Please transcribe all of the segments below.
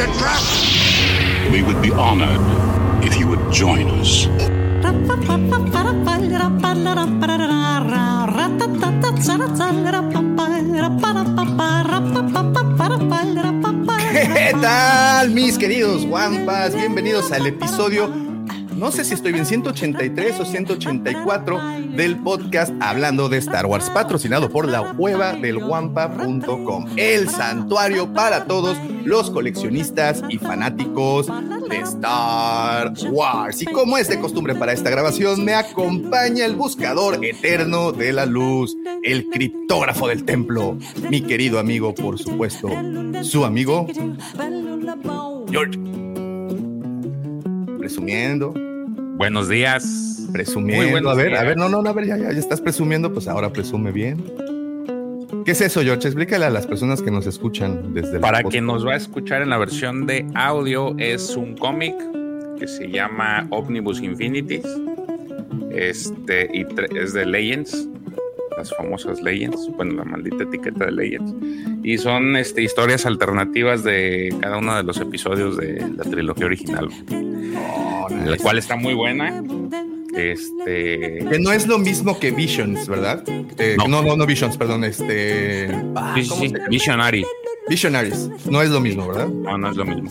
It's a trap! We would be honored if you would join us. ¿Qué tal, mis queridos guampas? Bienvenidos al episodio, no sé si estoy bien, 183 o 184 del podcast Hablando de Star Wars, patrocinado por la cueva del guampa.com, el santuario para todos los coleccionistas y fanáticos de Star Wars. Y como es de costumbre para esta grabación, me acompaña el buscador eterno de la luz, el criptógrafo del templo, mi querido amigo, por supuesto, su amigo George. Presumiendo, Buenos días. presumiendo. Muy a ver, días. a ver, no, no, no, a ver, ya, ya, ya estás presumiendo, pues ahora presume bien. ¿Qué es eso, George? Explícale a las personas que nos escuchan desde el Para quien nos va a escuchar en la versión de audio, es un cómic que se llama Omnibus Infinities. Este, y es de Legends, las famosas Legends, bueno, la maldita etiqueta de Legends. Y son este, historias alternativas de cada uno de los episodios de la trilogía original, Oh, la cual está muy buena. Este, Que no es lo mismo que Visions, ¿verdad? Eh, No. no. no, no, Visions, perdón, este... ah, sí, sí. Visionary. Visionaries. No es lo mismo, ¿verdad? No, no es lo mismo.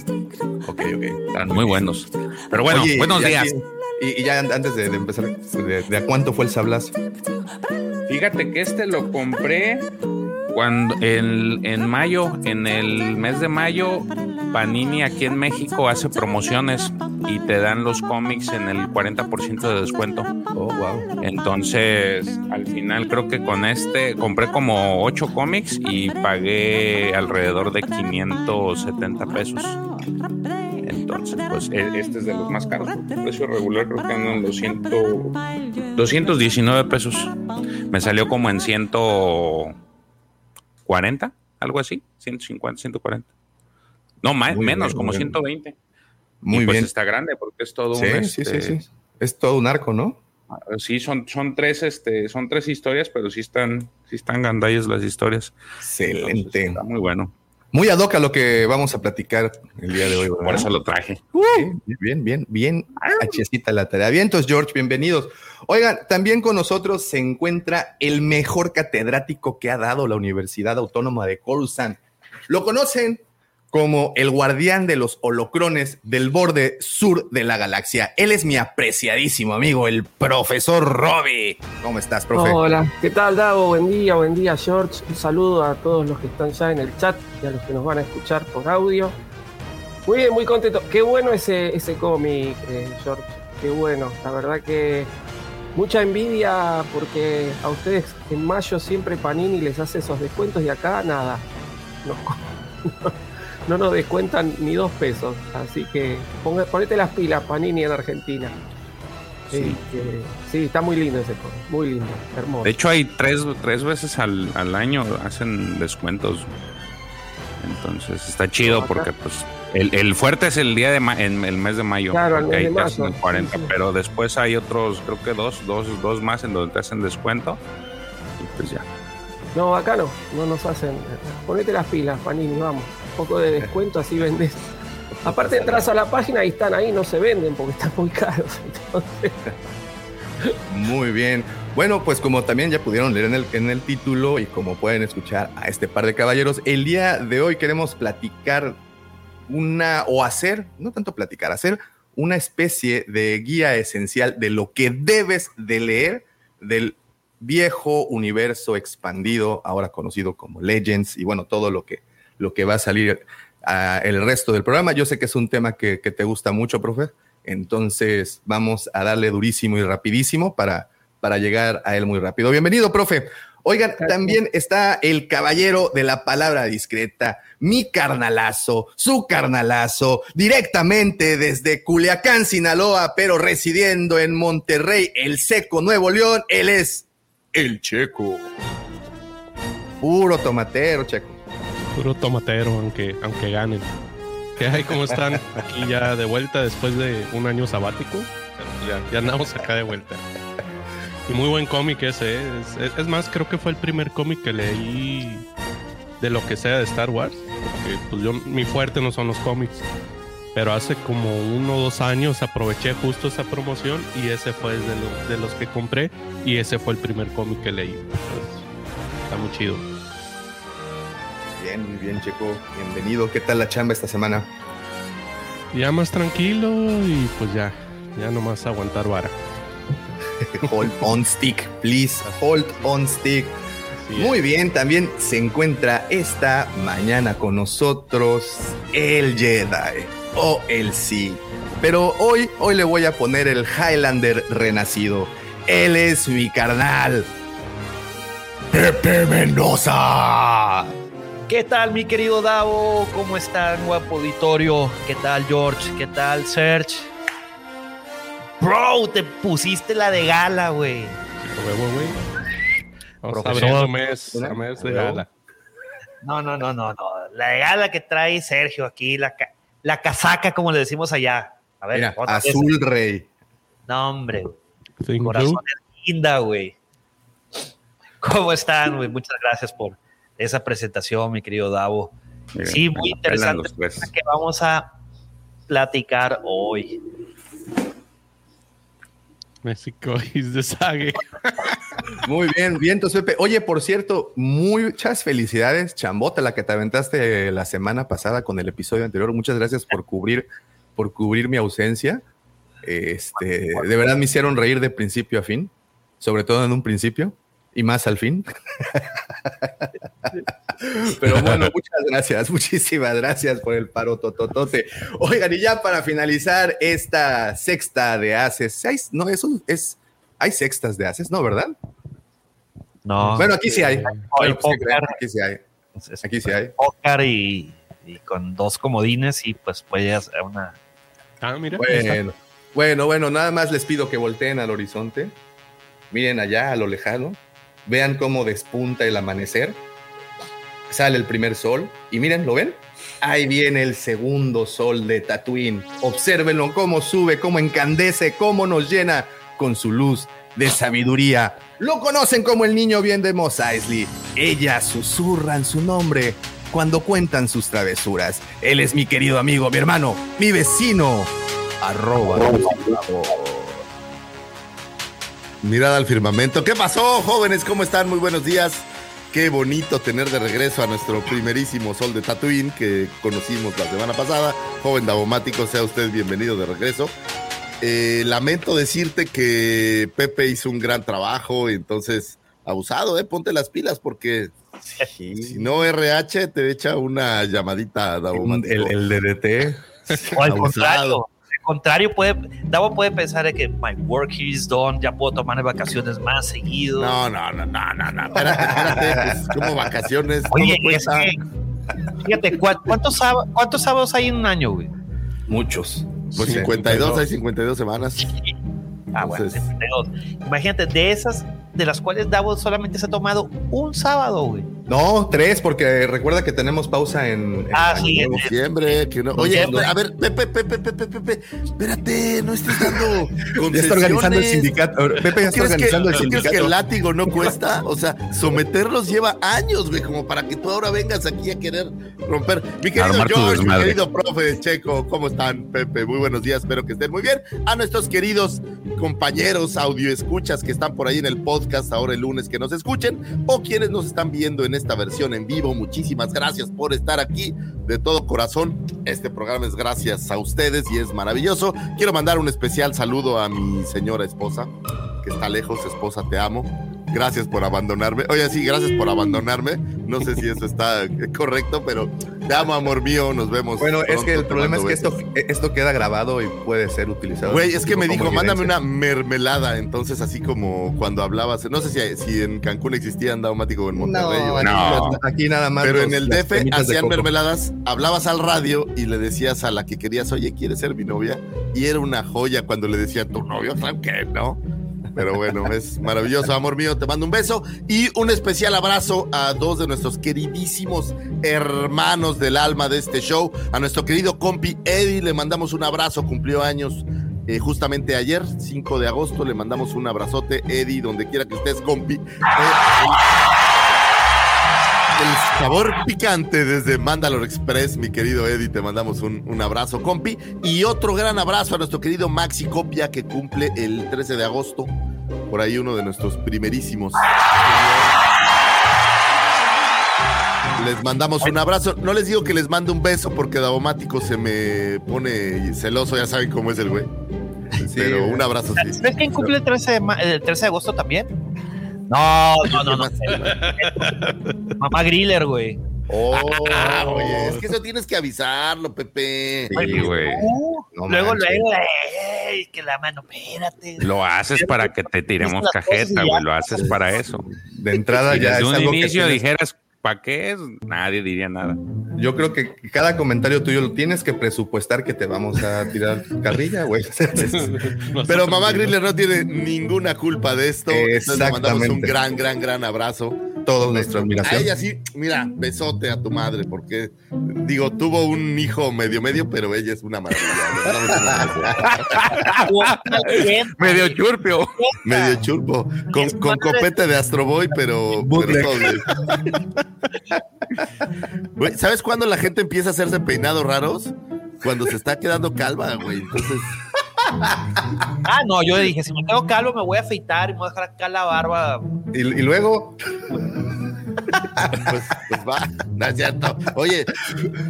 Ok, ok. Están muy buenos. Pero bueno, Oye, buenos días. así- Y, y ya an- antes de, de empezar, de, de a cuánto fue el sablazo? Fíjate que este lo compré cuando en, en mayo, en el mes de mayo, Panini aquí en México hace promociones y te dan los cómics en el 40% de descuento. Oh, wow. Entonces, al final creo que con este compré como 8 cómics y pagué alrededor de 570 pesos. Entonces, pues e- este es de los más caros. El precio regular creo que andan en los 100, 219 pesos. Me salió como en 140, algo así, 150, 140. No, más, Muy menos, bien, como bien. 120. Muy y pues bien. está grande porque es todo Sí, un sí, este, sí. Es todo un arco, ¿no? Sí, son, son tres, este, son tres historias, pero sí están, sí están gandallas las historias. Entonces, Excelente. está muy bueno. Muy ad hoc a lo que vamos a platicar el día de hoy. ¿verdad? Por eso lo traje. Sí, bien, bien, bien hachecita la tarea. Bien, entonces, George, bienvenidos. Oigan, también con nosotros se encuentra el mejor catedrático que ha dado la Universidad Autónoma de Coruscant. Lo conocen como el guardián de los holocrones del borde sur de la galaxia. Él es mi apreciadísimo amigo, el profesor Robbie. ¿Cómo estás, profe? Hola, ¿qué tal Dago? Buen día, buen día George. Un saludo a todos los que están ya en el chat y a los que nos van a escuchar por audio. Muy bien, muy contento. Qué bueno ese, ese cómic, eh, George. Qué bueno. La verdad que mucha envidia porque a ustedes en mayo siempre Panini les hace esos descuentos y acá nada. No, no nos descuentan ni dos pesos. Así que ponga- ponete las pilas, Panini en Argentina. Sí. Este, sí, está muy lindo ese cómic. Muy lindo, hermoso. De hecho, hay tres, tres veces al, al año hacen descuentos. Entonces está chido porque pues el, el fuerte es el día de ma- en el mes de mayo. Claro, el mes ahí de te hacen mayo, el 40, sí, sí. pero después hay otros, creo que dos, dos, dos más en donde te hacen descuento. Y pues ya. No, acá no, no nos hacen. Ponete las pilas, Panini, vamos. Poco de descuento, así vendes. Aparte entras a la página y están ahí, no se venden porque están muy caros. Muy bien. Bueno, pues como también ya pudieron leer en el, en el título y como pueden escuchar a este par de caballeros, el día de hoy queremos platicar una, o hacer, no tanto platicar, hacer una especie de guía esencial de lo que debes de leer del viejo universo expandido, ahora conocido como Legends, y bueno, todo lo que, lo que va a salir a el resto del programa. Yo sé que es un tema que, que te gusta mucho, profe. Entonces vamos a darle durísimo y rapidísimo para, para llegar a él muy rápido. Bienvenido, profe. Oigan, también está el caballero de la palabra discreta, mi carnalazo, su carnalazo, directamente desde Culiacán, Sinaloa, pero residiendo en Monterrey, el seco Nuevo León, él es el checo. Puro tomatero, checo. Puro tomatero, aunque, aunque ganen. ¿Qué hay? ¿Cómo están? Aquí ya de vuelta después de un año sabático. Ya, ya andamos acá de vuelta. Y muy buen cómic ese. ¿eh? Es, es- es más, creo que fue el primer cómic que leí de lo que sea de Star Wars. Porque pues yo, mi fuerte no son los cómics. Pero hace como uno o dos años aproveché justo esa promoción y ese fue de, lo- de los que compré. Y ese fue el primer cómic que leí. Entonces, está muy chido. Bien, muy bien, checo. Bienvenido. ¿Qué tal la chamba esta semana? Ya más tranquilo y pues ya, ya nomás aguantar vara. Hold on stick, please. Hold on stick. Sí, Muy bien, también se encuentra esta mañana con nosotros el Jedi o el Sith. Pero hoy, hoy le voy a poner el Highlander renacido. Él es mi carnal. Pepe Mendoza. ¿Qué tal, mi querido Davo? ¿Cómo están, guapo auditorio? ¿Qué tal, George? ¿Qué tal, Serge? Bro, te pusiste la de gala, güey. Huevo, güey. Mes, a mes de gala. No, no, no, no, no. La de gala que trae Sergio aquí, la, ca- la casaca, como le decimos allá. A ver, Mira, otra vez. azul rey. No, hombre, corazón es linda, güey. ¿Cómo están, güey? Muchas gracias por esa presentación, mi querido Davo. Sí, muy interesante que vamos a platicar hoy. México is the saga. Muy bien, vientos, Pepe. Oye, por cierto, muchas felicidades, Chambota, la que te aventaste la semana pasada con el episodio anterior. Muchas gracias por cubrir, por cubrir mi ausencia. Este, de verdad me hicieron reír de principio a fin, sobre todo en un principio y más al fin. Pero bueno, muchas gracias, muchísimas gracias por el paro tototote. Oigan, y ya para finalizar esta sexta de haces, ¿seis? no, eso es, hay sextas de haces, ¿no? ¿Verdad? No. Bueno, aquí sí hay. Bueno, pues, aquí sí hay. Es- Aquí sí hay. póker y, y con dos comodines y pues puede hacer una... Ah, mira. Bueno, bueno, bueno, nada más les pido que volteen al horizonte. Miren allá a lo lejano. Vean cómo despunta el amanecer. Sale el primer sol. Y miren, ¿lo ven? Ahí viene el segundo sol de Tatooine. Obsérvenlo cómo sube, cómo encandece, cómo nos llena con su luz de sabiduría. Lo conocen como el niño bien de Mos. Ellas susurran su nombre cuando cuentan sus travesuras. Él es mi querido amigo, mi hermano, mi vecino. Arroba. Mirada al firmamento. ¿Qué pasó, jóvenes? ¿Cómo están? Muy buenos días. Qué bonito tener de regreso a nuestro primerísimo sol de Tatooine que conocimos la semana pasada. Joven Davomático, sea usted bienvenido de regreso. Eh, lamento decirte que Pepe hizo un gran trabajo, entonces abusado, ¿eh? Ponte las pilas porque si no RH te echa una llamadita Davomático. El, el DDT. O al Abusado. contrario, contrario, puede, Davo puede pensar de que my work is done, ya puedo tomar vacaciones más seguido. No, no, no, no, no, no. Espérate, espérate. Pues, como vacaciones. Oye, es que, fíjate, ¿cuá- ¿cuántos, ¿cuántos sábados hay en un año, güey? Muchos. Pues 52, hay 52 semanas. Ah, bueno, Entonces- 52. Imagínate, de esas, de las cuales Davo solamente se ha tomado un sábado, güey. No, tres, porque recuerda que tenemos pausa en. en Ah, sí. Diciembre, que no. Oye, a ver, Pepe, Pepe, Pepe, Pepe, espérate, no estés dando Ya está organizando el sindicato. Pepe ya está ¿Tú crees, que, organizando el tú crees que sindicato. el látigo no cuesta? O sea, someterlos lleva años, güey, como para que tú ahora vengas aquí a querer romper. Mi querido George, mi querido profe Checo, ¿cómo están, Pepe? Muy buenos días, espero que estén muy bien. A nuestros queridos compañeros audio escuchas que están por ahí en el podcast ahora el lunes que nos escuchen o quienes nos están viendo en esta versión en vivo. Muchísimas gracias por estar aquí de todo corazón. Este programa es gracias a ustedes y es maravilloso. Quiero mandar un especial saludo a mi señora esposa, que está lejos. Esposa, te amo. Gracias por abandonarme. Oye, sí, gracias por abandonarme. No sé si eso está correcto, pero Te amo, amor mío. Nos vemos. Bueno, es que el problema es que esto, esto queda grabado y puede ser utilizado. Güey, es que me dijo, mándame evidencia". una mermelada. Entonces, así como cuando hablabas, no sé si, si en Cancún existía Daumático o en Monterrey. o- No. aquí, nada más. Pero los- en el DF hacían mermeladas, hablabas al radio y le decías a la que querías, oye, ¿quieres ser mi novia? Y era una joya cuando le decía, tu novio, claro que no. Pero bueno, es maravilloso, amor mío. Te mando un beso y un especial abrazo a dos de nuestros queridísimos hermanos del alma de este show. A nuestro querido compi Eddie, le mandamos un abrazo, cumplió años eh, justamente ayer, 5 de agosto. Le mandamos un abrazote, Eddie, donde quiera que estés, compi. Eh, el sabor picante desde Mandalore Express, mi querido Eddie, te mandamos un, un abrazo, compi. Y otro gran abrazo a nuestro querido Maxi Copia, que cumple el 13 de agosto. Por ahí uno de nuestros primerísimos. Les mandamos un abrazo. No les digo que les mande un beso porque Davomático se me pone celoso, ya saben cómo es el güey. Pero un abrazo sí. ¿Sabes quién cumple el 13 de, el 13 de agosto también? No, no, no, no. Mamá Griller, güey. Oh, oye, es que eso tienes que avisarlo, Pepe. Sí, güey. No luego, manches. luego, ey, que la mano, espérate. Lo haces para que te tiremos cajeta, güey. Lo haces para eso. De entrada Si ya desde es un algo que inicio tienes- dijeras, ¿para qué es? Nadie diría nada. Yo creo que cada comentario tuyo lo tienes que presupuestar que te vamos a tirar carrilla, güey. Pero mamá Griller no tiene ninguna culpa de esto. Entonces le mandamos un Exactamente. gran, gran, gran abrazo. Toda nuestra A admiración. ella sí, mira, besote a tu madre, porque digo, tuvo un hijo medio medio, pero ella es una maravilla. Medio churpio. medio churpo, con, con copete de Astroboy, pero, pero ¿Sabes cuándo la gente empieza a hacerse peinados raros? Cuando se está quedando calva, güey. Entonces, Ah, no, yo dije, si me quedo calvo, me voy a afeitar y me voy a dejar acá la barba. Y luego, pues, pues va, no es cierto. Oye,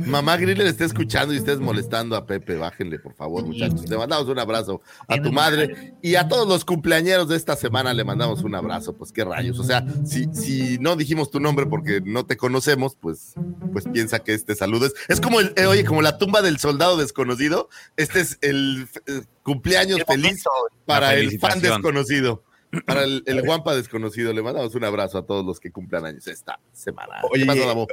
mamá Griller está escuchando y estés molestando a Pepe. Bájenle, por favor, muchachos. Te mandamos un abrazo a tu madre y a todos los cumpleañeros de esta semana le mandamos un abrazo. Pues qué rayos. O sea, si, si no dijimos tu nombre porque no te conocemos, pues, pues piensa que este saludo es. Es como el, eh, oye, como la tumba del soldado desconocido. Este es el eh, cumpleaños El feliz para el fan desconocido. Para el, el guampa desconocido, le mandamos un abrazo a todos los que cumplan años esta semana. Oye, ¿Qué pasó, Davo?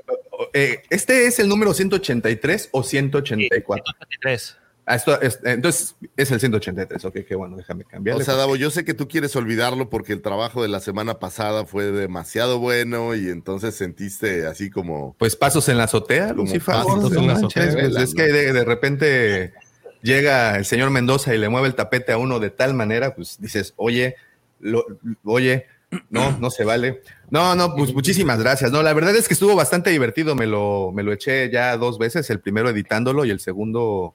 eh, ¿este es el número 183 o 184? 23. Ah, esto es- entonces es el 183. Ok, qué bueno, déjame O cambiarle. sea, Davo, yo sé que tú quieres olvidarlo porque el trabajo de la semana pasada fue demasiado bueno y entonces sentiste así como... Pues pasos en la azotea, Como Lucifer. pasos en la manches, azotea, pues, es que de, de repente llega el señor Mendoza y le mueve el tapete a uno de tal manera, pues dices, oye, lo- oye, no, no se vale. No, no, pues muchísimas gracias. No, la verdad es que estuvo bastante divertido. Me lo, me lo eché ya dos veces, el primero editándolo y el segundo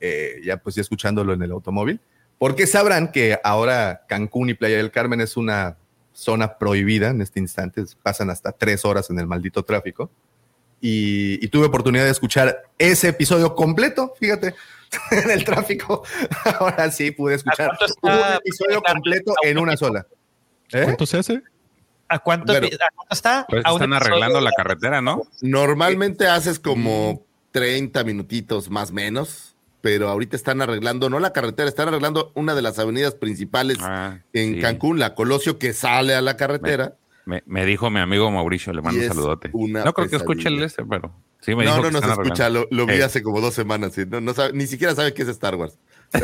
eh, ya pues ya escuchándolo en el automóvil. Porque sabrán que ahora Cancún y Playa del Carmen es una zona prohibida en este instante. Pasan hasta tres horas en el maldito tráfico. Y, y tuve oportunidad de escuchar ese episodio completo, fíjate, en el tráfico. Ahora sí pude escuchar cuánto está un episodio completo en una sola. ¿Eh? ¿Cuánto se hace? ¿A cuánto, Bueno. ¿A cuánto está? Pues A están arreglando la carretera, ¿no? Normalmente haces como 30 minutitos más menos, pero ahorita están arreglando, no la carretera, están arreglando una de las avenidas principales Ah, en sí. Cancún, la Colosio, que sale a la carretera. Me, me dijo mi amigo Mauricio, le mando un saludote. una No creo que escuche el pesadilla. este, pero sí me No, dijo no que nos están escucha, lo, lo vi Ey. hace como dos semanas, sí, no, no sabe- ni siquiera sabe qué es Star Wars.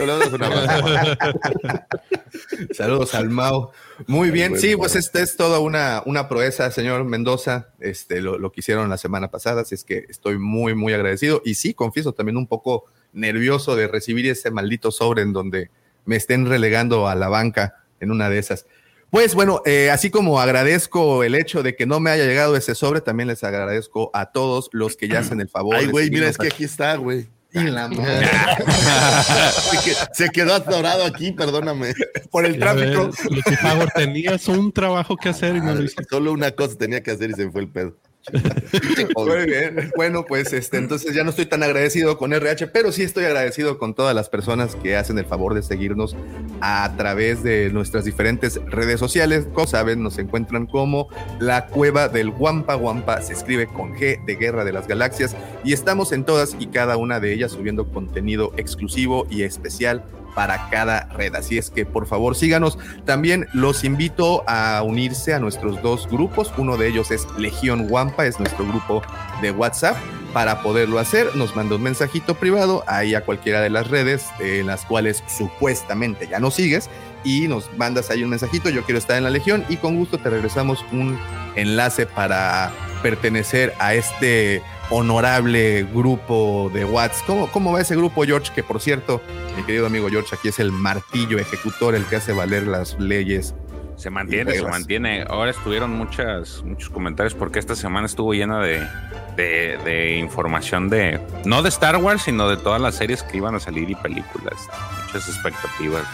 Saludos al Mau. Muy bien, Bueno, sí, bueno. pues este es toda una, una proeza, señor Mendoza. Este, lo, lo que hicieron la semana pasada, así es que estoy muy, muy agradecido. Y sí, confieso, también un poco nervioso de recibir ese maldito sobre en donde me estén relegando a la banca en una de esas. Pues bueno, eh, así como agradezco el hecho de que no me haya llegado ese sobre, también les agradezco a todos los que ya hacen el favor. Ay, güey, mira, es que aquí está, güey. la madre. Se que- Se quedó atorado aquí, perdóname. por el tráfico. Lucifago, tenías un trabajo que hacer y no lo hiciste. Solo una cosa tenía que hacer y se me fue el pedo. Muy bien. Bueno, pues este, entonces ya no estoy tan agradecido con RH, pero sí estoy agradecido con todas las personas que hacen el favor de seguirnos a través de nuestras diferentes redes sociales. Como saben, nos encuentran como la cueva del Guampa. Guampa se escribe con G de Guerra de las Galaxias y estamos en todas y cada una de ellas subiendo contenido exclusivo y especial para cada red. Así es que por favor síganos. También los invito a unirse a nuestros dos grupos. Uno de ellos es Legión Wampa, es nuestro grupo de WhatsApp. Para poderlo hacer, nos manda un mensajito privado ahí a cualquiera de las redes en las cuales supuestamente ya nos sigues y nos mandas ahí un mensajito. Yo quiero estar en la Legión y con gusto te regresamos un enlace para pertenecer a este honorable grupo de Watts. ¿Cómo, ¿Cómo va ese grupo, George? Que por cierto, mi querido amigo George, aquí es el martillo ejecutor, el que hace valer las leyes. Se mantiene, se mantiene. Ahora estuvieron muchas, muchos comentarios porque esta semana estuvo llena de, de, de, información de, no de Star Wars, sino de todas las series que iban a salir y películas. Muchas expectativas.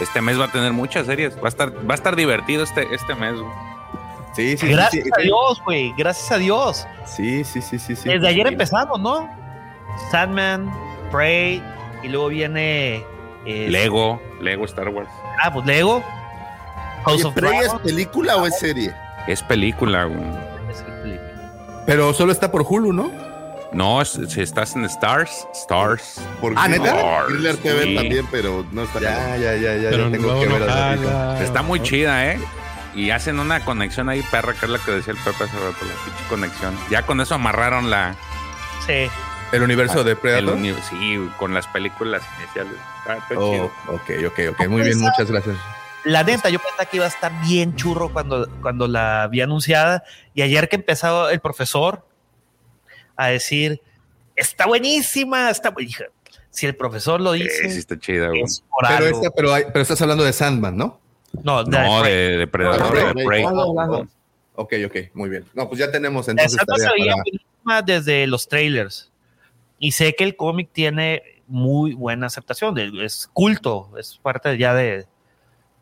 Este mes va a tener muchas series. Va a estar, va a estar divertido este, este mes. Sí, sí, Gracias sí, a sí. Dios, güey. Gracias a Dios. Sí, sí, sí, sí, sí. Desde ayer Sí. empezamos, ¿no? Sandman, Prey, y luego viene. eh, Lego, Lego Star Wars. Ah, pues Lego. House Oye, of ¿pero ella es Dragons. película o es serie? Es película, güey. Es el película. Pero solo está por Hulu, ¿no? No, si estás en Stars, Stars. Por Ah, ¿neta? Thriller TV sí. también, pero no está Ya, ya, ya, ya. Pero ya tengo luego que no ver a jala. Está muy chida, ¿eh? Y hacen una conexión ahí, perra, que es la que decía el Pepe hace rato, la pinche conexión. Ya con eso amarraron la. Sí. El universo de el Predator. uni- sí, con las películas iniciales. Está Oh, chido. ok, ok, ok. Muy bien, muchas gracias. La neta, yo pensaba que iba a estar bien churro cuando, cuando la vi anunciada. Y ayer que empezó el profesor a decir, está buenísima, está bu-". Dije, Si el profesor lo dice, sí está chida, güey. es por Pero, algo. esta, pero, hay- pero estás hablando de Sandman, ¿no? No, de No, de, de Predator, de Prey. Las dos. Ok, ok, muy bien. No, pues ya tenemos entonces tarea para- desde los trailers. Y sé que el cómic tiene muy buena aceptación. de- Es culto, es parte ya de.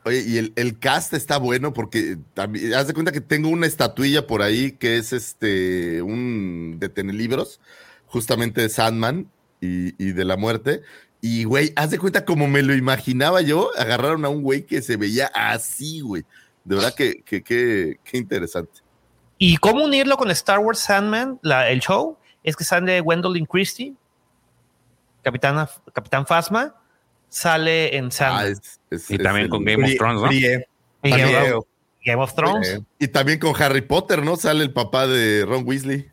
Oye, y el, el cast está bueno porque también, haz de cuenta que tengo una estatuilla por ahí que es este, un de libros, justamente de Sandman y, y de la muerte. Y, güey, haz de cuenta como me lo imaginaba yo, agarraron a un güey que se veía así, güey. De verdad que, que, que- qué interesante. ¿Y cómo unirlo con Star Wars Sandman, la- el show? Es que sale Gwendolyn Christie, Capitana, Capitán Phasma, sale en Ah, Sandman. es- es- Y es también con Game of Thrones, ¿no? Game, of, Game of Thrones. Y también con Harry Potter, ¿no? Sale el papá de Ron Weasley.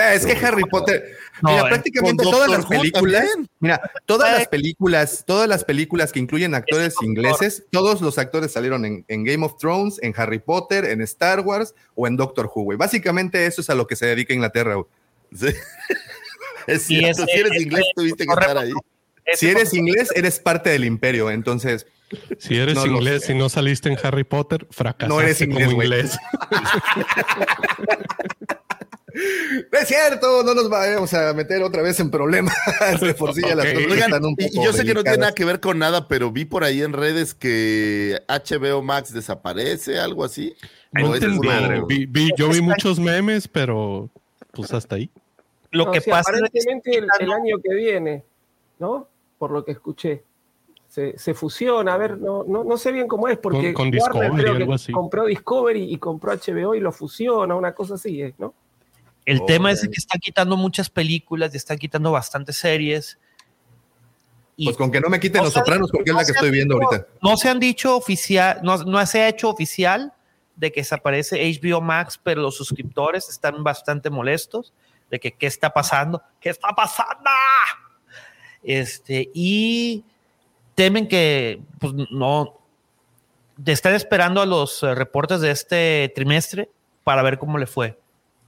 Es que Harry Potter, No, mira, eh, prácticamente todas Doctor las películas, mira, todas las películas, todas las películas que incluyen actores ingleses, todos los actores salieron en, en Game of Thrones, en Harry Potter, en Star Wars o en Doctor Who, güey. Básicamente eso es a lo que se dedica Inglaterra, güey. Sí. Es cierto, si eres es- inglés tuviste que estar ahí. Si eres inglés, eres parte del imperio, entonces Si eres No inglés y no saliste en Harry Potter, fracasaste No eres inglés, como inglés. No es cierto, no nos vayamos a meter otra vez en problemas. De por sí ya las cosas están un y- poco y yo sé que no tiene delicadas. nada que ver con nada, pero vi por ahí en redes que HBO Max desaparece, algo así. ¿O No es entendí. Vi- vi- yo vi muchos memes, pero pues hasta ahí. Lo No, que sí, pasa es que aparentemente el, el año que viene, ¿no? Por lo que escuché. Se, se fusiona, a ver, no, no, no sé bien cómo es, porque Con- con Warner Discovery, creo que algo así. compró Discovery y compró HBO y lo fusiona, una cosa así, ¿eh? ¿no? El Oh, tema es que están quitando muchas películas y están quitando bastantes series. Y Pues con que no me quiten No los sopranos, porque es la que estoy viendo dicho- ahorita. No se han dicho oficial, no, no se ha hecho oficial de que desaparece HBO Max, pero los suscriptores están bastante molestos de que qué está pasando, qué está pasando. Este, y temen que pues no están esperando a los eh, reportes de este trimestre para ver cómo le fue,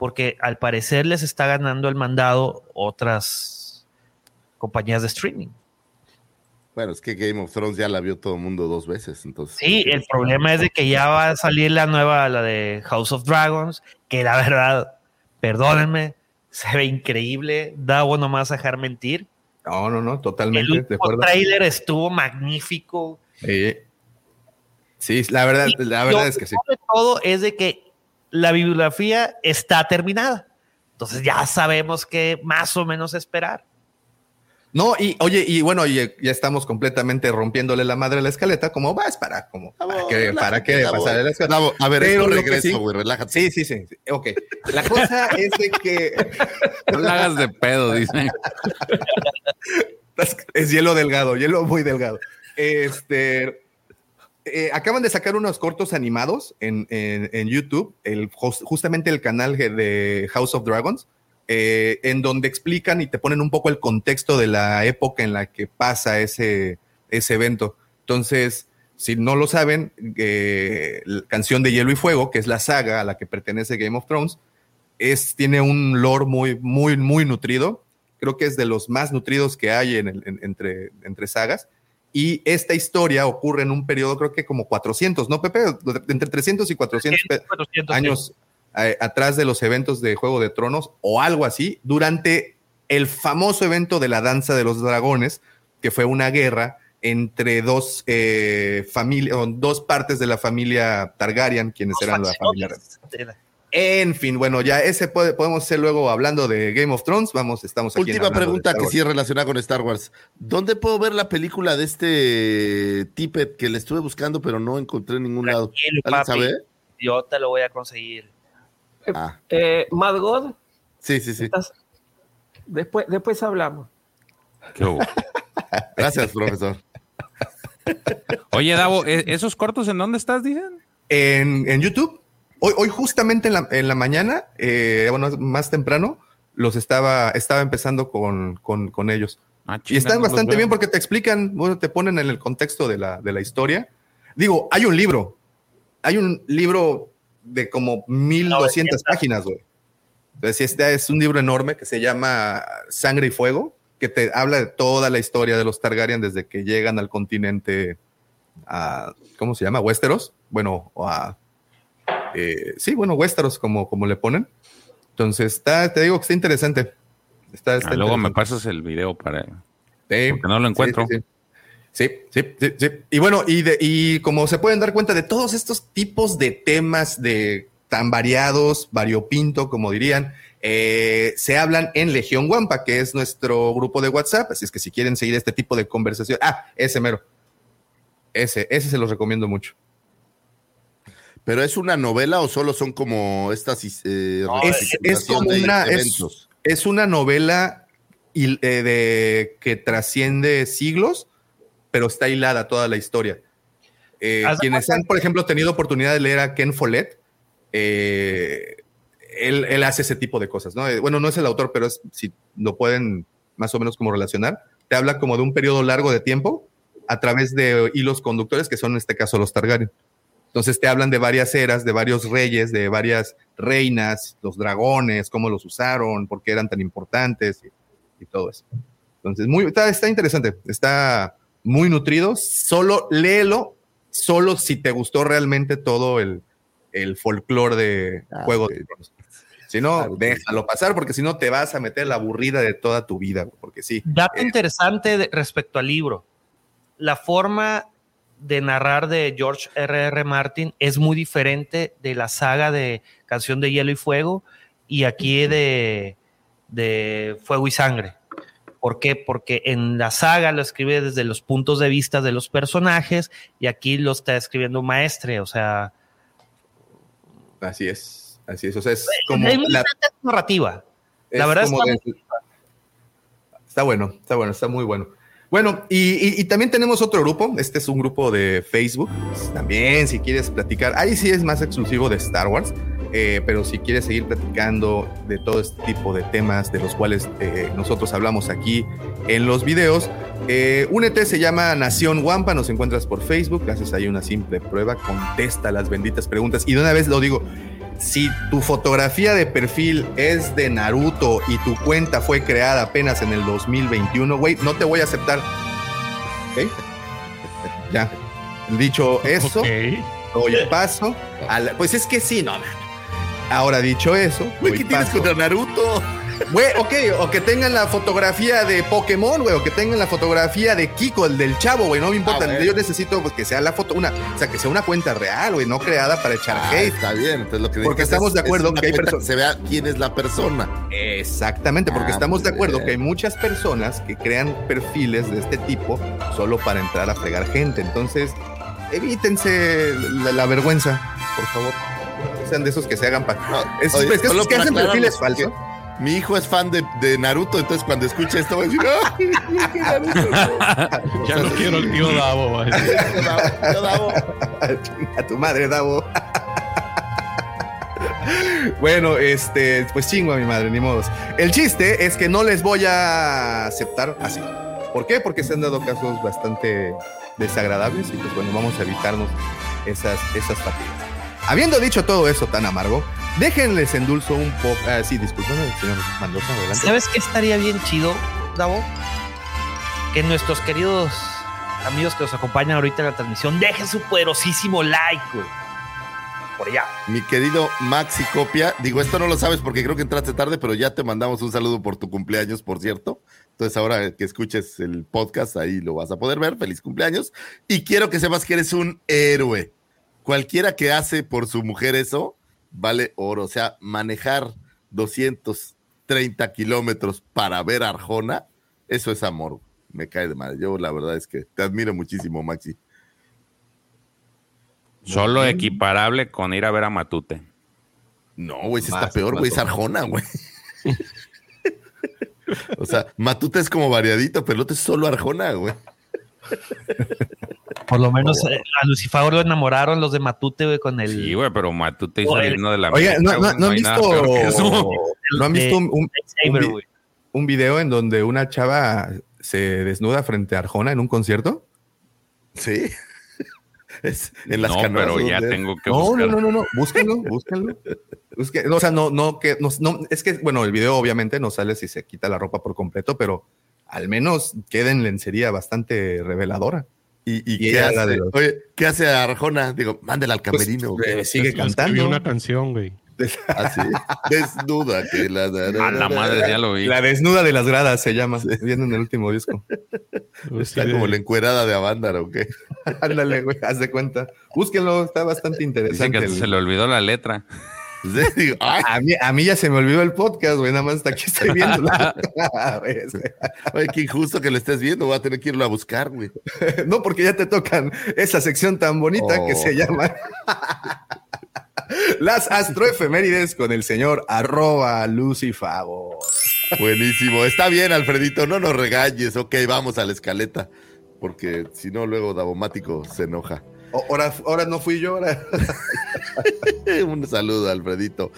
porque al parecer les está ganando el mandado otras compañías de streaming. Bueno, es que Game of Thrones ya la vio todo el mundo dos veces, entonces. Sí, el problema es de que ya va a salir la nueva, la de House of Dragons, que la verdad, perdónenme, se ve increíble, da bueno más a dejar mentir. No, no, no, El totalmente de último trailer estuvo magnífico. Eh, sí, la verdad, Y la lo verdad es que sí. de todo es de que la bibliografía está terminada. Entonces ya sabemos qué más o menos esperar. No, y oye, y bueno, y, ya estamos completamente rompiéndole la madre a la escaleta, como vas para, como, ¿para qué, para qué pasar la escaleta? a ver, Pero regreso, sí- güey, relájate. Sí, sí, sí, sí, ok. La cosa es de que No la hagas de pedo, dice. es hielo delgado, hielo muy delgado. Este, eh, acaban de sacar unos cortos animados en, YouTube, justamente el canal de- House of Dragons, eh, en donde explican y te ponen un poco el contexto de la época en la que pasa ese, ese evento. Entonces, si no lo saben, eh, la canción de Hielo y Fuego, que es la saga a la que pertenece Game of Thrones, es, tiene un lore muy, muy, muy nutrido. Creo que es de los más nutridos que hay entre, entre sagas. Y esta historia ocurre en un periodo, creo que como 400, ¿no, Pepe? Entre 300 y 400 pe- 400, años eh, atrás de los eventos de Juego de Tronos o algo así, durante el famoso evento de la Danza de los Dragones, que fue una guerra entre dos eh, familias, dos partes de la familia Targaryen, quienes eran la familia. En fin, bueno, ya ese puede- podemos hacer luego hablando de Game of Thrones. Vamos, estamos aquí. en Última pregunta que sí es relacionada con Star Wars. ¿Dónde puedo ver la película de este Tippet que le estuve buscando pero no encontré en ningún lado? Tranquilo, ¿Alguien papi. sabe? Yo te lo voy a conseguir. Ah, Eh, Mad God, sí, sí, sí. estás- después, después hablamos. Qué. Gracias, profesor. Oye, Davo, ¿e- ¿esos cortos en dónde estás, dicen? En, en YouTube, hoy, hoy justamente en la, en la mañana, eh, bueno, más temprano, los estaba, estaba empezando con, con, con ellos. Ah, Y están bastante bien porque te explican, bueno, te ponen en el contexto de la, de la historia. Digo, hay un libro, hay un libro de como 1200 900. páginas, güey. Entonces, este es un libro enorme que se llama Sangre y Fuego, que te habla de toda la historia de los Targaryen desde que llegan al continente, a, ¿cómo se llama? Westeros. Bueno, o a, eh, sí, bueno, Westeros, como, como le ponen. Entonces, está, te digo que está interesante. Está, está Ah, luego me pasas el video para. Sí, Porque no lo encuentro. Sí, sí, sí. Sí. Y bueno, y, de, y como se pueden dar cuenta de todos estos tipos de temas de tan variados, variopinto, como dirían, eh, se hablan en Legión Wampa, que es nuestro grupo de WhatsApp. Así es que si quieren seguir este tipo de conversación, ah, ese mero. Ese, ese se los recomiendo mucho. ¿Pero es una novela o solo son como estas eh, No, Es, es como de una, es, eventos? es una novela hil- eh, de, que trasciende siglos, pero está hilada toda la historia. Eh, quienes han, por ejemplo, tenido oportunidad de leer a Ken Follett, eh, él, él hace ese tipo de cosas, ¿no? Eh, bueno, no es el autor, pero es, si lo pueden más o menos como relacionar, te habla como de un periodo largo de tiempo a través de hilos conductores, que son en este caso los Targaryen. Entonces te hablan de varias eras, de varios reyes, de varias reinas, los dragones, cómo los usaron, por qué eran tan importantes y, y todo eso. Entonces, muy, está, está interesante, está muy nutrido. Solo léelo, solo si te gustó realmente todo el, el folclore de Ah, Juego ok. de Tronos. Si no, Ah, déjalo pasar, porque si no te vas a meter la aburrida de toda tu vida, porque sí. Dato Eh, interesante de- respecto al libro. La forma de narrar de George R. R. Martin es muy diferente de la saga de Canción de Hielo y Fuego y aquí de, de Fuego y Sangre. ¿Por qué? Porque en la saga lo escribe desde los puntos de vista de los personajes y aquí lo está escribiendo un maestre. O sea, Así es, así es. O sea, es como es la, narrativa. La verdad está de- está bueno, está bueno, está muy bueno. Bueno, y, y- también tenemos otro grupo. Este es un grupo de Facebook. También, si quieres platicar, ahí sí es más exclusivo de Star Wars. eh, pero si quieres seguir platicando de todo este tipo de temas de los cuales eh, nosotros hablamos aquí en los videos, eh, únete, se llama Nación Wampa, nos encuentras por Facebook, haces ahí una simple prueba, contesta las benditas preguntas y de una vez lo digo, si tu fotografía de perfil es de Naruto y tu cuenta fue creada apenas en el 2021, güey, no te voy a aceptar. ¿Ok? Ya. Dicho eso, Ok. doy paso. a la- pues es que sí, no. Ahora dicho eso, Güey, ¿qué tienes paso- contra Naruto? Güey, ok, o que tengan la fotografía de Pokémon, güey, o que tengan la fotografía de Kiko, el del chavo, güey, no me importa. A ver. Yo necesito pues, que sea la foto, una, o sea, que sea una cuenta real, güey, no creada para echar Ah, hate. está bien. Entonces lo que Porque estamos es- de acuerdo es que hay personas- se vea quién es la persona. Exactamente, porque Ah, estamos de acuerdo bien. que hay muchas personas que crean perfiles de este tipo solo para entrar a fregar gente. Entonces, evítense la, la vergüenza, por favor. Sean de esos que se hagan para. es, Oye, es que esos que hacen perfiles falsos. Mi hijo es fan de, de Naruto, entonces cuando escuche esto va a decir, ¡ay, qué Naruto! Ya no quiero el tío Davo. Davo. a tu madre, Davo. bueno, este, pues chingo a mi madre, ni modos. El chiste es que no les voy a aceptar así. ¿Por qué? Porque se han dado casos bastante desagradables y pues bueno, vamos a evitarnos esas, esas fatigas. Habiendo dicho todo eso tan amargo, déjenles endulzo un poco. Ah, sí, disculpen, señor Mendoza, adelante. ¿Sabes qué estaría bien chido, Davo? Que nuestros queridos amigos que nos acompañan ahorita en la transmisión dejen su poderosísimo like, güey. Por allá. Mi querido Maxi Copia, digo, esto no lo sabes porque creo que entraste tarde, pero ya te mandamos un saludo por tu cumpleaños, por cierto. Entonces, ahora que escuches el podcast, ahí lo vas a poder ver. Feliz cumpleaños. Y quiero que sepas que eres un héroe. Cualquiera que hace por su mujer eso, vale oro. O sea, manejar 230 kilómetros para ver a Arjona, eso es amor. Me cae de madre. Yo, la verdad es que te admiro muchísimo, Maxi. Solo equiparable con ir a ver a Matute. No, güey, está peor, güey, es. Arjona, güey. o sea, Matute es como variadito, pero el otro es solo Arjona, güey. Por lo menos eh, a Lucifer lo enamoraron los de Matute, güey, con el. Sí, güey, pero Matute Oye, saliendo de la Oiga, ¿no, no- no han hay nada visto, peor que eso. ¿no han visto un, un- Saber, un vi- güey. un video en donde una chava se desnuda frente a Arjona en un concierto? Sí. Es en las No, pero ya tengo que No, buscar. no, no, no, no, búsquenlo, búsquenlo. Busque- o sea, no, no, que, no, no, es que, bueno, el video obviamente no sale si se quita la ropa por completo, pero al menos queda en lencería bastante reveladora. ¿Y, y Y qué hace? de los- Oye, ¿qué hace Arjona? Digo, mándela al camerino. Pues, güey. eh, sigue Es cantando. una canción, güey. Así. Desnuda que la. A la madre, ya lo vi. La desnuda de las gradas se llama, viene en el último disco. Está Sí, como de- la encuerada de Avándaro, ¿o qué? Ándale, güey, haz de cuenta. Búsquenlo, está bastante interesante. que el- se le olvidó la letra. Digo, A mí, a mí ya se me olvidó el podcast, güey, nada más hasta aquí estoy viendo. oye, qué injusto que lo estés viendo. Voy a tener que irlo a buscar, güey. no, porque ya te tocan esa sección tan bonita que Oh. se llama Las astroefemérides con el señor arroba Lucifagor. Buenísimo. Está bien, Alfredito. No nos regañes. Ok, vamos a la escaleta. Porque si no, luego Davomático se enoja. Ahora, ahora no fui yo, ahora. Un saludo, Alfredito.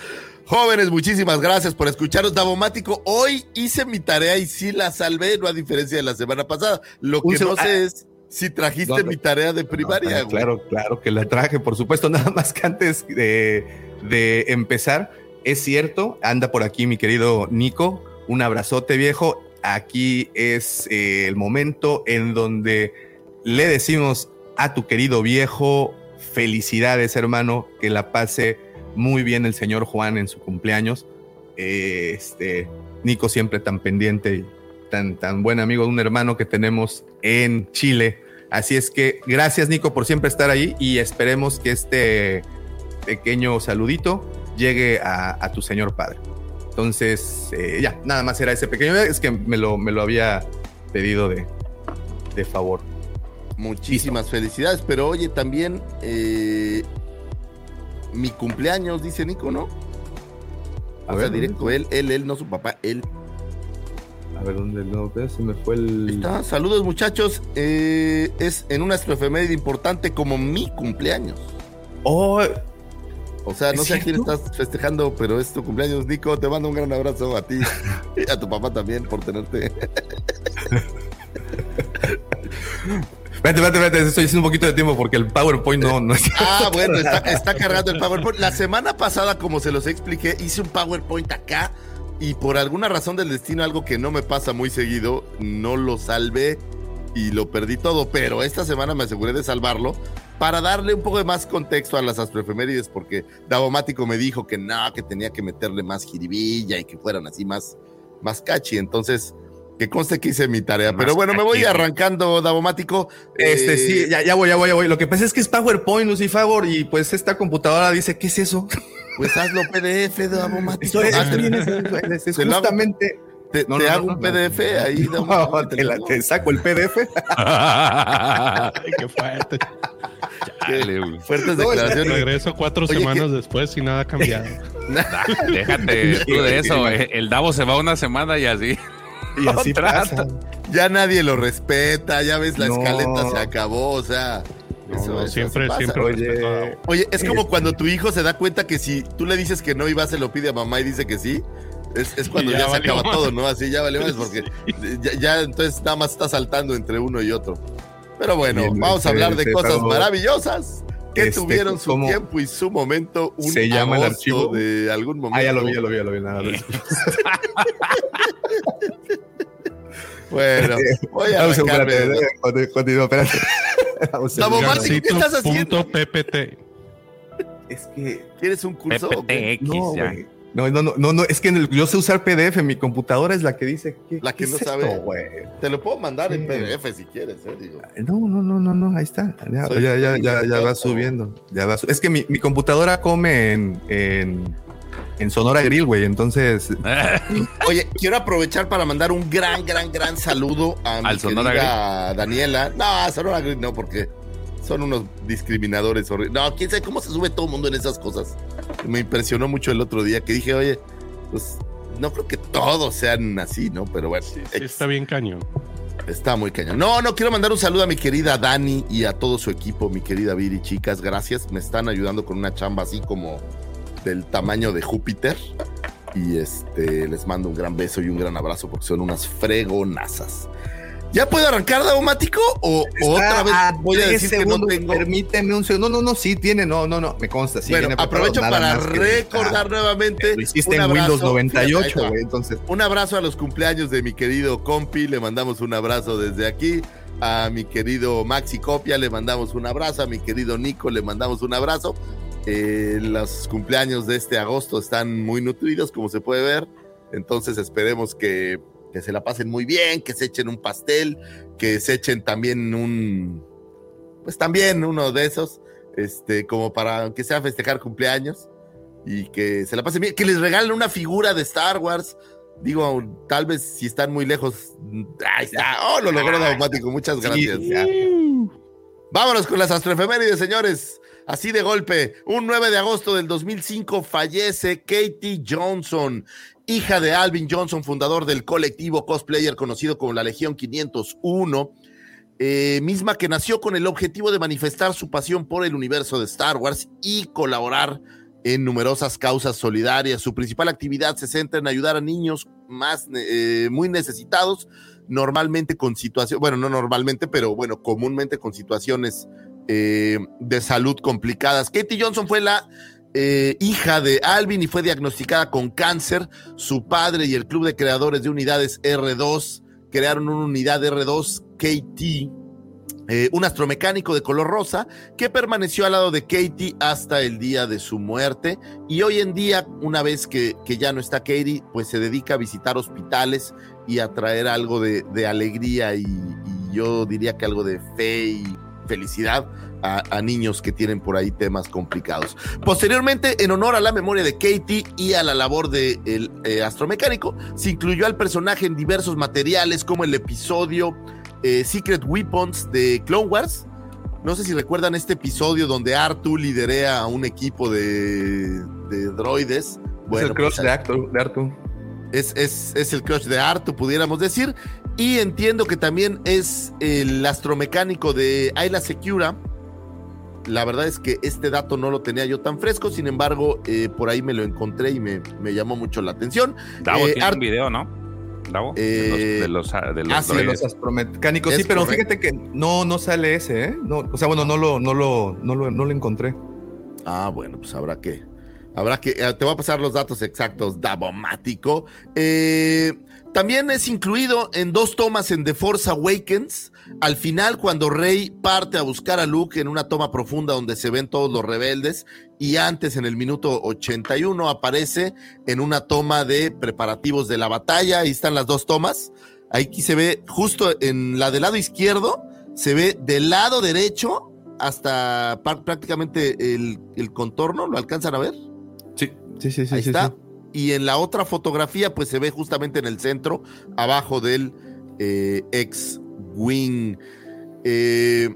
Jóvenes, muchísimas gracias por escucharnos. Davomático, hoy hice mi tarea y sí la salvé, no a diferencia de la semana pasada. Lo que no sé es si trajiste ¿Dónde? mi tarea de primaria. Ah, güey. claro, claro que la traje, por supuesto. Nada más que antes de, de empezar, es cierto, anda por aquí mi querido Nico. Un abrazote viejo. Aquí es eh, el momento en donde le decimos a tu querido viejo, felicidades hermano, que la pase muy bien el señor Juan en su cumpleaños. Este, Nico siempre tan pendiente y tan, tan buen amigo de un hermano que tenemos en Chile. Así es que gracias Nico por siempre estar ahí y esperemos que este pequeño saludito llegue a, a tu señor padre. Entonces, eh, ya, nada más era ese pequeño, es que me lo, me lo había pedido de, de favor. Muchísimas felicidades, pero oye, también eh, mi cumpleaños, dice Nico, ¿no? A O sea, ver, directo, él, él, él, no su papá, él. A ver, ¿dónde no? Se me fue el... Está, saludos muchachos, eh, es en una astroefeméride importante como mi cumpleaños. Oh, O sea, no ¿Es sé a quién estás festejando, pero es tu cumpleaños, Nico. Te mando un gran abrazo a ti y a tu papá también por tenerte. Espérate, espérate, espérate, estoy haciendo un poquito de tiempo porque el PowerPoint no, no es. Ah, bueno, está, está cargando el PowerPoint. La semana pasada, como se los expliqué, hice un PowerPoint acá y por alguna razón del destino, algo que no me pasa muy seguido, no lo salvé y lo perdí todo. Pero esta semana me aseguré de salvarlo para darle un poco de más contexto a las astroefemérides, porque Davomático me dijo que no, que tenía que meterle más jiribilla y que fueran así más más catchy. Entonces, que conste que hice mi tarea. Más Pero bueno, me voy arrancando, Davomático. Este, Eh, sí, ya, ya voy, ya voy, ya voy. Lo que pasa es que es PowerPoint, Lucifagor, y pues esta computadora dice, ¿qué es eso? Pues hazlo PDF, Davomático. Eso es, justamente. Te, No, te no, hago no, un no. PDF ahí, te, la- te saco el PDF. Ay, qué fuerte. Fuertes No, declaraciones. Regreso cuatro Oye, semanas después y nada ha cambiado. Déjate tú de eso. eh. El Davo se va una semana y así. Y así pasa. Ya nadie lo respeta, ya ves, la No. escaleta se acabó, o sea. No, eso- no, siempre, siempre Oye. Oye, es como cuando tu hijo se da cuenta que si tú le dices que no y va, se lo pide a mamá y dice que sí. Es, es cuando ya, ya se acaba más. todo, ¿no? Así ya vale más porque ya, ya entonces nada más está saltando entre uno y otro. Pero bueno, Bien, vamos a este, hablar de este, cosas maravillosas que Este, tuvieron su ¿cómo tiempo y su momento. Un se llama el archivo? de algún momento. Ah, ya lo vi, ya lo vi, ya lo vi. Nada, Bueno, voy a arrancarme. espérate, continúa, ¿qué estás haciendo? PPT. Es que ¿Quieres un curso? PPTX, no, ya. No, no, no, no, no, es que en el- yo sé usar PDF, mi computadora es la que dice ¿qué- La que qué no es sabe. esto? Te lo puedo mandar en. PDF si quieres, eh, digo. No, no, no, no, no, ahí está. Ya, Soy ya, ya, ya, ya va subiendo. Ya va su- es que mi, mi computadora come en, en, en Sonora Grill, güey. Entonces, Oye, quiero aprovechar para mandar un gran, gran, gran saludo a mi Al Sonora Daniela. No, a Sonora Grill no, porque son unos discriminadores horribles. No, quién sabe cómo se sube todo el mundo en esas cosas. Me impresionó mucho el otro día que dije, oye, pues no creo que todos sean así, ¿no? Pero bueno, Sí, ex- está bien cañón. Está muy cañón. No, no, quiero mandar un saludo a mi querida Dani y a todo su equipo, mi querida Viri, chicas, gracias. Me están ayudando con una chamba así como del tamaño de Júpiter. Y este, les mando un gran beso y un gran abrazo porque son unas fregonazas. ¿Ya puedo arrancar, Daumático? ¿O, o otra vez voy a decir que no tengo? Permíteme un segundo. No, no, no, sí tiene, no, no, no, me consta. Sí, bueno, aprovecho para que- recordar nuevamente. Lo hiciste un en Windows abrazo. Fíjate, ahí 98, te va. güey. Entonces, Un abrazo a los cumpleaños de mi querido compi, le mandamos un abrazo desde aquí. A mi querido Maxi Copia le mandamos un abrazo, a mi querido Nico le mandamos un abrazo. Eh, los cumpleaños de este agosto están muy nutridos, como se puede ver. Entonces esperemos que, que se la pasen muy bien, que se echen un pastel, que se echen también un, pues también uno de esos, este, como para aunque sea festejar cumpleaños y que se la pasen bien, que les regalen una figura de Star Wars. Digo, tal vez si están muy lejos. Ahí está. Oh, lo logró Daumático. Muchas gracias. sí. Vámonos con las astroefemérides, señores. Así de golpe, un 9 de agosto del 2005 fallece Katie Johnson, hija de Alvin Johnson, fundador del colectivo cosplayer conocido como la Legión 501, eh, misma que nació con el objetivo de manifestar su pasión por el universo de Star Wars y colaborar en numerosas causas solidarias. Su principal actividad se centra en ayudar a niños más eh, muy necesitados, normalmente con situaciones, bueno, no normalmente, pero bueno, comúnmente con situaciones eh, de salud complicadas. Katie Johnson fue la eh, hija de Alvin y fue diagnosticada con cáncer. Su padre y el club de creadores de unidades R2 crearon una unidad R2 KT, eh, un astromecánico de color rosa que permaneció al lado de Katie hasta el día de su muerte. Y hoy en día, una vez que, que ya no está Katie, pues se dedica a visitar hospitales y a traer algo de, alegría y, y yo diría que algo de fe y felicidad a, a, niños que tienen por ahí temas complicados. Posteriormente, en honor a la memoria de Katie y a la labor del de eh, astromecánico, se incluyó al personaje en diversos materiales como el episodio eh, Secret Weapons de Clone Wars. No sé si recuerdan este episodio donde Artu liderea a un equipo de, de droides. Bueno, es el crush pues, de, Artu, de Artu. Es, es, es, el crush de Artu, pudiéramos decir. Y entiendo que también es el astromecánico de Ayla Secura. La verdad es que este dato no lo tenía yo tan fresco, sin embargo, eh, por ahí me lo encontré y me, me llamó mucho la atención. Davo eh, tiene un video, ¿no? Davo, eh, de los, de los, de los, ah, sí, de los astromecánicos, sí, pero correcto. fíjate que no, no sale ese, ¿eh? No, o sea, bueno, no lo, no lo, no lo, no lo encontré. Ah, bueno, pues habrá que, Habrá que, eh, te voy a pasar los datos exactos, Davomático. Eh, también es incluido en dos tomas en The Force Awakens. Al final, cuando Rey parte a buscar a Luke en una toma profunda donde se ven todos los rebeldes, y antes en el minuto 81 aparece en una toma de preparativos de la batalla. Ahí están las dos tomas. Aquí se ve justo en la del lado izquierdo, se ve del lado derecho hasta prácticamente el, el contorno. ¿Lo alcanzan a ver? Sí, sí, sí, sí. Ahí sí, está. sí. Y en la otra fotografía, pues se ve justamente en el centro, abajo del eh, X-Wing. Eh,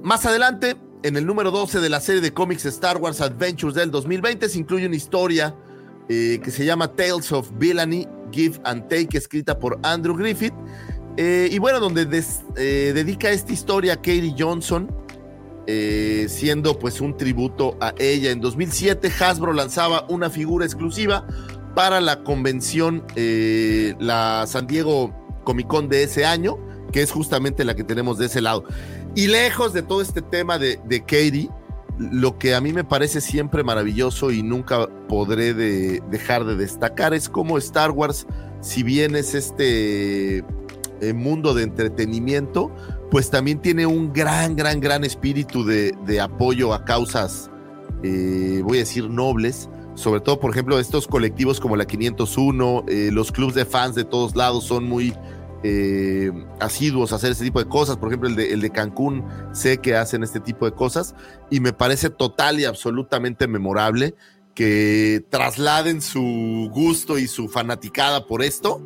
más adelante, en el número 12 de la serie de cómics Star Wars Adventures del 2020, se incluye una historia eh, que se llama Tales of Villainy, Give and Take, escrita por Andrew Griffith. Y bueno, donde dedica esta historia a Katie Johnson, eh, siendo pues un tributo a ella. En 2007 Hasbro lanzaba una figura exclusiva para la convención, eh, la San Diego Comic Con de ese año, que es justamente la que tenemos de ese lado. Y lejos de todo este tema de, de Katie, lo que a mí me parece siempre maravilloso y nunca podré de- dejar de destacar es cómo Star Wars, si bien es este eh, mundo de entretenimiento, pues también tiene un gran, gran, gran espíritu de, apoyo a causas, eh, voy a decir, nobles. Sobre todo, por ejemplo, estos colectivos como la 501, eh, los clubs de fans de todos lados son muy eh, asiduos a hacer este tipo de cosas. Por ejemplo, el de, el de Cancún, sé que hacen este tipo de cosas y me parece total y absolutamente memorable que trasladen su gusto y su fanaticada por esto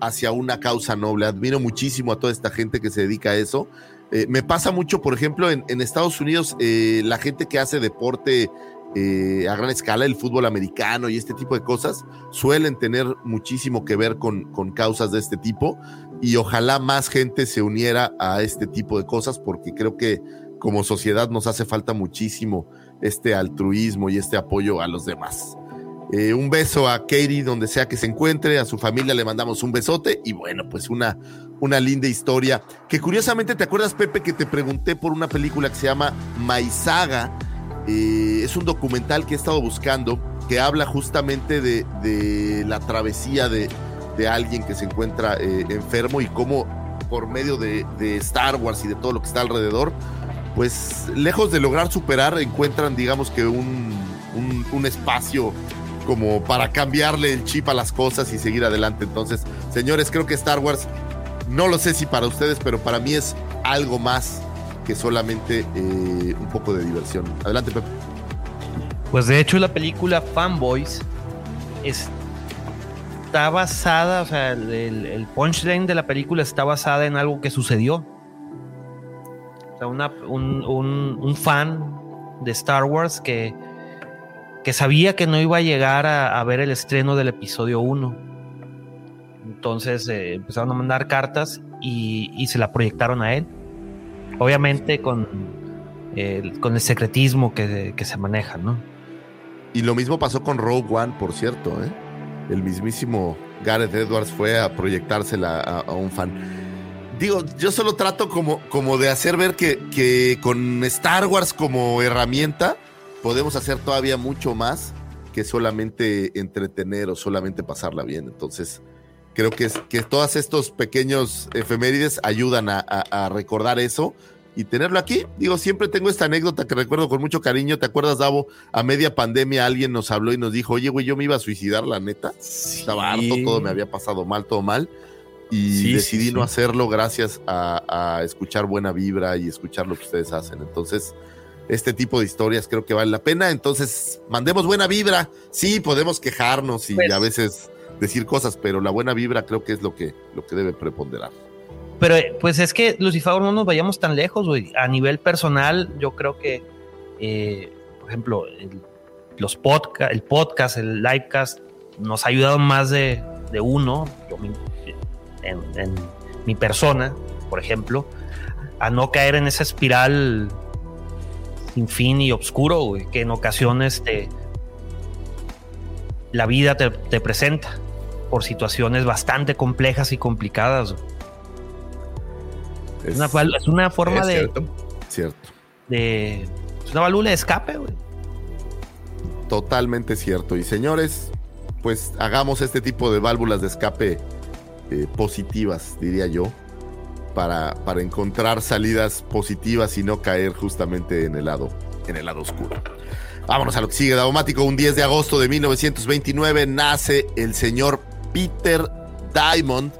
hacia una causa noble. Admiro muchísimo a toda esta gente que se dedica a eso. Eh, me pasa mucho, por ejemplo, en, Estados Unidos, eh, la gente que hace deporte eh, a gran escala, el fútbol americano y este tipo de cosas, suelen tener muchísimo que ver con, con causas de este tipo y ojalá más gente se uniera a este tipo de cosas porque creo que como sociedad nos hace falta muchísimo este altruismo y este apoyo a los demás. Eh, un beso a Katie donde sea que se encuentre, a su familia le mandamos un besote y bueno, pues una, una linda historia. Que curiosamente, ¿te acuerdas, Pepe, que te pregunté por una película que se llama Maizaga? Eh, es un documental que he estado buscando que habla justamente de, de la travesía de, de alguien que se encuentra eh, enfermo y cómo por medio de, Star Wars y de todo lo que está alrededor, pues lejos de lograr superar, encuentran, digamos que un, un espacio como para cambiarle el chip a las cosas y seguir adelante. Entonces, señores, creo que Star Wars, no lo sé si para ustedes, pero para mí es algo más que solamente eh, un poco de diversión. Adelante, Pepe. Pues de hecho la película Fanboys es- está basada, o sea, el, punchline de la película está basada en algo que sucedió. O sea, un, un- un fan de Star Wars que, que sabía que no iba a llegar a, ver el estreno del episodio 1. Entonces eh, empezaron a mandar cartas y, se la proyectaron a él. Obviamente con, con el secretismo que, que se maneja, ¿no? Y lo mismo pasó con Rogue One, por cierto. ¿eh? El mismísimo Gareth Edwards fue a proyectársela a, a un fan. Digo, yo solo trato como, como de hacer ver que, que con Star Wars como herramienta podemos hacer todavía mucho más que solamente entretener o solamente pasarla bien. Entonces, creo que, es, que todos estos pequeños efemérides ayudan a, a- a recordar eso y tenerlo aquí. Digo, siempre tengo esta anécdota que recuerdo con mucho cariño. ¿Te acuerdas, Davo? A media pandemia alguien nos habló y nos dijo, oye, güey, yo me iba a suicidar, la neta. Estaba harto, todo me había pasado mal, todo mal. Y Sí, decidí sí, no sí. hacerlo gracias a, a escuchar buena vibra y escuchar lo que ustedes hacen. Entonces, este tipo de historias creo que vale la pena. Entonces, mandemos buena vibra. Sí, podemos quejarnos y Pues- a veces decir cosas, pero la buena vibra creo que es lo que, lo que debe preponderar. Pero eh, pues es que Lucifer no nos vayamos tan lejos, güey. A nivel personal, yo creo que, eh, por ejemplo, el, los podcast, el podcast, el livecast, nos ha ayudado más de, de uno, yo en, en mi persona, por ejemplo, a no caer en esa espiral sin fin y oscuro, güey, que en ocasiones te, la vida te, te presenta por situaciones bastante complejas y complicadas. Es una, val- es una forma Es de, cierto. Cierto. de- Es una válvula de escape, güey. Totalmente cierto. Y señores, pues hagamos este tipo de válvulas de escape eh, positivas, diría yo, para, para encontrar salidas positivas y no caer justamente en el lado, en el lado oscuro. Vámonos a lo que sigue, Daumático. Un 10 de agosto de 1929 nace el señor Peter Diamond.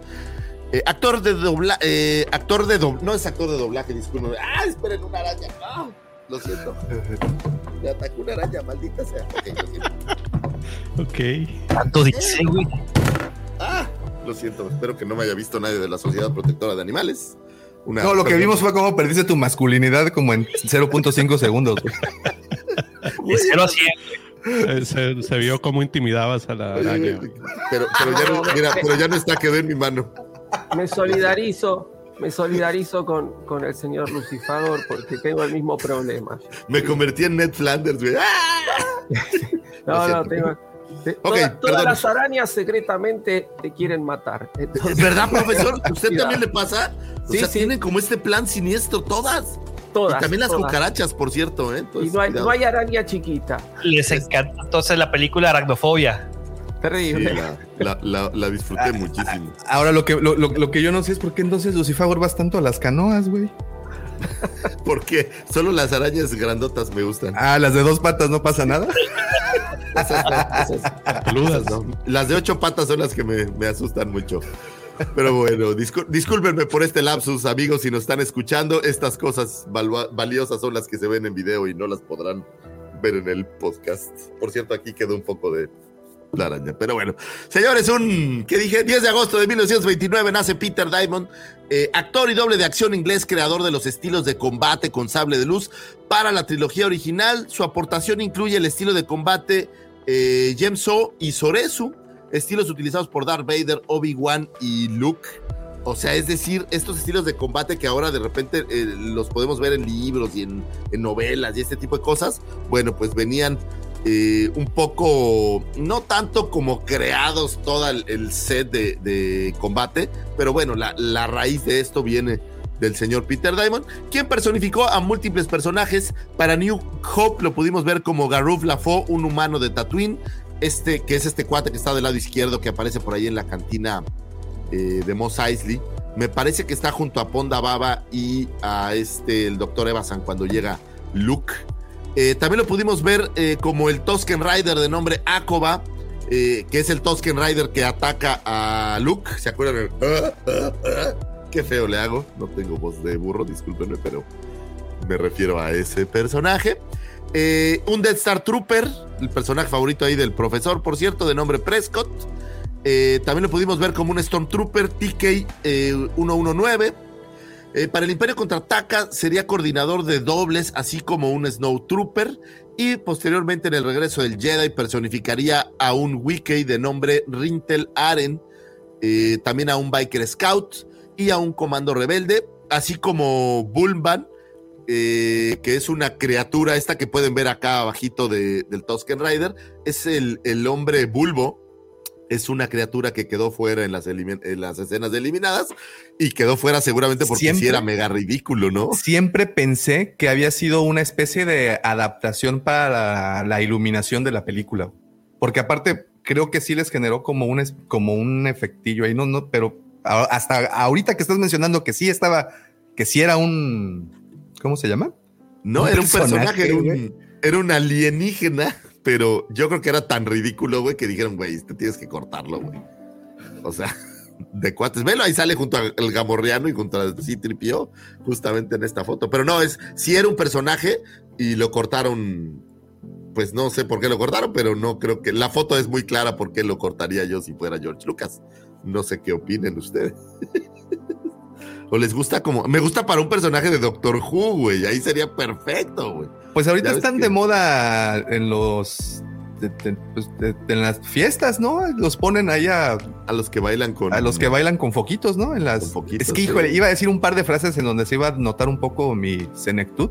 eh, actor de doblaje, actor de doblaje, no es actor de doblaje, disculpen. Ah, esperen una araña. Ah, lo siento. Me atacó una araña, maldita sea. Ok. Tanto dice, güey. Lo siento, espero que no me haya visto nadie de la Sociedad Protectora de Animales. Una- No, lo que vimos fue cómo perdiste tu masculinidad como en 0.5 segundos. De 0 a 100. Eh, Se, se vio cómo intimidabas a la araña. Pero, pero ya no, mira, pero ya no está, quedó en mi mano. Me solidarizo, me solidarizo con, con el señor Lucifagor porque tengo el mismo problema. Me convertí en Ned Flanders, güey. ¡Ah! No, no, tengo. Te- Ok, toda- todas las arañas secretamente te quieren matar. Entonces, ¿Verdad, profesor? ¿Usted también le pasa? O Sí, sea, sí. tienen como este plan siniestro, todas. todas. y también las todas. cucarachas, por cierto, ¿eh? Y no hay, cuidado. no hay araña chiquita. Les encanta entonces la película Aracnofobia. Sí, Terrible. la, la- la- la disfruté muchísimo. Ahora lo que, lo, lo- lo que yo no sé es por qué entonces Lucifagor vas tanto a las canoas, güey. Porque solo las arañas grandotas me gustan. Ah, las de dos patas no pasa nada. Peludas. No, Las de ocho patas son las que me, me asustan mucho. Pero bueno, discúlpenme por este lapsus, amigos, si nos están escuchando. Estas cosas valiosas son las que se ven en video y no las podrán ver en el podcast. Por cierto, aquí quedó un poco de Pero bueno, señores, un, ¿qué dije? 10 de agosto de 1929 nace Peter Diamond, eh, actor y doble de acción inglés, creador de los estilos de combate con sable de luz para la trilogía original. Su aportación incluye el estilo de combate eh, Yemso y Soresu, estilos utilizados por Darth Vader, Obi-Wan y Luke. O sea, es decir, estos estilos de combate que ahora de repente eh, los podemos ver en libros y en novelas y este tipo de cosas, bueno, pues venían eh, un poco, no tanto como creados todo el, set de, combate, pero bueno, la, raíz de esto viene del señor Peter Diamond, quien personificó a múltiples personajes. Para New Hope lo pudimos ver como Garuf Lafo, un humano de Tatooine, este, que es este cuate que está del lado izquierdo, que aparece por ahí en la cantina eh, de Mos Eisley. Me parece que está junto a Ponda Baba y a este, el doctor Evasan cuando llega Luke. Eh, también lo pudimos ver eh, como el Tosken Rider de nombre Akoba, eh, que es el Tosken Rider que ataca a Luke. ¿Se acuerdan? Qué feo le hago. No tengo voz de burro, discúlpenme, pero me refiero a ese personaje. Un Death Star Trooper, el personaje favorito ahí del profesor, por cierto, de nombre Prescott. También lo pudimos ver como un Stormtrooper TK eh, 119. Para el Imperio Contraataca sería coordinador de dobles, así como un Snow Trooper. Y posteriormente en el regreso del Jedi personificaría a un Wiki de nombre Rintel Aren, eh, también a un Biker Scout y a un Comando Rebelde, así como Bulban, eh, que es una criatura, esta que pueden ver acá abajito de- del Tusken Rider, es el, el hombre bulbo, es una criatura que quedó fuera en las, elimin- en las escenas de eliminadas y quedó fuera seguramente porque sí Siempre. era mega ridículo, ¿no? Siempre pensé que había sido una especie de adaptación para la, la iluminación de la película. Porque aparte, creo que sí les generó como un, como un efectillo ahí, no, no, pero hasta ahorita que estás mencionando que sí estaba, que sí era un, ¿cómo se llama? No, Un era un personaje, era un, era un alienígena, pero yo creo que era tan ridículo, güey, que dijeron, güey, este tienes que cortarlo, güey. O sea, de cuates. Velo, ahí sale junto al Gamorreano y junto a C-3PO, justamente en esta foto. Pero no, es, sí era un personaje y lo cortaron, pues no sé por qué lo cortaron, pero no creo que, la foto es muy clara por qué lo cortaría yo si fuera George Lucas. No sé qué opinen ustedes. O les gusta como. Me gusta para un personaje de Doctor Who, güey. Ahí sería perfecto, güey. Pues ahorita están que- de moda en los, de- de- pues, de- en las fiestas, ¿no? Los ponen ahí a, A los que bailan con. a los que bailan con foquitos, ¿no? En las. Foquitos, es que, sí. híjole, iba a decir un par de frases en donde se iba a notar un poco mi senectud.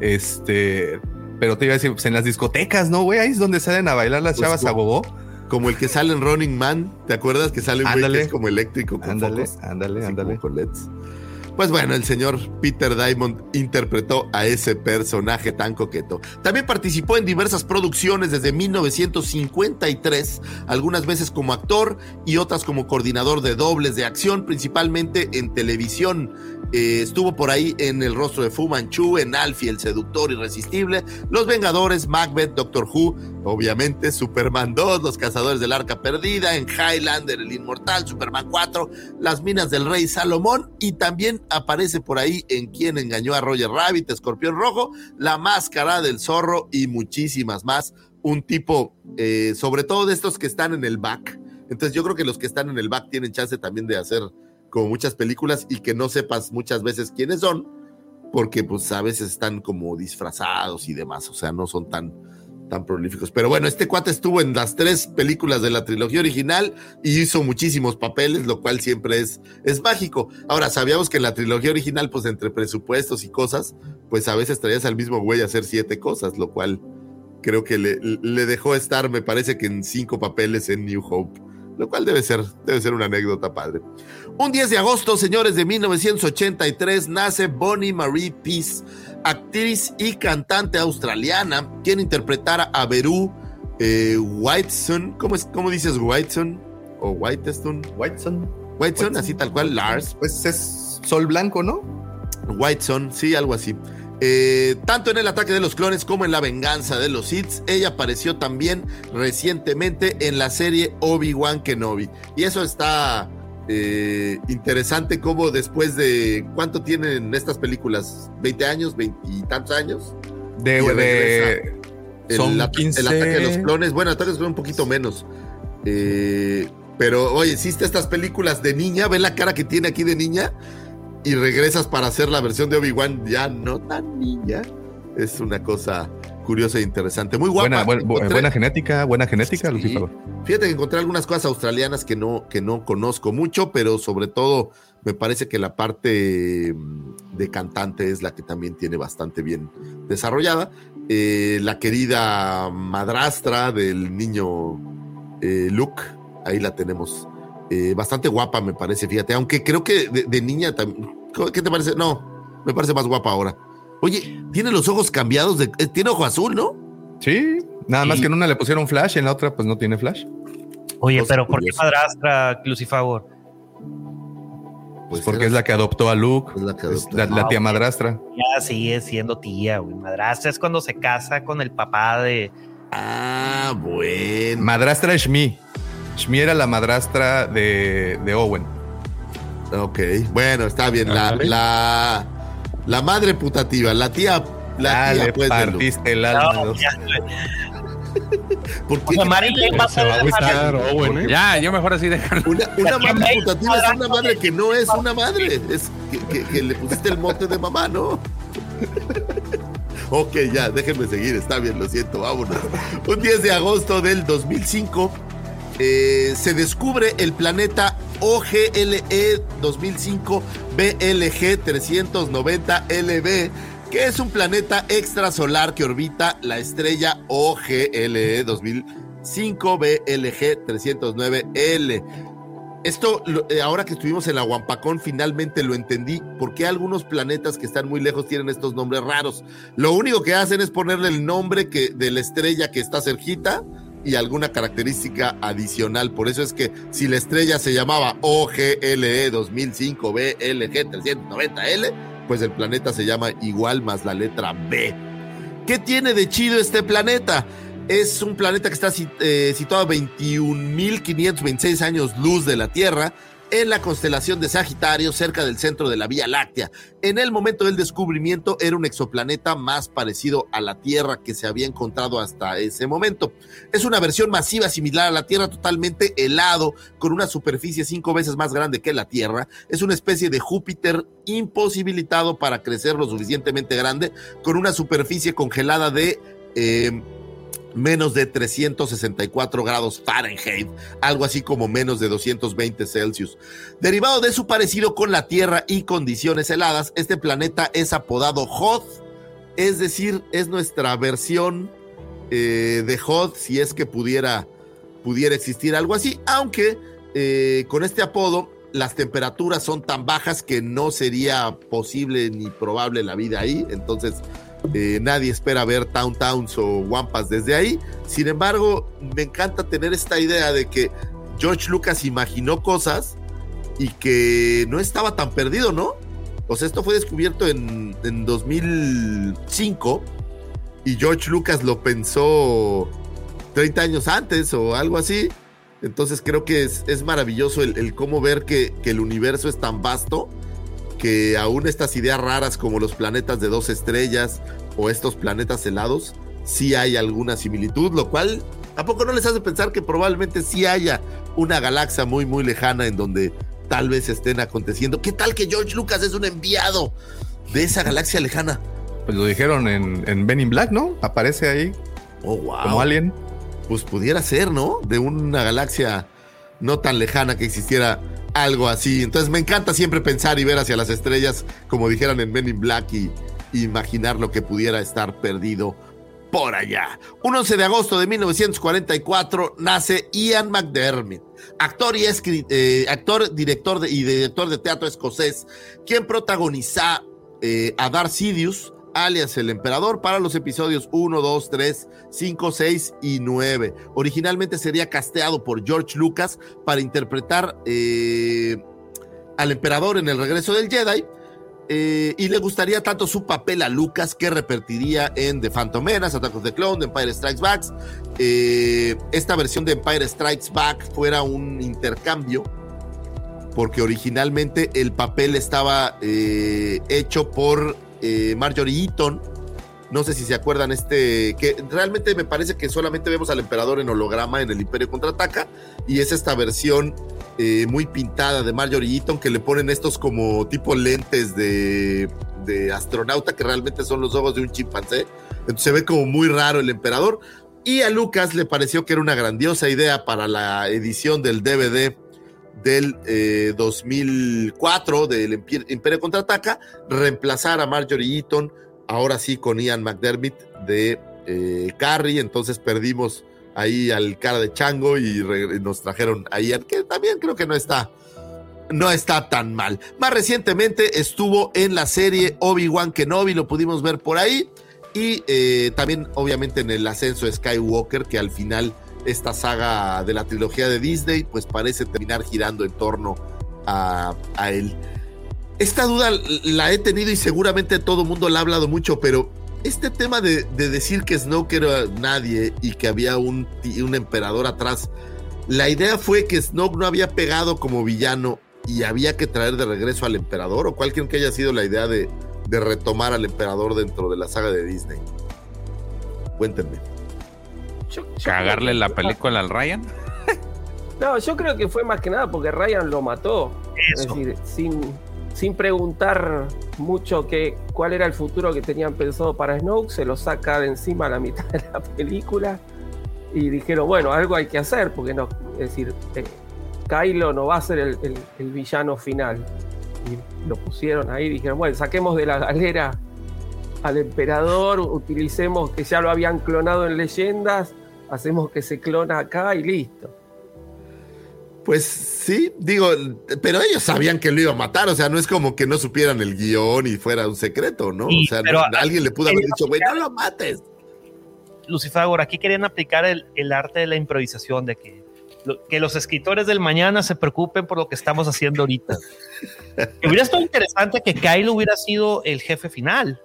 Este, pero te iba a decir, pues en las discotecas, ¿no, güey? Ahí es donde salen a bailar las Pues, chavas a gogo. Como el que sale en Running Man. ¿Te acuerdas que sale Ándale. que es como eléctrico con Ándale, focos? ándale, ándale. como con LEDs. Pues bueno, el señor Peter Diamond interpretó a ese personaje tan coqueto. También participó en diversas producciones desde 1953, algunas veces como actor y otras como coordinador de dobles de acción, principalmente en televisión. Eh, estuvo por ahí en El rostro de Fu Manchu, en Alfie, el seductor irresistible, Los Vengadores, Macbeth, Doctor Who, obviamente Superman 2, Los Cazadores del Arca Perdida, en Highlander, El Inmortal, Superman 4, Las Minas del Rey Salomón y también aparece por ahí en Quien engañó a Roger Rabbit, Escorpión Rojo, La Máscara del Zorro y muchísimas más. Un tipo, eh, sobre todo de estos que están en el back. Entonces yo creo que los que están en el back tienen chance también de hacer como muchas películas y que no sepas muchas veces quiénes son, porque pues a veces están como disfrazados y demás, o sea, no son tan, tan prolíficos. Pero bueno, este cuate estuvo en las tres películas de la trilogía original y hizo muchísimos papeles, lo cual siempre es, es mágico. Ahora, sabíamos que en la trilogía original, pues entre presupuestos y cosas, pues a veces traías al mismo güey a hacer siete cosas, lo cual creo que le, dejó estar, me parece que en cinco papeles en New Hope lo cual debe ser, debe ser una anécdota padre. Un 10 de agosto, señores, de 1983, nace Bonnie Marie Peace, actriz y cantante australiana, quien interpretara a Beru eh, Whiteson. ¿Cómo, es, ¿Cómo dices Whiteson? ¿O Whitestone? Whiteson. Whiteson, así tal cual, Lars. Pues es Sol Blanco, ¿no? Whiteson, sí, algo así. Eh, tanto en el ataque de los clones como en la venganza de los Sith, ella apareció también recientemente en la serie Obi-Wan Kenobi. Y eso está eh, interesante como después de... ¿Cuánto tienen estas películas? ¿20 años? ¿20 y tantos años? De... de el, son el, 15... el ataque de los clones. Bueno, ataque un poquito menos. Eh, pero oye, hiciste estas películas de niña, ve la cara que tiene aquí de niña y regresas para hacer la versión de Obi-Wan ya no tan niña. Es una cosa curiosa e interesante. Muy guapa. Buena, genética, buena genética, Sí. Lucifer. Fíjate que encontré algunas cosas australianas que no, que no conozco mucho, pero sobre todo me parece que la parte mm, de cantante es la que también tiene bastante bien desarrollada. Eh, la querida madrastra del niño eh, Luke, ahí la tenemos. Eh, bastante guapa, me parece, fíjate, aunque creo que de, de niña también. ¿Qué te parece? No, me parece más guapa ahora. Oye, tiene los ojos cambiados, de, eh, tiene ojo azul, ¿no? Sí, nada más que en una le pusieron flash, en la otra pues no tiene flash. Oye, Cosa pero ¿por qué madrastra Pues Lucifagor? porque es la que adoptó a Luke, es la que es adoptó. la, la Ah, tía madrastra. Ya sigue siendo tía, güey. Madrastra es cuando se casa con el papá de. Ah, bueno. Madrastra es Shmi. Shmi era la madrastra de, de Owen. Ok, bueno, está bien. La, la, la madre putativa, la tía, la Ah, tía le pues partiste el alma. No, dos. ya, ¿Por o sea, Se va a gustar Owen, ¿eh? Ya, yo mejor así dejarlo. Una, una madre putativa es una madre que no es una madre, es que, que- que le pusiste el mote de mamá, ¿no? ok, ya, déjenme seguir, está bien, lo siento, vámonos. Un 10 de agosto del 2005 eh, se descubre el planeta OGLE 2005 BLG 390 LB, que es un planeta extrasolar que orbita la estrella OGLE 2005 BLG 309 L. Esto, lo- eh, ahora que estuvimos en la Huampacón, finalmente lo entendí. ¿Por qué algunos planetas que están muy lejos tienen estos nombres raros? Lo único que hacen es ponerle el nombre que, de la estrella que está cerquita y alguna característica adicional. Por eso es que si la estrella se llamaba OGLE 2005 BLG 390L, pues el planeta se llama igual más la letra B. ¿Qué tiene de chido este planeta? Es un planeta que está eh, situado a 21.526 años luz de la Tierra en la constelación de Sagitario, cerca del centro de la Vía Láctea. En el momento del descubrimiento era un exoplaneta más parecido a la Tierra que se había encontrado hasta ese momento. Es una versión masiva similar a la Tierra, totalmente helado, con una superficie cinco veces más grande que la Tierra. Es una especie de Júpiter imposibilitado para crecer lo suficientemente grande, con una superficie congelada de... eh, menos de 364 grados Fahrenheit, algo así como menos de 220 Celsius. Derivado de su parecido con la Tierra y condiciones heladas, este planeta es apodado Hoth, es decir, es nuestra versión eh, de Hoth, si es que pudiera, pudiera existir algo así, aunque eh, con este apodo las temperaturas son tan bajas que no sería posible ni probable la vida ahí. Entonces, eh, nadie espera ver Town Towns o Wampas desde ahí. Sin embargo, me encanta tener esta idea de que George Lucas imaginó cosas y que no estaba tan perdido, ¿no? O sea, esto fue descubierto en, en 2005 y George Lucas lo pensó 30 años antes o algo así. Entonces creo que es, maravilloso el, cómo ver que el universo es tan vasto que aún estas ideas raras como los planetas de dos estrellas o estos planetas helados, sí hay alguna similitud, lo cual ¿a poco no les hace pensar que probablemente sí haya una galaxia muy, muy lejana en donde tal vez estén aconteciendo? ¿Qué tal que George Lucas es un enviado de esa galaxia lejana? Pues lo dijeron en, en Ben in Black, ¿no? Aparece ahí Oh, wow. como alien. Pues pudiera ser, ¿no? De una galaxia no tan lejana que existiera algo así. Entonces me encanta siempre pensar y ver hacia las estrellas, como dijeran en Men in Black, y imaginar lo que pudiera estar perdido por allá. Un 11 de agosto de 1944 nace Ian McDermott, actor y eh, director de- y director de teatro escocés, quien protagoniza eh, a Darth Sidious, alias el emperador, para los episodios 1, 2, 3, 5, 6 y 9. Originalmente sería casteado por George Lucas para interpretar eh, al emperador en el regreso del Jedi. eh, y le gustaría tanto su papel a Lucas que repetiría en The Phantom Menace, Attack of the Clone, The Empire Strikes Back. Eh, esta versión de Empire Strikes Back fuera un intercambio porque originalmente el papel estaba hecho por eh, Marjorie Eaton. No sé si se acuerdan este, que realmente me parece que solamente vemos al emperador en holograma en el Imperio Contraataca y es esta versión eh, muy pintada de Marjorie Eaton que le ponen estos como tipo lentes de, de astronauta que realmente son los ojos de un chimpancé. Entonces se ve como muy raro el emperador. Y a Lucas le pareció que era una grandiosa idea para la edición del DVD del eh, 2004 del Imper- Imperio Contraataca, reemplazar a Marjorie Eaton, ahora sí con Ian McDermott de eh, Carrie, entonces perdimos ahí al cara de Chango y nos trajeron a Ian, que también creo que no está, no está tan mal. Más recientemente estuvo en la serie Obi-Wan Kenobi, lo pudimos ver por ahí, y eh, también obviamente en el ascenso de Skywalker, que al final esta saga de la trilogía de Disney, pues parece terminar girando en torno a, él. Esta duda la he tenido y seguramente todo el mundo la ha hablado mucho, pero este tema de, de decir que Snoke era nadie y que había un, un emperador atrás, la idea fue que Snoke no había pegado como villano y había que traer de regreso al emperador, o cualquier que haya sido la idea de, de retomar al emperador dentro de la saga de Disney. Cuéntenme. Yo- yo Cagarle la película al Ryan. No, yo creo que fue más que nada porque Ryan lo mató. Es decir, sin, sin preguntar mucho que, cuál era el futuro que tenían pensado para Snoke, se lo saca de encima a la mitad de la película y dijeron, bueno, algo hay que hacer, porque no, es decir, eh, Kylo no va a ser el, el- el villano final. Y lo pusieron ahí, dijeron, bueno, saquemos de la galera al emperador, utilicemos que ya lo habían clonado en leyendas, hacemos que se clona acá y listo. Pues sí, digo, pero ellos sabían que lo iba a matar, o sea, no es como que no supieran el guion y fuera un secreto, ¿no? Sí, o sea, pero- no- alguien le pudo haber ellos dicho, güey, no lo mates. Lucifer, ahora aquí querían aplicar el, el arte de la improvisación, de que, lo- que los escritores del mañana se preocupen por lo que estamos haciendo ahorita. Hubiera estado interesante que Kylo hubiera sido el jefe final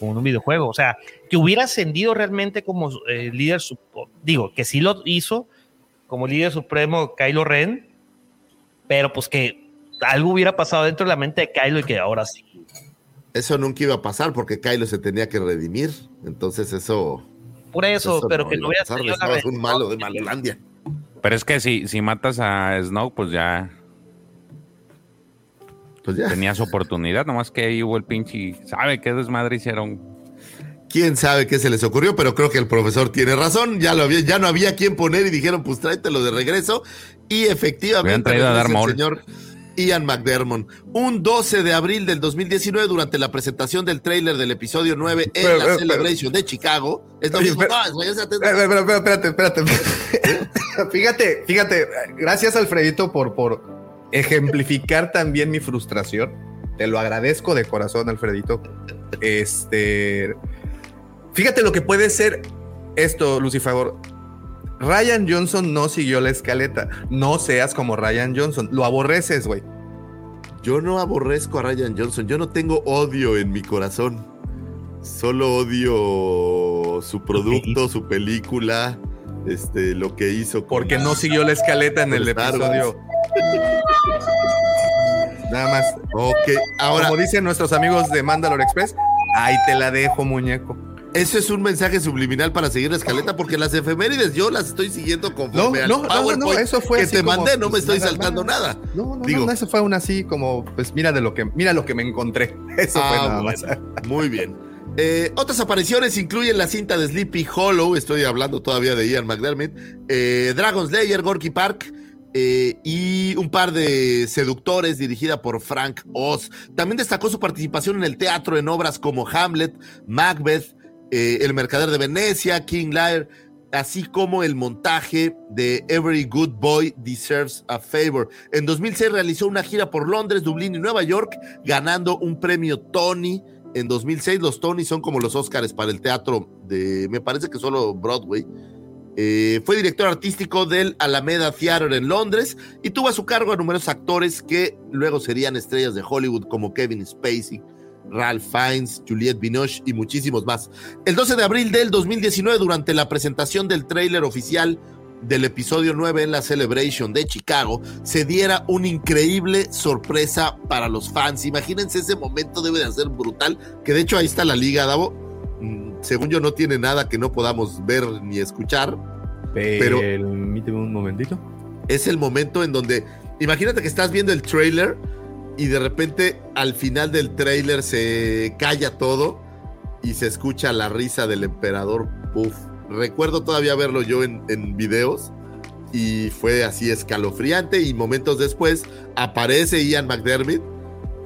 en un videojuego, o sea, que hubiera ascendido realmente como eh, líder, digo, que sí lo hizo como líder supremo Kylo Ren, pero pues que algo hubiera pasado dentro de la mente de Kylo y que ahora sí. Eso nunca iba a pasar porque Kylo se tenía que redimir, entonces eso... Por eso, pero que no a hubiera pasar, la estabas un malo de Malolandia. Pero es que si, si matas a Snoke, pues ya Pues ya. tenías oportunidad, nomás que ahí hubo el pinche. ¿Sabe qué desmadre hicieron? Quién sabe qué se les ocurrió, pero creo que el profesor tiene razón. Ya lo había, ya no había quien poner y dijeron, pues tráetelo de regreso. Y efectivamente, a el señor Ian McDermott. Un 12 de abril del 2019, durante la presentación del tráiler del episodio 9 en Pero, la pero, Celebration de Chicago. Es lo mismo. espérate, espérate. fíjate, fíjate, gracias Alfredito por, por, ejemplificar también mi frustración. Te lo agradezco de corazón, Alfredito. Este. Fíjate lo que puede ser esto, Lucifer. Ryan Johnson no siguió la escaleta. No seas como Ryan Johnson. Lo aborreces, güey. Yo no aborrezco a Ryan Johnson. Yo no tengo odio en mi corazón. Solo odio su producto, su película, este, lo que hizo. con- Porque no siguió la escaleta en el episodio. Nada más. Ok, ahora, Como dicen nuestros amigos de Mandalore Express, ahí te la dejo, muñeco. eso es un mensaje subliminal para seguir la escaleta, porque las efemérides yo las estoy siguiendo No, conforme al no, no, no, PowerPoint eso fue que te como, mandé, no me pues, estoy nada saltando nada. No, no, Digo- no, eso fue un así como, pues mira de lo que, mira lo que me encontré. Eso fue Ah, nada más. bueno, Muy bien. Eh, otras apariciones incluyen la cinta de Sleepy Hollow, estoy hablando todavía de Ian McDermott, eh, Dragon's Lair, Gorky Park eh, y un par de seductores dirigida por Frank Oz. También destacó su participación en el teatro en obras como Hamlet, Macbeth, eh, El Mercader de Venecia, King Lear, así como el montaje de Every Good Boy Deserves a Favor. En 2006 realizó una gira por Londres, Dublín y Nueva York, ganando un premio Tony. En 2006 los Tony son como los Oscars para el teatro de, me parece que solo Broadway. Eh, fue director artístico del Alameda Theatre en Londres y tuvo a su cargo a numerosos actores que luego serían estrellas de Hollywood como Kevin Spacey, Ralph Fiennes, Juliette Binoche y muchísimos más. El 12 de abril del 2019, durante la presentación del tráiler oficial del episodio 9 en la Celebration de Chicago, se diera una increíble sorpresa para los fans. Imagínense ese momento, debe de ser brutal, que de hecho ahí está la liga, Davo. Según yo no tiene nada que no podamos ver ni escuchar. Pero- Permíteme un momentito. Es el momento en donde, imagínate que estás viendo el trailer y de repente al final del trailer se calla todo y se escucha la risa del emperador. Puff. Recuerdo todavía verlo yo en, en videos y fue así escalofriante y momentos después aparece Ian McDermott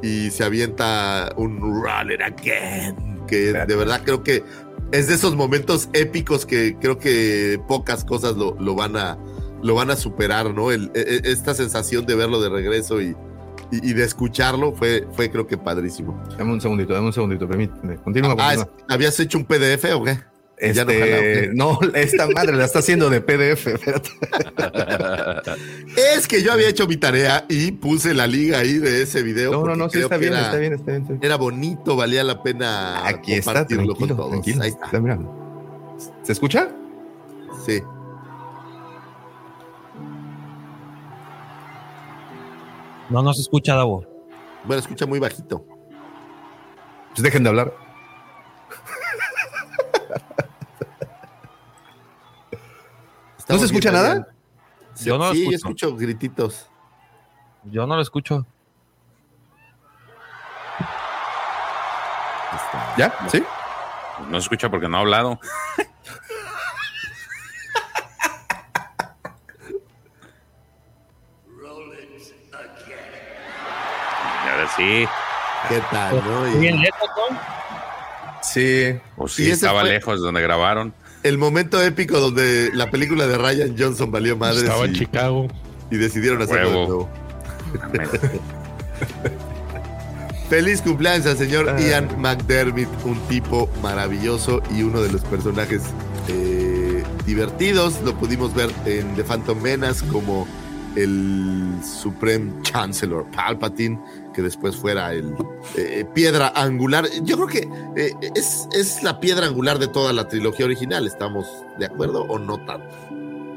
y se avienta un Run It Again, que de verdad creo que es de esos momentos épicos que creo que pocas cosas lo, lo van a lo van a superar, ¿no? El- e- e- esta sensación de verlo de regreso y, y- y de escucharlo fue, fue creo que padrísimo. Dame un segundito, dame un segundito, permíteme. Continúa, Ah, continúa. ¿habías hecho un PDF o qué? Ya no Este, no, esta madre la está haciendo de PDF. Es que yo había hecho mi tarea y puse la liga ahí de ese video. No, no, no, sí está bien, era- está bien, está bien. está bien. Era bonito, valía la pena Aquí está, compartirlo tranquilo, con todos. tranquilo. Ahí está. ¿Se escucha? Sí. No, no se escucha, Davo. Bueno, escucha muy bajito. Pues dejen de hablar. ¿No se escucha nada? Adrián. Yo no lo sí, yo escucho. grititos. Yo no lo escucho. ¿Ya? ¿Sí? No se escucha porque no ha hablado. Y ahora sí. ¿Qué tal, no? Y- Bien lejos, ¿no? Sí. O Sí, sí, estaba fue- lejos donde grabaron. El momento épico donde la película de Ryan Johnson valió madres Estaba en Chicago. y decidieron hacerlo de nuevo. Feliz cumpleaños al señor Ah. Ian McDermott, un tipo maravilloso y uno de los personajes eh, divertidos. Lo pudimos ver en The Phantom Menace como el Supreme Chancellor Palpatine, que después fuera el eh, piedra angular. Yo creo que eh, es, es la piedra angular de toda la trilogía original. ¿Estamos de acuerdo o no tanto?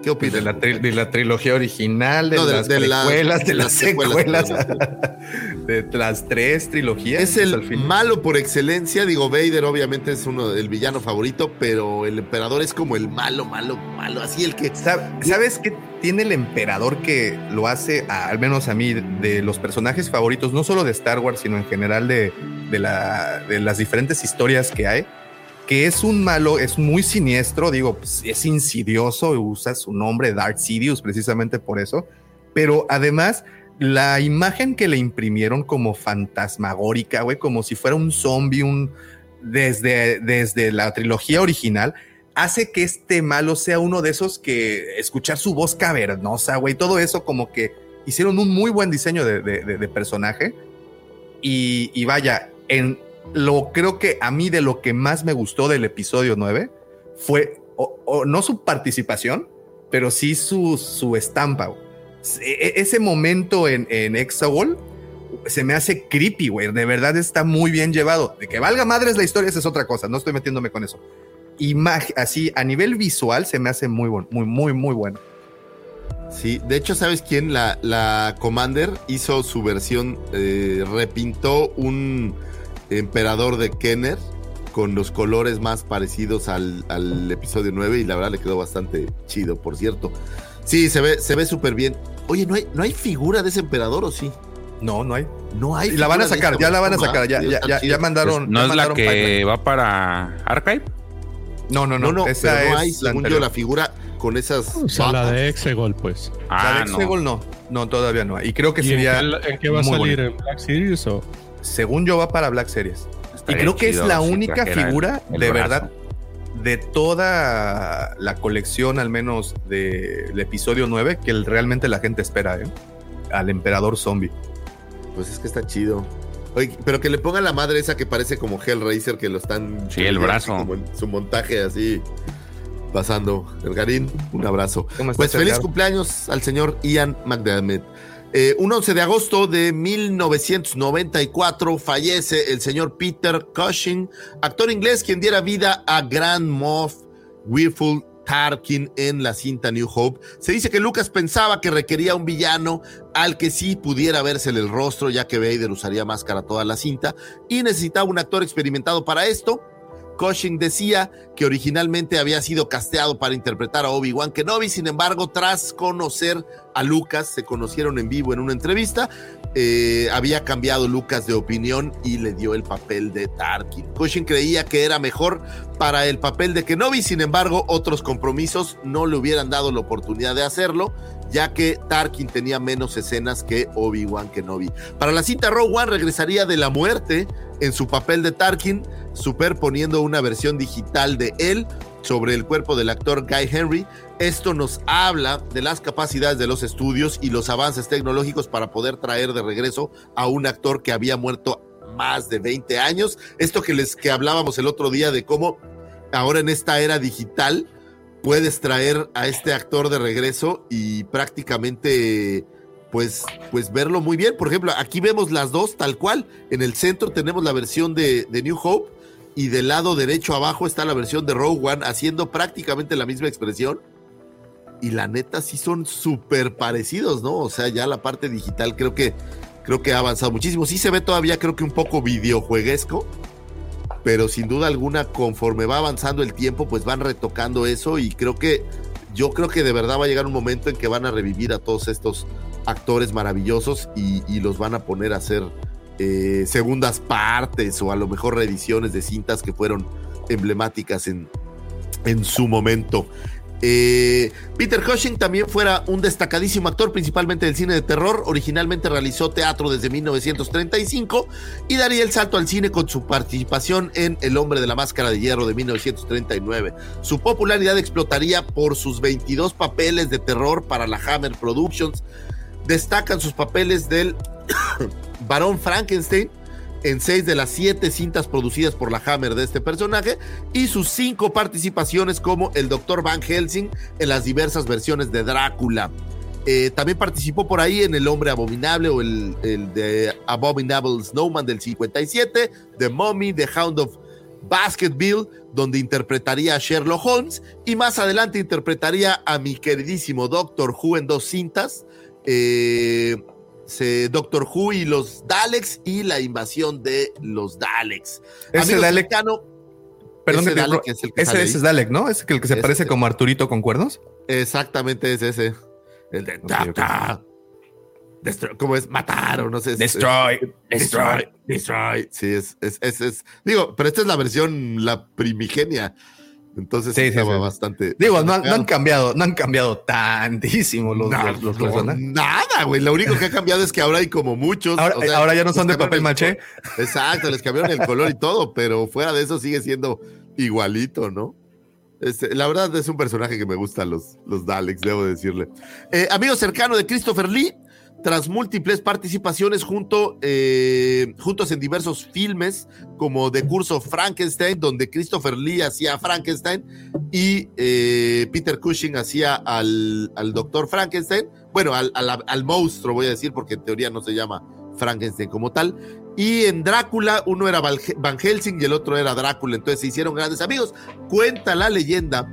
¿Qué De opinas? la, de la trilogía original, de, No, de- las de precuelas, de, de las las secuelas, de las tres trilogías. Es pues, el al fin. malo por excelencia. Digo, Vader obviamente es uno del villano favorito, pero el emperador es como el malo, malo, malo. Así el que. Sab- ¿Sabes qué tiene el emperador que lo hace, a- al menos a mí, de los personajes favoritos, no solo de Star Wars, sino en general de, de la, de las diferentes historias que hay? Que es un malo, es muy siniestro, digo, pues, es insidioso, usa su nombre Darth Sidious precisamente por eso, pero además la imagen que le imprimieron como fantasmagórica, güey, como si fuera un zombie, un desde, desde la trilogía original, hace que este malo sea uno de esos que escuchar su voz cavernosa, güey, todo eso como que hicieron un muy buen diseño de- de personaje. Y, y vaya, en lo creo que a mí de lo que más me gustó del episodio 9 fue o- no su participación, pero sí su, su estampa. E- e- ese momento en, en Exawall se me hace creepy, güey. De verdad está muy bien llevado. De que valga madres la historia, esa es otra cosa. No estoy metiéndome con eso. Imag- así, a nivel visual, se me hace muy bueno, muy, muy, muy bueno. Sí, de hecho, ¿sabes quién? La, la Commander hizo su versión, eh, repintó un emperador de Kenner con los colores más parecidos al, al episodio 9 y la verdad le quedó bastante chido, por cierto. Sí, se ve, se ve súper bien. Oye, ¿no hay, ¿no hay figura de ese emperador o sí? No, no hay. No hay. Y la van a sacar, ya la van a sacar, ya, ya, ya, mandaron. ¿No ya es la que pipeline. va para Archive? No, no, no. No, no, esa pero no es hay, la según yo, anterior. la figura con esas. O sea, la de Exegol, pues. La Ah, de no. Exegol no. No, todavía no. Y creo que ¿Y en sería. qué, en qué va a salir? bonito. ¿En Black Series o...? Según yo, va para Black Series. Y creo que es la si única el- figura, el de brazo. verdad, de toda la colección, al menos del episodio 9, que el- realmente la gente espera, ¿eh? Al emperador zombie. Pues es que está chido. Oye, pero que le pongan la madre esa que parece como Hellraiser, que lo están. Sí, el brazo. Como en su montaje así. Pasando. Elgarín, un abrazo. ¿Cómo estás, Pues feliz cumpleaños al señor Ian McDermott. Eh, un 11 de agosto de 1994 fallece el señor Peter Cushing, actor inglés quien diera vida a Grand Moff Wilful Tarkin en la cinta New Hope. Se dice que Lucas pensaba que requería un villano al que sí pudiera vérsele el rostro, ya que Vader usaría máscara toda la cinta, y necesitaba un actor experimentado para esto. Cushing decía que originalmente había sido casteado para interpretar a Obi-Wan Kenobi, sin embargo, tras conocer a Lucas, se conocieron en vivo en una entrevista, eh, había cambiado Lucas de opinión y le dio el papel de Tarkin. Cushing creía que era mejor para el papel de Kenobi, sin embargo, otros compromisos no le hubieran dado la oportunidad de hacerlo, ya que Tarkin tenía menos escenas que Obi-Wan Kenobi. Para la cinta Rogue One regresaría de la muerte en su papel de Tarkin, superponiendo una versión digital de él sobre el cuerpo del actor Guy Henry. Esto nos habla de las capacidades de los estudios y los avances tecnológicos para poder traer de regreso a un actor que había muerto más de 20 años. Esto que les que hablábamos el otro día de cómo ahora en esta era digital puedes traer a este actor de regreso y prácticamente pues, pues verlo muy bien. Por ejemplo, aquí vemos las dos tal cual. En el centro tenemos la versión de, New Hope y del lado derecho abajo está la versión de Rogue One haciendo prácticamente la misma expresión. Y la neta sí son súper parecidos, ¿no? O sea, ya la parte digital creo que, creo que ha avanzado muchísimo. Sí se ve todavía creo que un poco videojueguesco, pero sin duda alguna conforme va avanzando el tiempo, pues van retocando eso y creo que yo creo que de verdad va a llegar un momento en que van a revivir a todos estos actores maravillosos y, los van a poner a hacer eh, segundas partes o a lo mejor reediciones de cintas que fueron emblemáticas en, en su momento. Eh, Peter Cushing también fuera un destacadísimo actor, principalmente del cine de terror. Originalmente realizó teatro desde 1935 y daría el salto al cine con su participación en El hombre de la máscara de hierro de 1939. Su popularidad explotaría por sus 22 papeles de terror para la Hammer Productions. Destacan sus papeles del Barón Frankenstein en seis de las siete cintas producidas por la Hammer de este personaje y sus cinco participaciones como el Dr. Van Helsing en las diversas versiones de Drácula. Eh, también participó por ahí en El Hombre Abominable o el, el de Abominable Snowman del 57, The Mummy, The Hound of Baskerville, donde interpretaría a Sherlock Holmes y más adelante interpretaría a mi queridísimo Doctor Who en dos cintas. Eh, se- Doctor Who y los Daleks y la invasión de los Daleks. Ese Dalek- cercano, Perdón ese Dalek es el que ese, es Dalek, ¿no? Es el que se Ese parece como Arturito con cuernos. Exactamente es ese. El de Ok, Doctor. Destroy- ¿Cómo es? Matar o no sé. es- Destroy, es- destroy, destroy. Sí, es, es, es, es- Digo, pero esta es la versión, la primigenia. Entonces Sí, estaba sí. bastante. Digo, no, han- no han cagado. cambiado, no han cambiado tantísimo los, No, los- los no, personajes. nada, güey. Lo único que ha cambiado es que ahora hay como muchos. Ahora, o sea, ahora ya no son de papel el maché. Exacto, les cambiaron el color y todo, pero fuera de eso sigue siendo igualito, ¿no? Este, la verdad es un personaje que me gusta los, los Daleks, debo decirle. Eh, amigo cercano de Christopher Lee, tras múltiples participaciones eh, juntos en diversos filmes, como The Curse of Frankenstein, donde Christopher Lee hacía Frankenstein y eh, Peter Cushing hacía al, doctor Frankenstein, bueno, al, al- monstruo, voy a decir, porque en teoría no se llama Frankenstein como tal. Y en Drácula, uno era Van Helsing y el otro era Drácula, entonces se hicieron grandes amigos. Cuenta la leyenda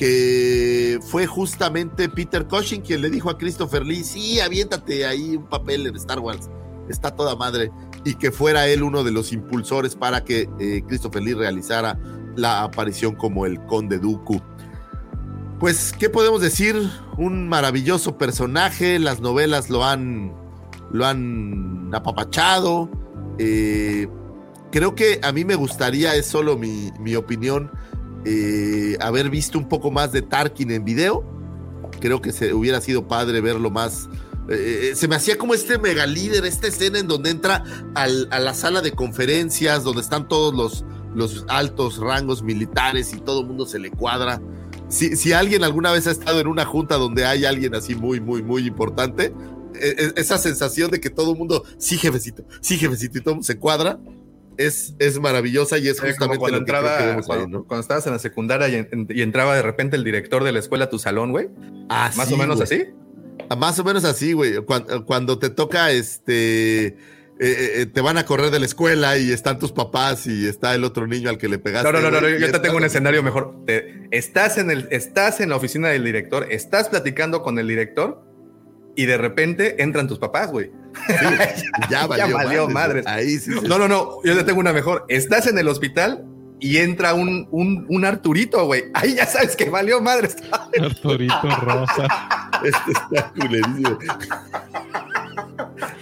que fue justamente Peter Cushing quien le dijo a Christopher Lee, sí, aviéntate ahí un papel en Star Wars, está toda madre, y que fuera él uno de los impulsores para que eh, Christopher Lee realizara la aparición como el Conde Dooku. Pues, ¿qué podemos decir? Un maravilloso personaje, las novelas lo han, lo han apapachado. eh, creo que a mí me gustaría, es solo mi, mi opinión, eh, haber visto un poco más de Tarkin en video. Creo que se hubiera sido padre verlo más. eh, se me hacía como este mega líder, esta escena en donde entra al- a la sala de conferencias, donde están todos los, los altos rangos militares y todo el mundo se le cuadra. Si, si alguien alguna vez ha estado en una junta donde hay alguien así muy, muy, muy importante, e- e- esa sensación de que todo el mundo, sí, jefecito, sí, jefecito, y todo se cuadra, es, es maravillosa y es Eh, como justamente cuando lo que creo entraba, que vemos ahí, cuando, ¿no? cuando estabas en la secundaria y, en- y entraba de repente el director de la escuela a tu salón, güey. Ah, Más sí, o menos así. Más o menos así, güey. Cuando, cuando te toca, este, eh, eh, te van a correr de la escuela y están tus papás y está el otro niño al que le pegaste. No, no, no, no, yo te está- tengo un escenario mejor. Te- estás, en el, estás en la oficina del director, estás platicando con el director y de repente entran tus papás, güey. Ya valió. Ahí sí. sí. No, no, no, yo te tengo una mejor. Estás en el hospital y entra un, un, un Arturito, güey. Ahí ya sabes que valió madres. Arturito Rosa. Este está culerísimo.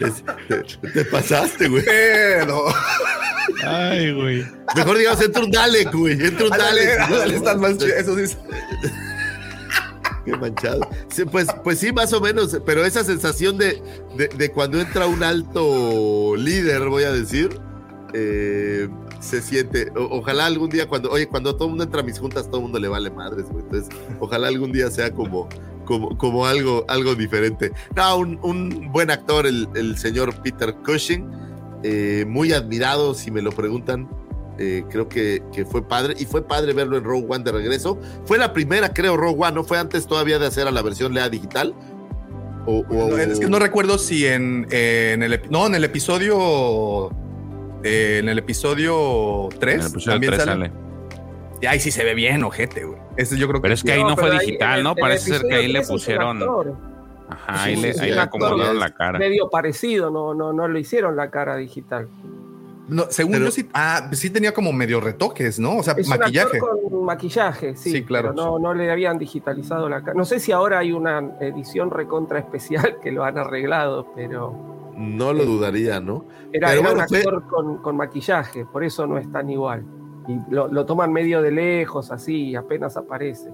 Es- te, te pasaste, güey. Pero. Ay, güey. Mejor digamos, entra un Dalek, güey. Entra un estás más chido. Eso sí. Manchado. Pues, pues sí, más o menos, pero esa sensación de, de, cuando entra un alto líder, voy a decir, eh, se siente. Ojalá algún día, cuando, oye, cuando todo el mundo entra a mis juntas, todo el mundo le vale madres. Entonces, ojalá algún día sea como, como, como algo, algo diferente. No, un, un buen actor, el, el señor Peter Cushing, eh, muy admirado, si me lo preguntan. Eh, creo que, que fue padre y fue padre verlo en Rogue One de regreso. Fue la primera, creo, Rogue One, ¿no? Fue antes todavía de hacer a la versión Lea digital. O, o- No, es que no recuerdo si en, en el no en el episodio eh, en el episodio 3 En el episodio también 3 sale. sale. Y ahí sí se ve bien, ojete, güey. Ese yo creo Pero que es que ahí no, fue ahí digital, ¿no? Parece ser que ahí le pusieron. Ajá, ahí Sí, le, sí, ahí sí, le acomodaron la cara. Medio parecido, no, no, no le hicieron la cara digital. No, según Pero- yo sí, ah, sí tenía como medio retoques, ¿no? O sea, Es un maquillaje. actor con maquillaje, sí. Sí, claro. pero no, no le habían digitalizado la cara. No sé si ahora hay una edición recontra especial que lo han arreglado, pero no lo dudaría, ¿no? era, Pero era bueno, un fue- actor con, con maquillaje, por eso no es tan igual. Y lo, lo toman medio de lejos, así, y apenas aparece.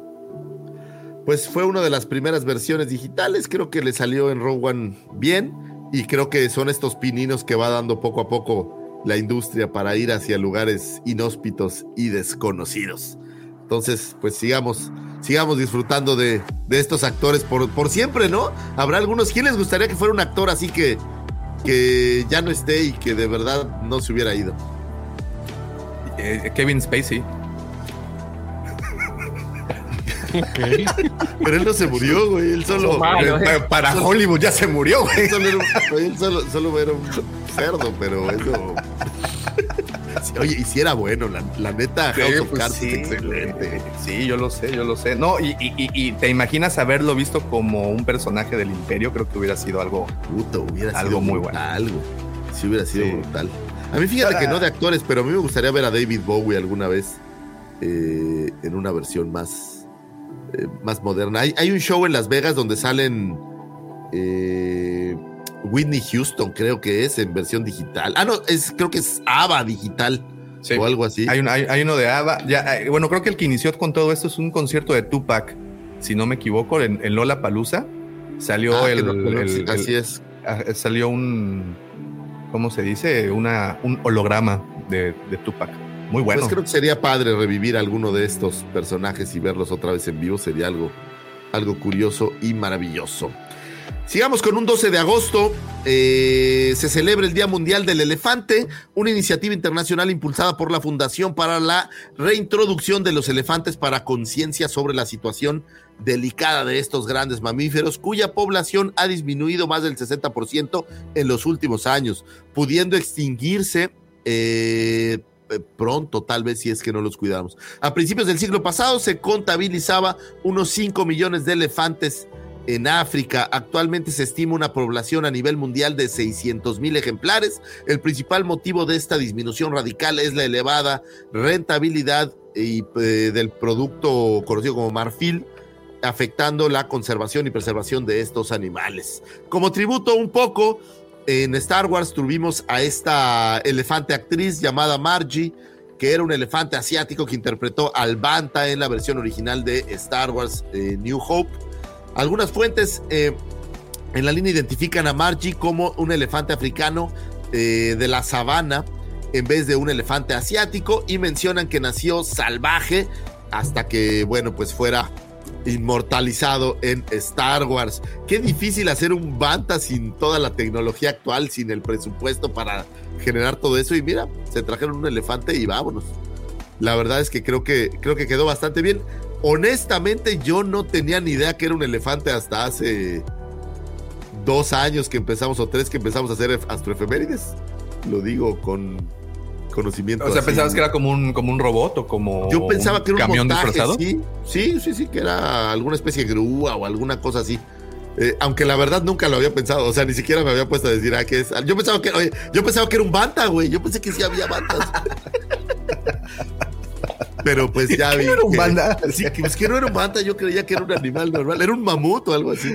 Pues fue una de las primeras versiones digitales. Creo que le salió en Rogue One bien. Y creo que son estos pininos que va dando poco a poco la industria para ir hacia lugares inhóspitos y desconocidos. Entonces, pues sigamos, sigamos disfrutando de, de estos actores por, por siempre, ¿no? Habrá algunos. ¿Quién les gustaría que fuera un actor así que, que ya no esté y que de verdad no se hubiera ido? Eh, Kevin Spacey. Pero él no se murió, güey. Él solo. Eh. Para Hollywood ya se murió, güey. Él solo era él solo, solo era un cerdo, pero eso. Oye, y si era bueno, la, la neta, Sí, House of pues Cards sí, es excelente. Sí, yo lo sé, yo lo sé. No, y, y- te imaginas haberlo visto como un personaje del imperio, creo que hubiera sido algo. Puta, hubiera Algo sido muy brutal, güey. Sí, hubiera sido Sí. brutal. A mí, fíjate que no de actores, pero a mí me gustaría ver a David Bowie alguna vez eh, en una versión más, eh, más moderna. Hay, hay un show en Las Vegas donde salen eh, Whitney Houston, creo que es, en versión digital. Ah, no, es, creo que es ABBA digital Sí. o algo así. Hay, un- hay- hay uno de ABBA. Ya, eh, bueno, creo que el que inició con todo esto es un concierto de Tupac, si no me equivoco, en, en Lola Palusa. Salió Ah, el, no- así es. ah, salió un ¿cómo se dice? Una, un holograma de, de Tupac. Muy bueno. Pues creo que sería padre revivir alguno de estos personajes y verlos otra vez en vivo. Sería algo, algo curioso y maravilloso. Sigamos con un 12 de agosto. eh, se celebra el Día Mundial del Elefante, una iniciativa internacional impulsada por la Fundación para la Reintroducción de los Elefantes para conciencia sobre la situación delicada de estos grandes mamíferos, cuya población ha disminuido más del 60% en los últimos años, pudiendo extinguirse eh, eh, pronto, tal vez si es que no los cuidamos. A principios del siglo pasado se contabilizaba unos 5 millones de elefantes en África. Actualmente se estima una población a nivel mundial de 600 mil ejemplares. El principal motivo de esta disminución radical es la elevada rentabilidad y, eh, del producto conocido como marfil afectando la conservación y preservación de estos animales. Como tributo un poco, en Star Wars tuvimos a esta elefante actriz llamada Margie, que era un elefante asiático que interpretó al Banta en la versión original de Star Wars eh, New Hope. Algunas fuentes eh, en la línea identifican a Margie como un elefante africano eh, de la sabana en vez de un elefante asiático y mencionan que nació salvaje hasta que, bueno, pues fuera inmortalizado en Star Wars. Qué difícil hacer un Banta sin toda la tecnología actual, sin el presupuesto para generar todo eso. Y mira, se trajeron un elefante y vámonos. La verdad es que creo que, creo que quedó bastante bien. Honestamente, yo no tenía ni idea que era un elefante hasta hace dos años que empezamos, o tres que empezamos a hacer astroefemérides. Lo digo con conocimiento. O sea, así. pensabas que era como un, como un robot o como Yo pensaba que era un camión montaje, disfrazado. Sí, sí, sí, sí, que era alguna especie de grúa o alguna cosa así. Eh, aunque la verdad nunca lo había pensado, o sea, ni siquiera me había puesto a decir, ah, que es. Yo pensaba que, oye, yo pensaba que era un banta, güey. Yo pensé que sí había bantas. Pero pues ya vi. no era un que- banda? Sí, que, pues que no era un banta, yo creía que era un animal normal, era un mamut o algo así.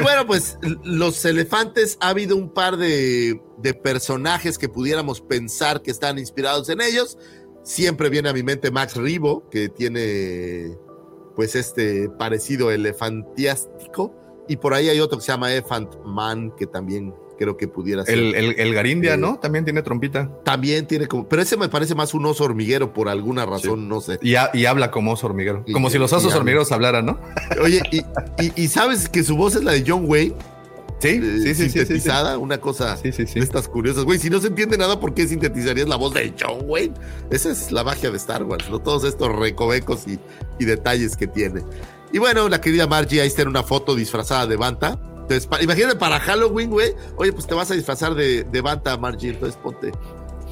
Y bueno, pues los elefantes, ha habido un par de, de personajes que pudiéramos pensar que están inspirados en ellos. Siempre viene a mi mente Max Ribo, que tiene pues este parecido elefantiástico. Y por ahí hay otro que se llama Elephant Man, que también creo que pudiera ser. El, el, el Garindia, Eh, ¿no? También tiene trompita. También tiene como. Pero ese me parece más un oso hormiguero por alguna razón, no sé. Y, ha- y habla como oso hormiguero. Y- como si los osos hormigueros hablaran, ¿no? Oye, y, sabes que su voz es la de John Wayne. Sí, eh, sí, sí, sí, sí, sí. sintetizada, una cosa Sí, sí, sí. de estas curiosas. Güey, si no se entiende nada, ¿por qué sintetizarías la voz de John Wayne? Esa es la magia de Star Wars, ¿no? Todos estos recovecos y, y detalles que tiene. Y bueno, la querida Margie ahí está en una foto disfrazada de Banta. Entonces, imagínate para Halloween, güey. Oye, pues te vas a disfrazar de, de Banta, Margie. Entonces ponte,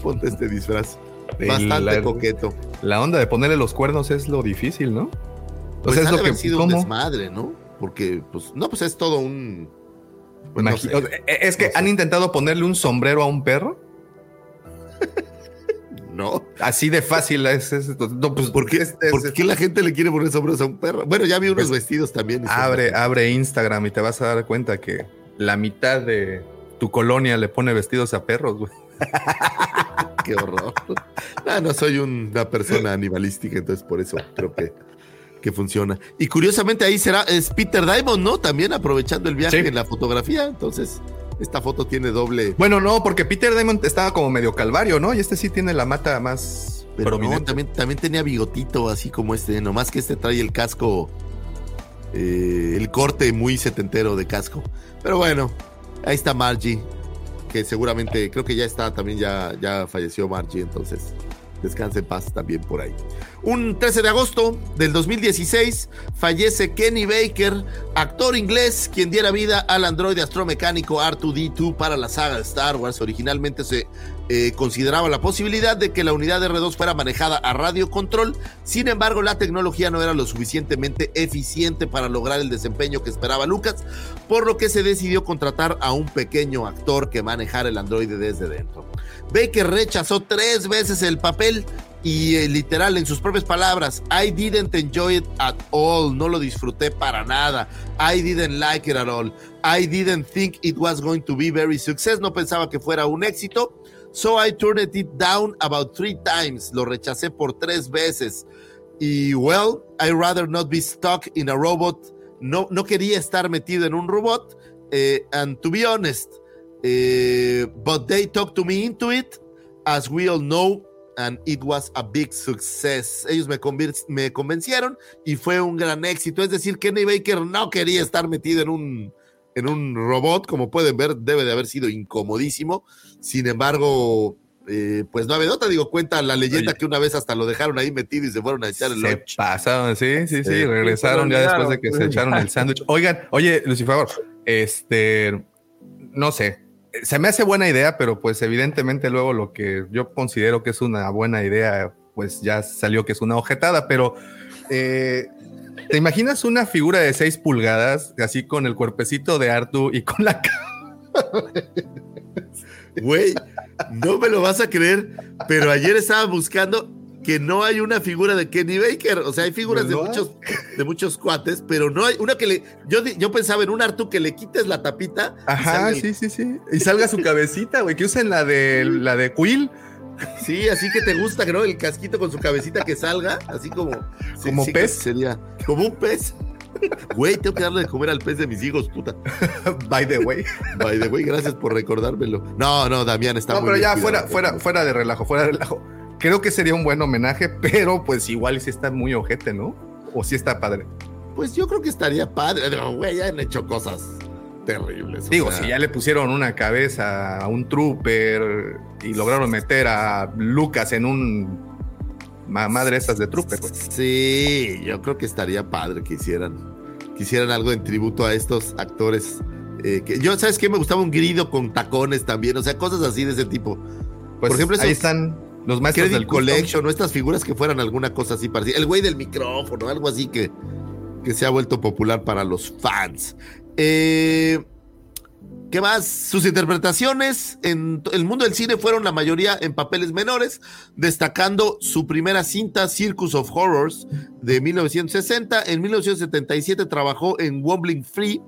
ponte este disfraz. Bastante la- coqueto. La onda de ponerle los cuernos es lo difícil, ¿no? Pues sea, es lo que. sido un ¿cómo? desmadre, ¿no? Porque, pues, no, pues es todo un. pues, no Imagi- sé. o sea, Es que No sé. han intentado ponerle un sombrero a un perro. No. Así de fácil es. es- no, pues, ¿Por qué, es- es- por qué la gente le quiere poner sombreros a un perro? Bueno, ya vi unos Pues, vestidos también. Abre, abre Instagram y te vas a dar cuenta que la mitad de tu colonia le pone vestidos a perros, güey. Qué horror. No, no soy una persona animalística, entonces por eso creo que, que funciona. Y curiosamente ahí será, es Peter Diamond, ¿no? También aprovechando el viaje Sí. en la fotografía. Entonces, esta foto tiene doble. Bueno, no, porque Peter Diamond estaba como medio calvario, ¿no? Y este sí tiene la mata más Pero no, también, también tenía bigotito, así como este, nomás que este trae el casco, eh, el corte muy setentero de casco. Pero bueno, ahí está Margie, que seguramente, creo que ya está, también ya, ya falleció Margie, entonces descanse en paz también por ahí. Un 13 de agosto del 2016 fallece Kenny Baker, actor inglés, quien diera vida al androide astromecánico R2D2 para la saga de Star Wars. Originalmente se eh, consideraba la posibilidad de que la unidad R2 fuera manejada a radio control, sin embargo la tecnología no era lo suficientemente eficiente para lograr el desempeño que esperaba Lucas, por lo que se decidió contratar a un pequeño actor que manejara el androide desde dentro. Baker rechazó tres veces el papel y eh, literal en sus propias palabras, I didn't enjoy it at all, no lo disfruté para nada, I didn't like it at all, I didn't think it was going to be very success, no pensaba que fuera un éxito, so I turned it down about three times, lo rechacé por tres veces. Y well, I rather not be stuck in a robot, no, no quería estar metido en un robot, eh, and to be honest, eh, but they talked to me into it, as we all know, and it was a big success. Ellos me, me convencieron y fue un gran éxito. Es decir, Kenny Baker no quería estar metido en un, en un robot, como pueden ver, debe de haber sido incomodísimo. Sin embargo, eh, pues no había otra, digo, cuenta la leyenda que una vez hasta lo dejaron ahí metido y se fueron a echar el Se lunch. pasaron, sí, sí, sí, Sí. regresaron ya después de que se echaron el sándwich. Oigan, oye, Lucifer, este, no sé, se me hace buena idea, pero pues evidentemente luego lo que yo considero que es una buena idea, pues ya salió que es una ojetada, pero eh, ¿te imaginas una figura de 6 pulgadas, así con el cuerpecito de Artu y con la Güey, no me lo vas a creer, pero ayer estaba buscando que no hay una figura de Kenny Baker. O sea, hay figuras de muchos, de muchos cuates, pero no hay una que le. Yo, yo pensaba en un Artu que le quites la tapita. Ajá, el- sí, sí, sí. Y salga su cabecita, güey, que usen la de la de Quill. Sí, así que te gusta, ¿no? El casquito con su cabecita que salga, así como. Como sí, pez. Sería como un pez. Güey, tengo que darle de comer al pez de mis hijos, puta. By the way. By the way, gracias por recordármelo. No, no, Damián está No, muy pero bien ya cuidado. fuera, fuera, fuera de relajo, fuera de relajo. Creo que sería un buen homenaje, pero pues igual sí está muy ojete, ¿no? O sí está padre. Pues yo creo que estaría padre. No, güey, ya han hecho cosas terribles. o Digo, sea, si ya le pusieron una cabeza a un trooper y lograron meter a Lucas en un ma- madre estas de trooper, pues. Sí, yo creo que estaría padre que hicieran, que hicieran algo en tributo a estos actores. eh, que, yo, ¿sabes qué? Me gustaba un grido con tacones también, o sea, cosas así de ese tipo. Pues Por ejemplo, ahí están los maestros Credit del. Collection o estas figuras que fueran alguna cosa así parecida. El güey del micrófono, algo así que, que se ha vuelto popular para los fans. Eh, ¿Qué más? Sus interpretaciones en el mundo del cine fueron la mayoría en papeles menores, destacando su primera cinta, Circus of Horrors, de 1960. En 1977 trabajó en Wobbling Free,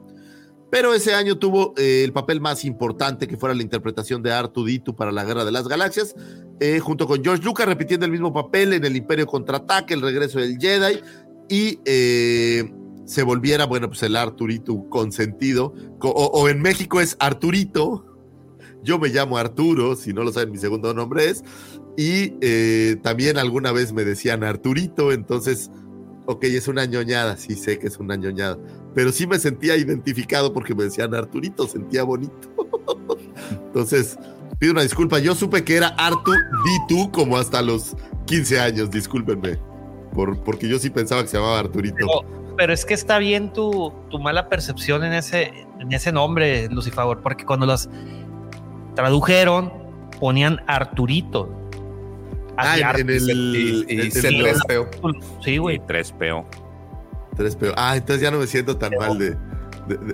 pero ese año tuvo eh, el papel más importante, que fuera la interpretación de Artu Ditu para la Guerra de las Galaxias, eh, junto con George Lucas, repitiendo el mismo papel en El Imperio Contraataque, El Regreso del Jedi, y eh, se volviera, bueno, pues el Arturito consentido, co- o, o en México es Arturito, yo me llamo Arturo, si no lo saben, mi segundo nombre es, y también alguna vez me decían Arturito, entonces, ok, es una ñoñada, sí sé que es una ñoñada, pero sí me sentía identificado porque me decían Arturito, sentía bonito. entonces, pido una disculpa, yo supe que era Artu Ditu como hasta los 15 años, discúlpenme, por, porque yo sí pensaba que se llamaba Arturito. Pero, es que está bien tu, tu mala percepción en ese, en ese nombre, Lucifer, porque cuando los tradujeron ponían Arturito. Ah, en, el, Y, y les peó. Sí, Y güey. 3PO. Tres peor. Ah, entonces ya no me siento tan mal de,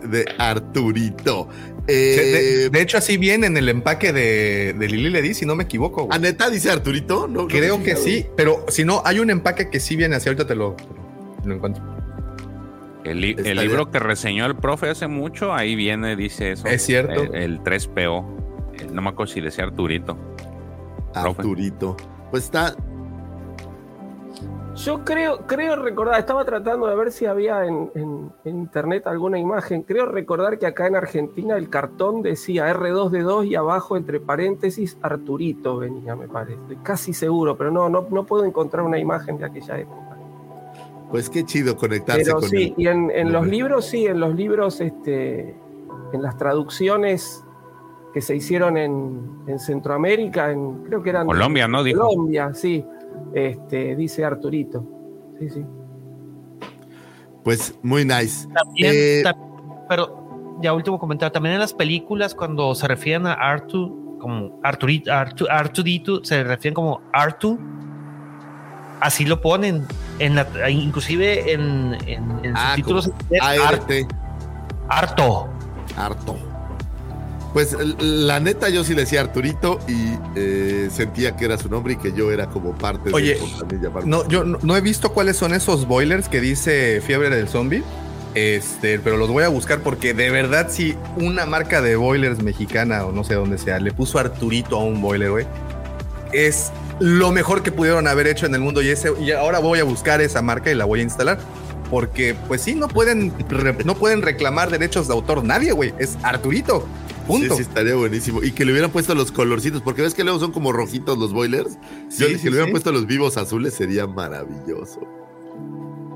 de, Arturito. De, Eh, de hecho, así viene en el empaque de, de Lili Ledi, si no me equivoco. güey. ¿A neta dice Arturito? No, Creo que sí, pero si no, hay un empaque que sí viene así. Ahorita te lo, lo- encuentro. El, li- el Estaría- libro que reseñó el profe hace mucho, ahí viene, dice eso. Es cierto. El, el 3PO. Eh, No me acuerdo si decía Arturito. profe. Pues está. Yo creo, creo recordar, estaba tratando de ver si había en, en- en internet alguna imagen. Creo recordar que acá en Argentina el cartón decía R2D2 y abajo, entre paréntesis, Arturito venía, me parece. Estoy casi seguro, pero no, no, no puedo encontrar una imagen de aquella época. Pues qué chido conectarse Pero con sí, y en, en los libros, sí, en los libros, este, en las traducciones que se hicieron en, en Centroamérica, en, creo que eran Colombia, ¿no? Dijo. Colombia, sí. Este, dice Arturito. Sí, sí. Pues muy nice. También, Eh, pero ya último comentario, también en las películas cuando se refieren a Artu como Arturito, Artu, Artudito, se refieren como Artu. Así lo ponen, en la, inclusive en, en, en Ah, subtítulos como en inglés, Ar- ART. Harto. Harto. Pues la neta, yo sí le decía Arturito y eh, sentía que era su nombre y que yo era como parte Oye, de llamarme. No, yo no, no he visto cuáles son esos boilers que dice Fiebre del Zombie. Este, pero los voy a buscar porque de verdad, si una marca de boilers mexicana o no sé dónde sea, le puso Arturito a un boiler, güey, es lo mejor que pudieron haber hecho en el mundo. Y, ese, y ahora voy a buscar esa marca y la voy a instalar. Porque, pues sí, no pueden, no pueden reclamar derechos de autor nadie, güey. Es Arturito. Punto. Sí, sí, estaría buenísimo. Y que le hubieran puesto los colorcitos, porque ves que luego son como rojitos los boilers. Sí, yo sí, dije, que le hubieran puesto los vivos azules sería maravilloso.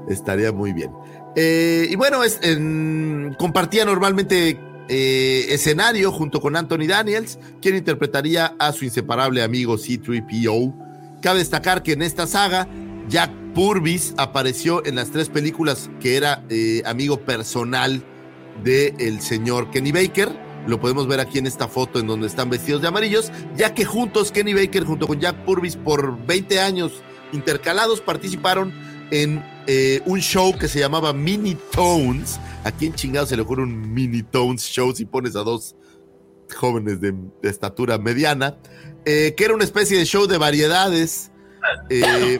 Estaría muy bien. Eh, y bueno, es, en- compartía normalmente eh, escenario junto con Anthony Daniels, quien interpretaría a su inseparable amigo C-3PO. Cabe destacar que en esta saga, Jack Purvis apareció en las tres películas que era eh, amigo personal del señor Kenny Baker. Lo podemos ver aquí en esta foto en donde están vestidos de amarillos, ya que juntos Kenny Baker junto con Jack Purvis por 20 años intercalados participaron en eh, un show que se llamaba Mini Tones. ¿A quién chingado se le ocurre un Mini Tones show si pones a dos jóvenes de, de estatura mediana? Eh, que era una especie de show de variedades. Eh,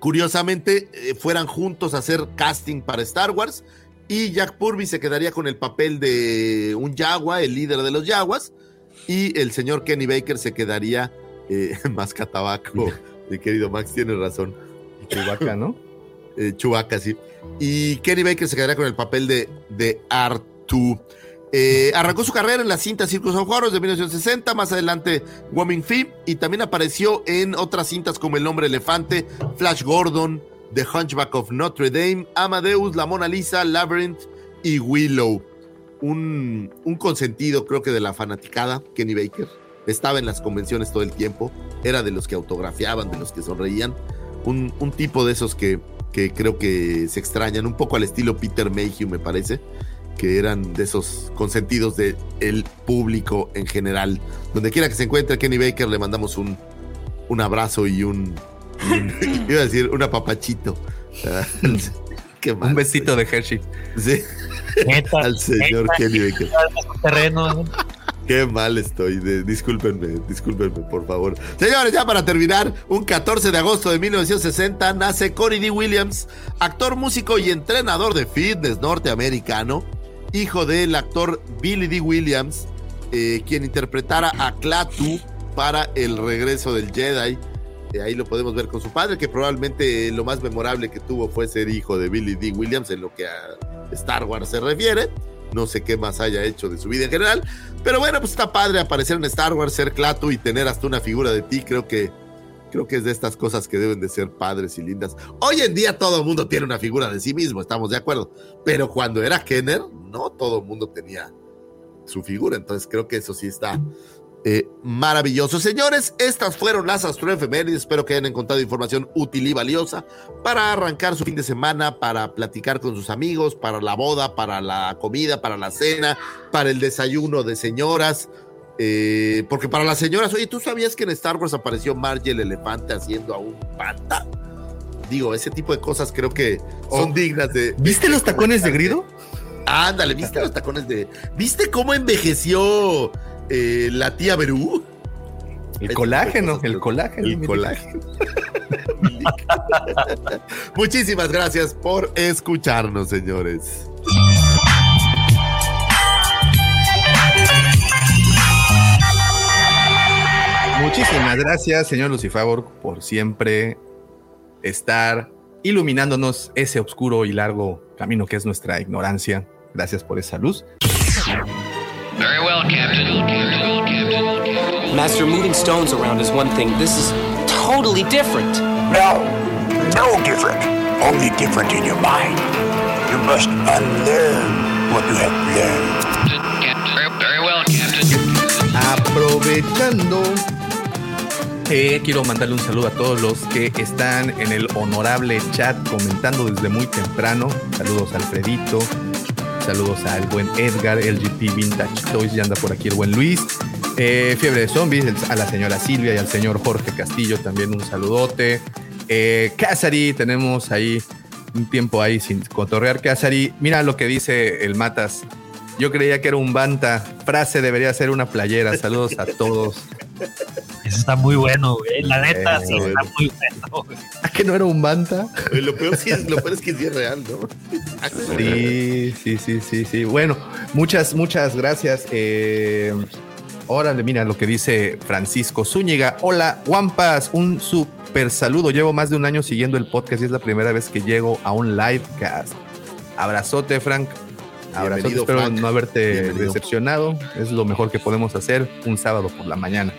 curiosamente, fueran juntos a hacer casting para Star Wars. Y Jack Purvis se quedaría con el papel de un Yagua, el líder de los Yaguas. Y el señor Kenny Baker se quedaría eh, más catabaco. Mi querido Max, tiene razón. Chewbacca, ¿no? Eh, Chewbacca, sí. Y Kenny Baker se quedaría con el papel de, de R2. Eh, arrancó su carrera en la cinta Circus of Horrors de 1960, más adelante Woman Fee, y también apareció en otras cintas como El Hombre Elefante, Flash Gordon, The Hunchback of Notre Dame, Amadeus, La Mona Lisa, Labyrinth y Willow. Un, un consentido, creo que de la fanaticada, Kenny Baker. Estaba en las convenciones todo el tiempo, era de los que autografiaban, de los que sonreían. Un, un tipo de esos que, que creo que se extrañan, un poco al estilo Peter Mayhew, me parece que eran de esos consentidos del el público en general. Donde quiera que se encuentre Kenny Baker, le mandamos un, un abrazo y un- iba a decir, un apapachito. Qué mal. Un besito de Hershey. Sí. Neta, Al señor neta, Kenny Baker. terreno. Qué mal estoy. de- discúlpenme, discúlpenme, por favor. Señores, ya para terminar, un 14 de agosto de 1960 nace Corey D. Williams, actor, músico y entrenador de fitness norteamericano, hijo del actor Billy D. Williams, eh, quien interpretara a Klaatu para el regreso del Jedi. Eh, ahí lo podemos ver con su padre, que probablemente lo más memorable que tuvo fue ser hijo de Billy D. Williams en lo que a Star Wars se refiere. No sé qué más haya hecho de su vida en general. Pero bueno, pues está padre aparecer en Star Wars, ser Clato y tener hasta una figura de ti. Creo que, creo que es de estas cosas que deben de ser padres y lindas. Hoy en día todo el mundo tiene una figura de sí mismo, estamos de acuerdo. Pero cuando era Kenner, no todo el mundo tenía su figura. Entonces creo que eso sí está eh, maravilloso. Señores, estas fueron las astroefemérides. Espero que hayan encontrado información útil y valiosa para arrancar su fin de semana, para platicar con sus amigos, para la boda, para la comida, para la cena, para el desayuno de señoras. Eh, porque para las señoras, oye, ¿tú sabías que en Star Wars apareció Margie el elefante haciendo a un panda? Digo, ese tipo de cosas creo que son dignas de. ¿Viste los tacones de Grido? Ándale, ¿viste los tacones de. ¿Viste cómo envejeció eh, la tía Berú? El colágeno, el colágeno. El colágeno. Muchísimas gracias por escucharnos, señores. Muchísimas gracias, señor Lucifagor, por siempre estar iluminándonos ese oscuro y largo camino que es nuestra ignorancia. Gracias por esa luz. Very well, Captain. Master, moving stones around is one thing. This is totally different. No, no different. Only different in your mind. You must unlearn what you have learned. Very well, Captain. Aprovechando, eh, quiero mandarle un saludo a todos los que están en el honorable chat comentando desde muy temprano. Saludos a Alfredito, saludos al buen Edgar, LGP Vintage Toys, ya anda por aquí el buen Luis. Eh, Fiebre de Zombies, a la señora Silvia y al señor Jorge Castillo también un saludote. Eh, Casari, tenemos ahí un tiempo ahí sin cotorrear. Casari, mira lo que dice el Matas. Yo creía que era un banta. Frase debería ser una playera. Saludos a todos. Eso está muy bueno, güey. La neta, Eh, sí, bueno. está muy bueno. güey. ¿A que no era un banta? Oye, Lo peor, sí es, lo peor es que sí es real, ¿no? Sí, sí, sí, sí, sí. Bueno, muchas, muchas gracias. Eh, órale, mira lo que dice Francisco Zúñiga. Hola, Wampas, un super saludo. Llevo más de un año siguiendo el podcast y es la primera vez que llego a un livecast. Abrazote, Frank. Abrazote, espero Frank. no haberte Bienvenido. decepcionado. Es lo mejor que podemos hacer un sábado por la mañana.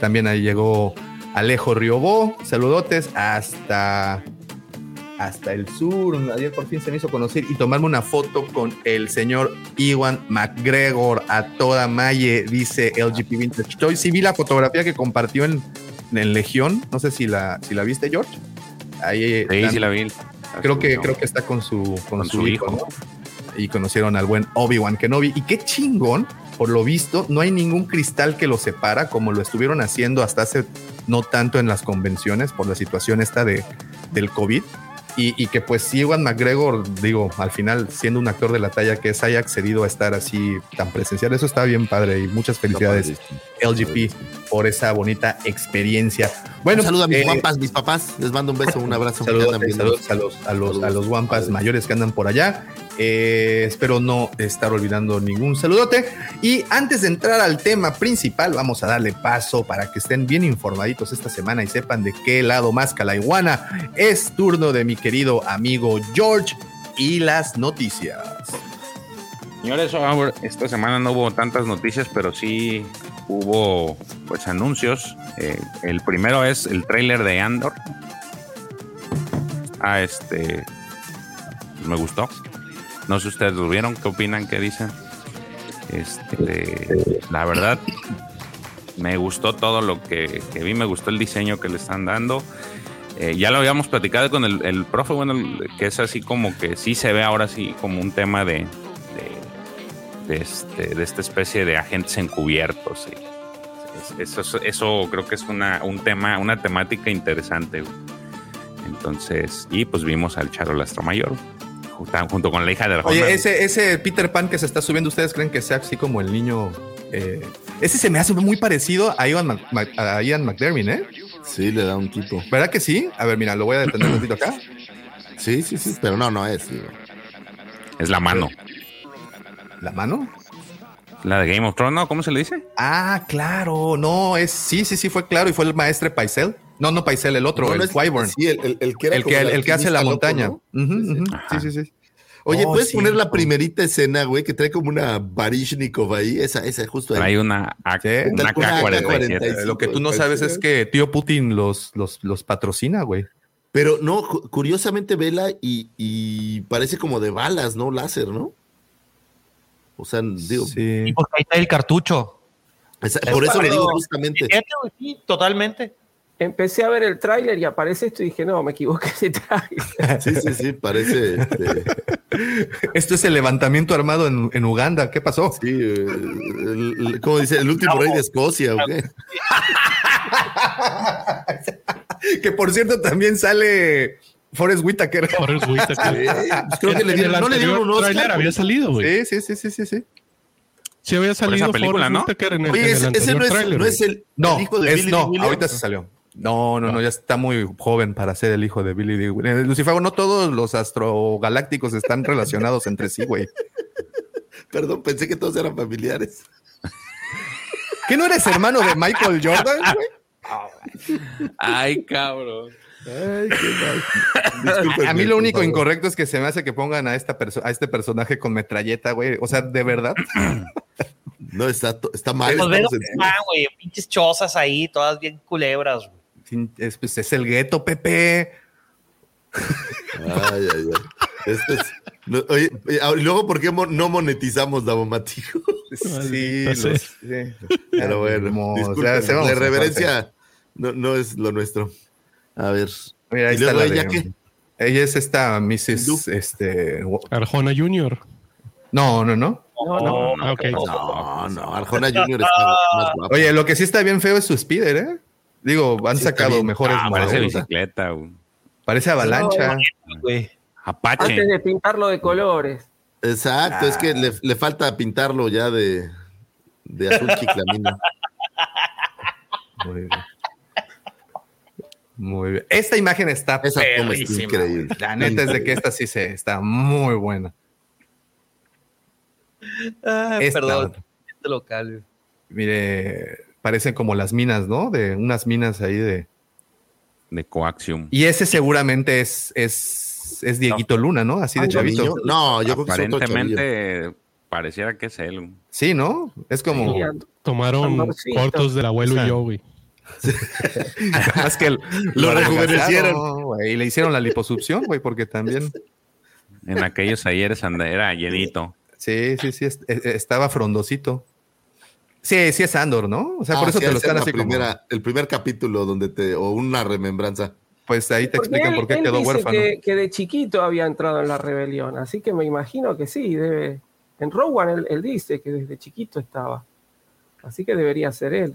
También ahí llegó Alejo Riobó. Saludotes hasta hasta el sur. Ayer por fin se me hizo conocer y tomarme una foto con el señor Iwan McGregor a toda malle, dice LGP Vintage Toy. Sí vi la fotografía que compartió en, en Legión. No sé si la, si la viste, George. Ahí Sí, están- sí la vi. Creo que, creo que está con su, con Con su, su hijo, hijo. ¿no? Y conocieron al buen Obi-Wan Kenobi. Y qué chingón, por lo visto, no hay ningún cristal que lo separa, como lo estuvieron haciendo hasta hace no tanto en las convenciones, por la situación esta de, del COVID. Y, y que pues sí, Ewan McGregor, digo, al final, siendo un actor de la talla que es, haya accedido a estar así tan presencial, eso está bien padre y muchas felicidades. LGP por esa bonita experiencia. Bueno, Un saludo a mis eh, guampas, mis papás. Les mando un beso, un abrazo. Saludos, bien. saludos a los, a los, a los guampas mayores que andan por allá. Eh, espero no estar olvidando ningún saludote. Y antes de entrar al tema principal, vamos a darle paso para que estén bien informaditos esta semana y sepan de qué lado más calaiguana es turno de mi querido amigo George y las noticias. Señores, esta semana no hubo tantas noticias, pero sí hubo pues anuncios. Eh, el primero es el tráiler de Andor. Ah, este me gustó. No sé si ustedes lo vieron, ¿qué opinan? ¿Qué dicen? Este, la verdad, me gustó todo lo que, que vi, me gustó el diseño que le están dando. Eh, ya lo habíamos platicado con el, el profe, bueno, que es así como que sí se ve ahora sí como un tema de, de, de este, de esta especie de agentes encubiertos. sí. Eso, eso creo que es una, un tema, una temática interesante. güey. Entonces, y pues vimos al Charo Lastro Mayor junto, con la hija de Arjona. Oye, ese, ese Peter Pan que se está subiendo, ¿ustedes creen que sea así como el niño? eh, ese se me hace muy parecido a Ian, a Ian McDermott, ¿eh? Sí, le da un tipo. ¿Verdad que sí? A ver, mira, lo voy a detener un ratito acá. Sí, sí, sí, pero no, no es. Es la mano. ¿La mano? La de Game of Thrones, ¿no? ¿Cómo se le dice? Ah, claro, no, es sí, sí, sí, fue claro y fue el maestre Paisel. No, no Paisel, el otro, No, el no es- Wyvern. sí, el- el- el que era el que, el el que hace la montaña. Sí, sí, sí. Oye, Oh, ¿puedes sí, poner la primerita escena, güey, que trae como una Barishnikov ahí? Esa, esa, justo ahí. Trae una, A- una K-47. Eh, Lo que tú no sabes es que tío Putin los, los, los patrocina, güey. Pero no, cu- curiosamente vela y, y parece como de balas, ¿no? Láser, ¿no? O sea, digo. Y pues ahí está el cartucho. por eso le digo justamente. Güey, sí, totalmente. Empecé a ver el tráiler y aparece esto y dije, no, me equivoqué ese tráiler. Sí, sí, sí, parece. este, Esto es el levantamiento armado en, en Uganda. ¿Qué pasó? Sí, el, el- ¿cómo dice? El último rey de Escocia, ¿o qué? que por cierto también sale Forrest Whitaker. Forrest Whitaker. Sí, pues creo que le dieron, el no le dieron un Oscar. tráiler había salido, güey. Sí, sí, sí, sí, sí, sí. Sí había salido película, Forrest ¿no? Whitaker en el, Oye, en el ese, ese anterior no es, tráiler, no es el, No, el hijo de es- Billy no, ahorita se salió. No, no, no, ya está muy joven para ser el hijo de Billy Dee Williams. Lucifago, no todos los astrogalácticos están relacionados entre sí, güey. Perdón, pensé que todos eran familiares. ¿Qué no eres hermano de Michael Jordan, güey? Ay, cabrón. Ay, qué mal. Discúlpenme, A mí lo único incorrecto es que se me hace que pongan a, esta perso- a este personaje con metralleta, güey. O sea, de verdad. No, está, está mal. Güey. Pinches chozas ahí, todas bien culebras, güey. Es, pues, es el gueto, Pepe. Ay, ay, ay. Esto es- no, oye, oye, ah, y luego, ¿por qué mo- no monetizamos Davomático? Sí, Ya sé. los- sí. Pero bueno, disculpen, la a irreverencia no, no es lo nuestro. A ver. Mira, ahí ¿Y está luego la ella de-? Ella es esta. Mrs. Este, Arjona Jr. no, no, no. No, no, Ah. No, no, Arjona Junior está más guapo. Oye, lo que sí está bien feo es su speeder, ¿eh? Digo, han Sí, sacado bien. mejores Ah, parece bicicleta, güey. Parece avalancha. güey. Apache. Antes de pintarlo de colores. Exacto, es que le, le falta pintarlo ya de, de azul chiclamino. Muy bien. Esta imagen está Esa perrísima, increíble. La neta es de que esta sí se está muy buena. Ah, Esta perdón. Este local. Mire, parecen como las minas, ¿no? De unas minas ahí de. De coaxium. Y ese seguramente es, es, es Dieguito Luna, ¿no? Así de Ah, chavito. No, yo creo que. Aparentemente pareciera que es él. Sí, ¿no? Es como. Sí, Tomaron cortos del abuelo O sea, y yo, güey. Más que el- Lo rejuvenecieron. Y le hicieron la liposucción, güey, porque también. En aquellos ayeres era llenito. Sí, sí, sí, eh, estaba frondosito. Sí, sí es Andor, ¿no? O sea, Ah, por eso sí, te lo están así como- primera, El primer capítulo donde te. O una remembranza. Pues ahí te Porque explican él- por qué él quedó dice huérfano. Que, que de chiquito había entrado en la rebelión, así que me imagino que sí, debe. En Rowan él, él dice que desde chiquito estaba. Así que debería ser él.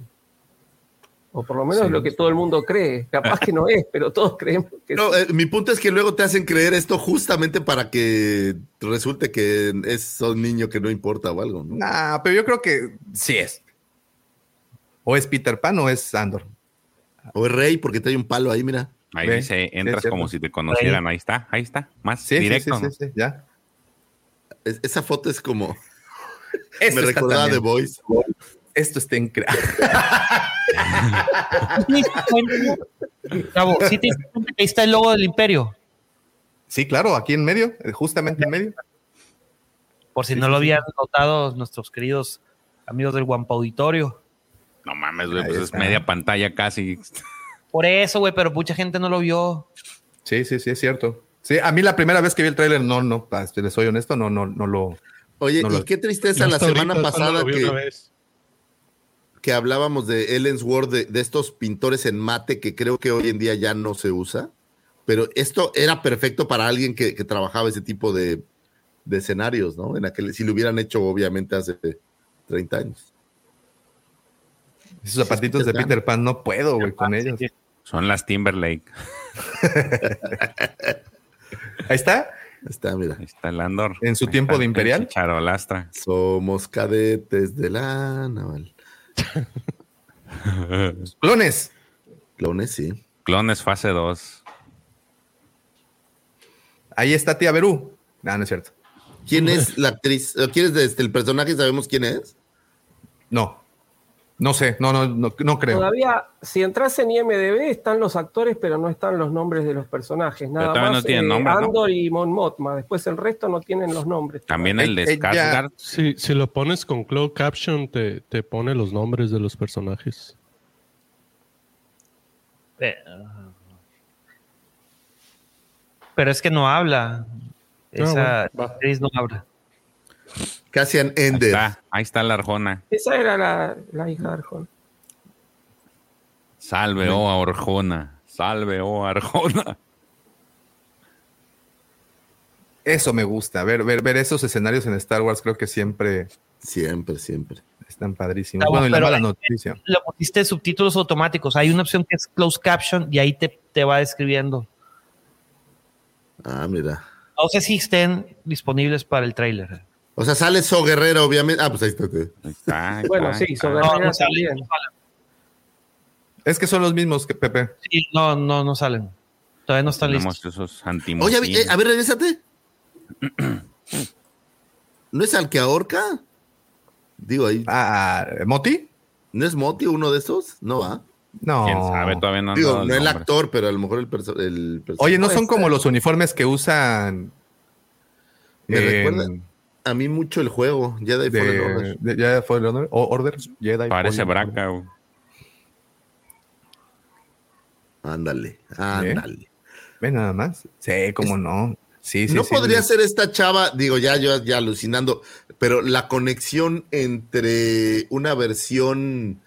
O por lo menos Sí. lo que todo el mundo cree. Capaz que no es, pero todos creemos que No, sí. eh, mi punto es que luego te hacen creer esto justamente para que resulte que es un niño que no importa o algo, ¿no? Nah, pero yo creo que sí es. O es Peter Pan o es Andor. O es Rey porque trae un palo ahí, mira. Ahí Ve, dice, entras como si te conocieran. Ahí está, ahí está. Más Sí, sí, directo. sí, ¿no? sí, sí, ya. Es- esa foto es como. Me recordaba de. Voice. Esto está increíble. Gabo, ¿sí te cuenta que ahí está el logo del imperio? Sí, claro, aquí en medio, eh, justamente en medio. Por si Sí, no lo sí. habían notado nuestros queridos amigos del Guampa Auditorio. No mames, güey, pues es media pantalla casi. Por eso, güey, pero mucha gente no lo vio. Sí, sí, sí, es cierto. Sí, a mí la primera vez que vi el tráiler, no, no, les soy honesto, no, no, no lo. Oye, No y lo- qué tristeza la semana ahorita pasada que, una vez. Que hablábamos de Ellen's Ward, de, de estos pintores en mate que creo que hoy en día ya no se usa. Pero esto era perfecto para alguien que, que trabajaba ese tipo de, de escenarios, ¿no? En aquel, si lo hubieran hecho, obviamente, hace 30 años. Esos zapatitos de Peter Pan. Peter Pan no puedo, güey, con ellos. Son las Timberlake. Ahí está, Ahí Está, mira. Ahí está el Andor. en su Ahí tiempo está de Imperial. Charolastra. Somos cadetes de la naval. Clones. Clones, sí. Clones fase 2. Ahí está tía Berú. No, no es cierto. ¿Quién es la actriz? ¿O ¿Quién es este, el personaje? ¿Sabemos quién es? No. No sé, no, no, no, no creo. Todavía, si entras en IMDB, están los actores, pero no están los nombres de los personajes. Nada más no tienen eh, nombres, ¿no? Andor y Mon Mothma. Después el resto no tienen los nombres. También el de Eh, eh, ya. Skarsgård. Si, si lo pones con closed caption, te, te pone los nombres de los personajes. Eh, Pero es que no habla. Esa Ah, bueno, va. actriz no habla. Cassian Ahí Ender. está, ahí está la Arjona. Esa era la, la hija de Arjona. Salve, oh Arjona. Salve, oh Arjona. Eso me gusta. Ver, ver, ver esos escenarios en Star Wars creo que siempre Siempre, siempre. están padrísimos. Bueno, y la pero- mala noticia. Le pusiste subtítulos automáticos. Hay una opción que es closed caption y ahí te, te va describiendo. Ah, mira. No sé si estén disponibles para el trailer. O sea, sale So Guerrero, obviamente. Ah, pues ahí está. Ahí está, ahí Bueno, está, sí, ahí está. sobre- No. Es que son los mismos que Pepe. Sí, no, no, no salen. Todavía no están listos. esos Oye, a ver, eh, a ver, regrésate. ¿No es al que ahorca? Digo ahí. Ah, ¿Moti? ¿No es Moti uno de esos? No va. No. ¿Quién sabe? Todavía no Digo, no el nombre. actor, pero a lo mejor el, perso- el perso- Oye, ¿no son como los uniformes que usan Me en- recuerda a mí mucho el juego. Jedi Fallen de, Order. de- ya fue el honor, o- Order, Jedi Parece Fallen Order. braca. güey. Ándale, ándale. Ve nada más. Sí, cómo no. Sí, sí, no sí, podría sí. ser esta chava, digo, ya yo ya alucinando, pero la conexión entre una versión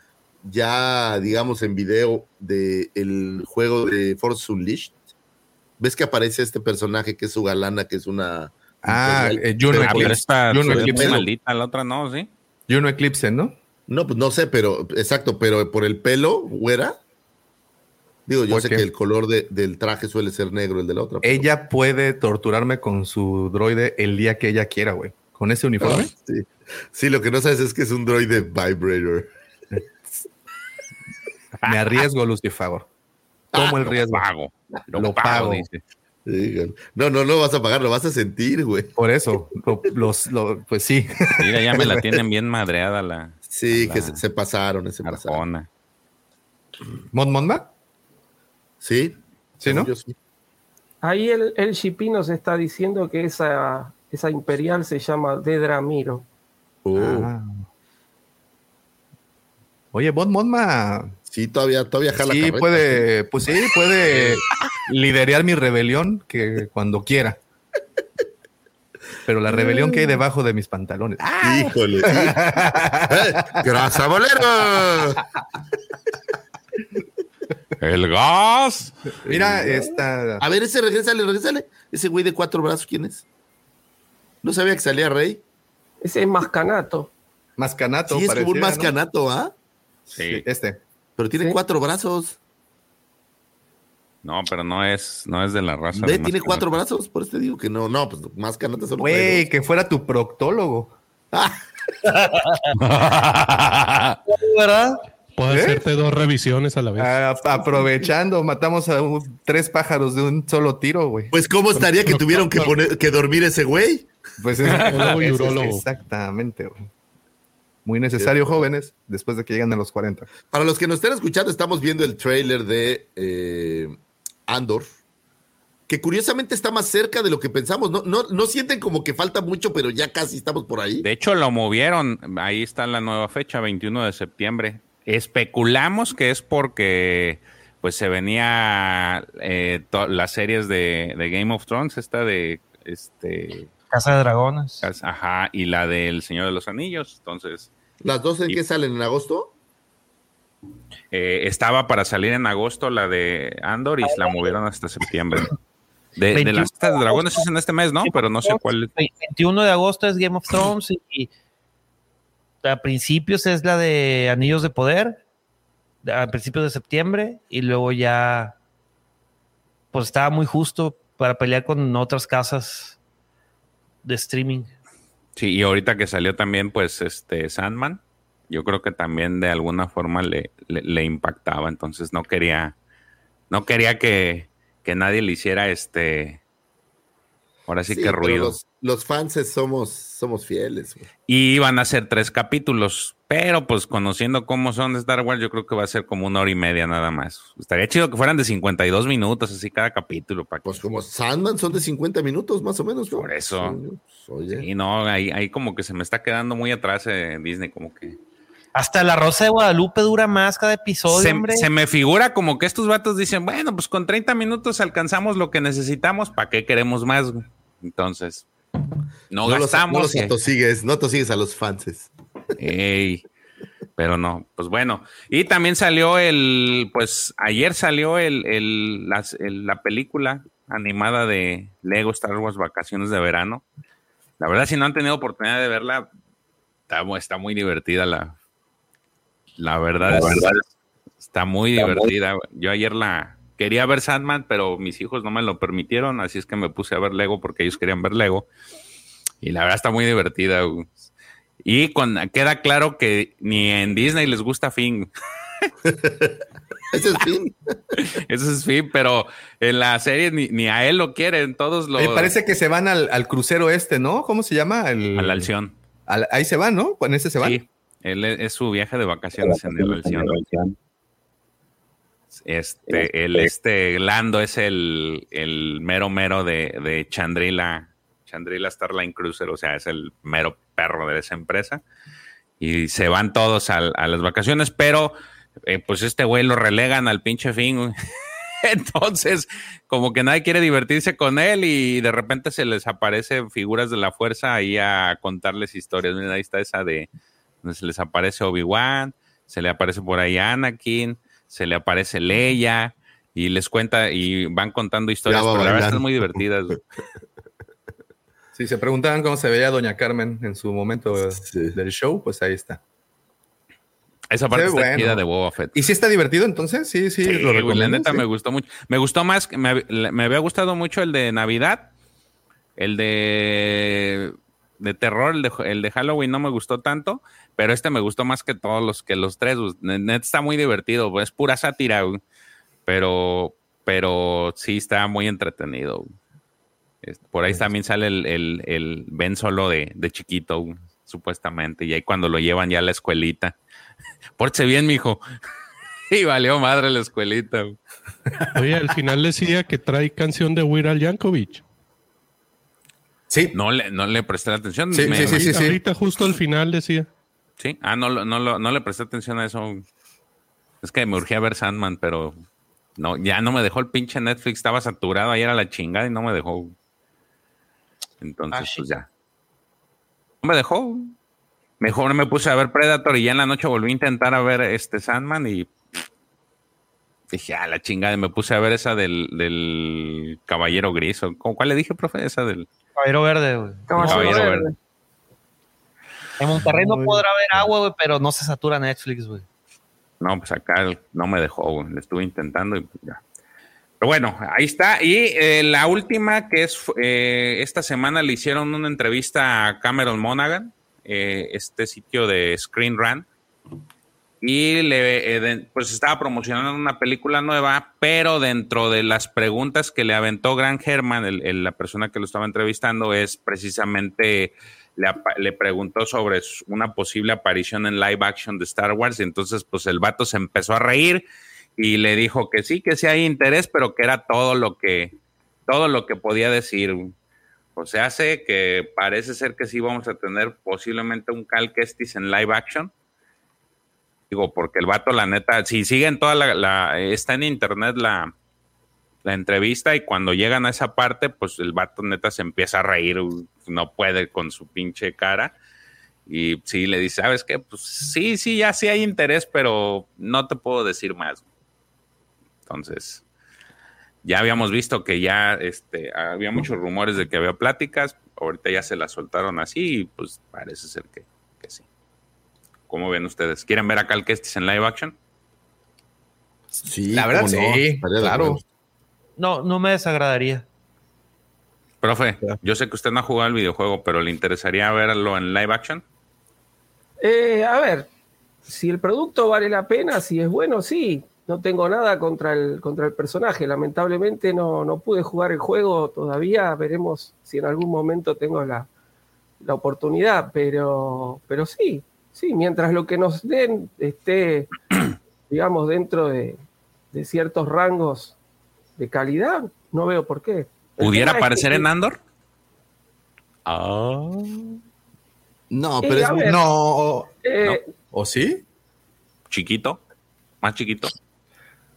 ya, digamos, en video del el juego de Force Unleashed. ¿Ves que aparece este personaje que es su galana, que es una... Ah, eh, Juno Ah, pero Eclipse. esta Juno Eclipse. maldita, la otra no, ¿sí? Juno Eclipse, ¿no? No, pues no sé, pero exacto, pero por el pelo, güera. Digo, yo ¿Por sé qué? que el color de- del traje suele ser negro, el de la otra. pero- Ella puede torturarme con su droide el día que ella quiera, güey. Con ese uniforme. Sí. Sí, lo que no sabes es que es un droide vibrator. Me arriesgo, Lucifer. Tomo el Lo riesgo. pago. Lo, Lo pago, pago. dice. No, no, no vas a pagar, lo vas a sentir, güey. Por eso, lo- los, lo- pues sí. Mira, ya me la tienen bien madreada la Sí, La- que se, se pasaron, se pasaron. ¿Mon Monma? Sí, Sí, ¿no? Yo sí. Ahí el, el Shippy nos está diciendo que esa, esa imperial se llama Dedra Miro. Oh, Ah. Oye, Mon Monma. Sí, todavía, todavía jala Sí, carreta. puede, pues sí, puede liderar mi rebelión que cuando quiera. Pero la rebelión que hay debajo de mis pantalones. ¡Ah! Híjole. ¡Grasa bolero! El gas. Mira, esta. A ver, ese regresale, regresale. Ese güey de cuatro brazos, ¿quién es? No sabía que salía Rey. Ese es Mascanato. Mascanato. Sí, es como un mascanato, ¿ah? Sí, este. Pero tiene Sí. cuatro brazos. No, pero no es, no es de la raza. Ve, de tiene cuatro brazos, por eso te digo que no. No, pues mascanato solo trae Güey, que fuera tu proctólogo. ¿Verdad? Puede ¿Eh? hacerte dos revisiones a la vez. Ah, aprovechando, matamos a un- tres pájaros de un solo tiro, güey. Pues, ¿cómo estaría que tuvieron que, poner, que dormir ese güey? Pues es, es- urólogo. Exactamente, güey. Muy necesario, jóvenes, después de que llegan a los 40. Para los que nos estén escuchando, estamos viendo el trailer de eh, Andor, que curiosamente está más cerca de lo que pensamos. No, no, no sienten como que falta mucho, pero ya casi estamos por ahí. De hecho, lo movieron. Ahí está la nueva fecha, 21 de septiembre. Especulamos que es porque pues se venía eh, las series de, de Game of Thrones, esta de este Casa de Dragones. ajá, y la del Señor de los Anillos. Entonces, ¿Las dos en Y- qué salen en agosto? Eh, estaba para salir en agosto la de Andor y la movieron hasta septiembre. De, de 21 las estas de dragones es en este mes, ¿no? Pero no sé cuál. 21 de agosto es Game of Thrones y, y a principios es la de Anillos de Poder, a principios de septiembre, y luego ya, pues estaba muy justo para pelear con otras casas de streaming. Sí, y ahorita que salió también, pues, este Sandman, yo creo que también de alguna forma le, le, le impactaba, entonces no quería, no quería que, que nadie le hiciera este, ahora sí, que pero ruido. Los, los fans somos, somos fieles. güey. Y iban a ser tres capítulos, pero pues conociendo cómo son de Star Wars, yo creo que va a ser como una hora y media nada más. Estaría chido que fueran de 52 minutos, así cada capítulo. Para Pues como Sandman son de 50 minutos más o menos. ¿no? Por eso. Sí, pues. Y no, ahí, ahí como que se me está quedando muy atrás eh, Disney, como que... Hasta la Rosa de Guadalupe dura más cada episodio, se, hombre. se me figura como que estos vatos dicen, bueno, pues con 30 minutos alcanzamos lo que necesitamos, ¿para qué queremos más? Entonces, no, los- gastamos. no los atosigues, no atosigues a los fans. Ey, pero no, pues bueno. Y también salió el, pues ayer salió el, el- las- el- la película animada de Lego Star Wars Vacaciones de Verano. La verdad, si no han tenido oportunidad de verla, está muy divertida la, la verdad. es- está muy divertida. Yo ayer la quería ver Sandman, pero mis hijos no me lo permitieron, así es que me puse a ver Lego porque ellos querían ver Lego. Y la verdad está muy divertida. güey. Y con, queda claro que ni en Disney les gusta Finn. Ese es Finn. Ese es Finn, pero en la serie ni, ni a él lo quieren, todos lo... Me parece que se van al, al crucero este, ¿no? ¿Cómo se llama? El, A la Alción. al- ahí se van, ¿no? Con ese se van. Sí, él es, es su viaje de vacaciones en el Alción. Este, el este Lando es el, el mero mero de, de Chandrila, Chandrila Starline Cruiser, o sea, es el mero perro de esa empresa. Y se van todos a, las vacaciones, pero eh, pues este güey lo relegan al pinche fin. Entonces, como que nadie quiere divertirse con él y de repente se les aparecen figuras de la fuerza ahí a contarles historias. Mira, ahí está esa de se les aparece Obi-Wan, se le aparece por ahí Anakin, se le aparece Leia y les cuenta y van contando historias, va pero la verdad están muy divertidas. Si se preguntaban cómo se veía Doña Carmen en su momento del show, pues ahí está. Esa parte está bueno. chida de Boba Fett. ¿Y si está divertido entonces? Sí, sí, Sí, lo güey, la recomiendo. neta sí. me gustó mucho. Me gustó más, me había gustado mucho el de Navidad, el de, de terror, el de, el de Halloween no me gustó tanto, pero este me gustó más que todos los que los tres. güey. Ne- Neta está muy divertido, es pura sátira, güey. pero, pero sí está muy entretenido. güey. Por ahí también sale el, el, el Ben Solo de, de chiquito, güey, supuestamente, y ahí cuando lo llevan ya a la escuelita. Pórtese bien, mijo. Y valió madre la escuelita. güey. Oye, al final decía que trae canción de Weird Al Yankovic. Sí. No le, no le presté atención. Sí, Me- sí, sí, sí, sí. Ahorita justo al final decía. Sí. Ah, no, lo- no, lo- no le presté atención a eso. Es que me urgía ver Sandman, pero no, ya no me dejó el pinche Netflix. Estaba saturado ayer a la chingada y no me dejó. Entonces, Ah, pues ya. No me dejó. Mejor me puse a ver Predator y ya en la noche volví a intentar a ver este Sandman y dije, a la chingada, y me puse a ver esa del, del Caballero Gris. ¿o ¿cómo- ¿Cuál le dije, profe? Esa del Caballero verde, güey. Caballero, Verde. En Monterrey no podrá haber agua, güey, pero no se satura Netflix, güey. No, pues acá el- no me dejó, güey. le estuve intentando y pues ya. Pero bueno, ahí está. Y eh, la última, que es eh, esta semana le hicieron una entrevista a Cameron Monaghan, eh, este sitio de Screen Run. Y le, eh, de- pues estaba promocionando una película nueva, pero dentro de las preguntas que le aventó Grant Herman, el- el- la persona que lo estaba entrevistando, es precisamente le, le preguntó sobre una posible aparición en live action de Star Wars. Y entonces, pues el vato se empezó a reír y le dijo que sí, que sí hay interés, pero que era todo lo que, todo lo que podía decir. O sea, hace que parece ser que sí vamos a tener posiblemente un Cal Kestis en live action. Digo, porque el vato, la neta, si siguen toda la, la- está en internet la, la entrevista y cuando llegan a esa parte, pues el vato neta se empieza a reír, no puede con su pinche cara. Y sí, le dice, ¿sabes qué? Pues sí, sí, ya sí hay interés, pero no te puedo decir más. Entonces, ya habíamos visto que ya este, había muchos rumores de que había pláticas, ahorita ya se las soltaron así y pues parece ser que, que sí. ¿Cómo ven ustedes? ¿Quieren ver a Cal Kestis en live action? Sí, La verdad, no, sí, claro. No, no me desagradaría. Profe, yo sé que usted no ha jugado el videojuego, pero ¿le interesaría verlo en live action? Eh, a ver, si el producto vale la pena, si es bueno, sí. No tengo nada contra el, contra el personaje. Lamentablemente no, no pude jugar el juego todavía. Veremos si en algún momento tengo la, la oportunidad. Pero, pero sí, sí, mientras lo que nos den esté, digamos, dentro de, de ciertos rangos de calidad, no veo por qué. El ¿Pudiera aparecer que- en Andor? Ah. No, Eh, pero es ver. No, Eh, ¿o sí? Chiquito, más chiquito.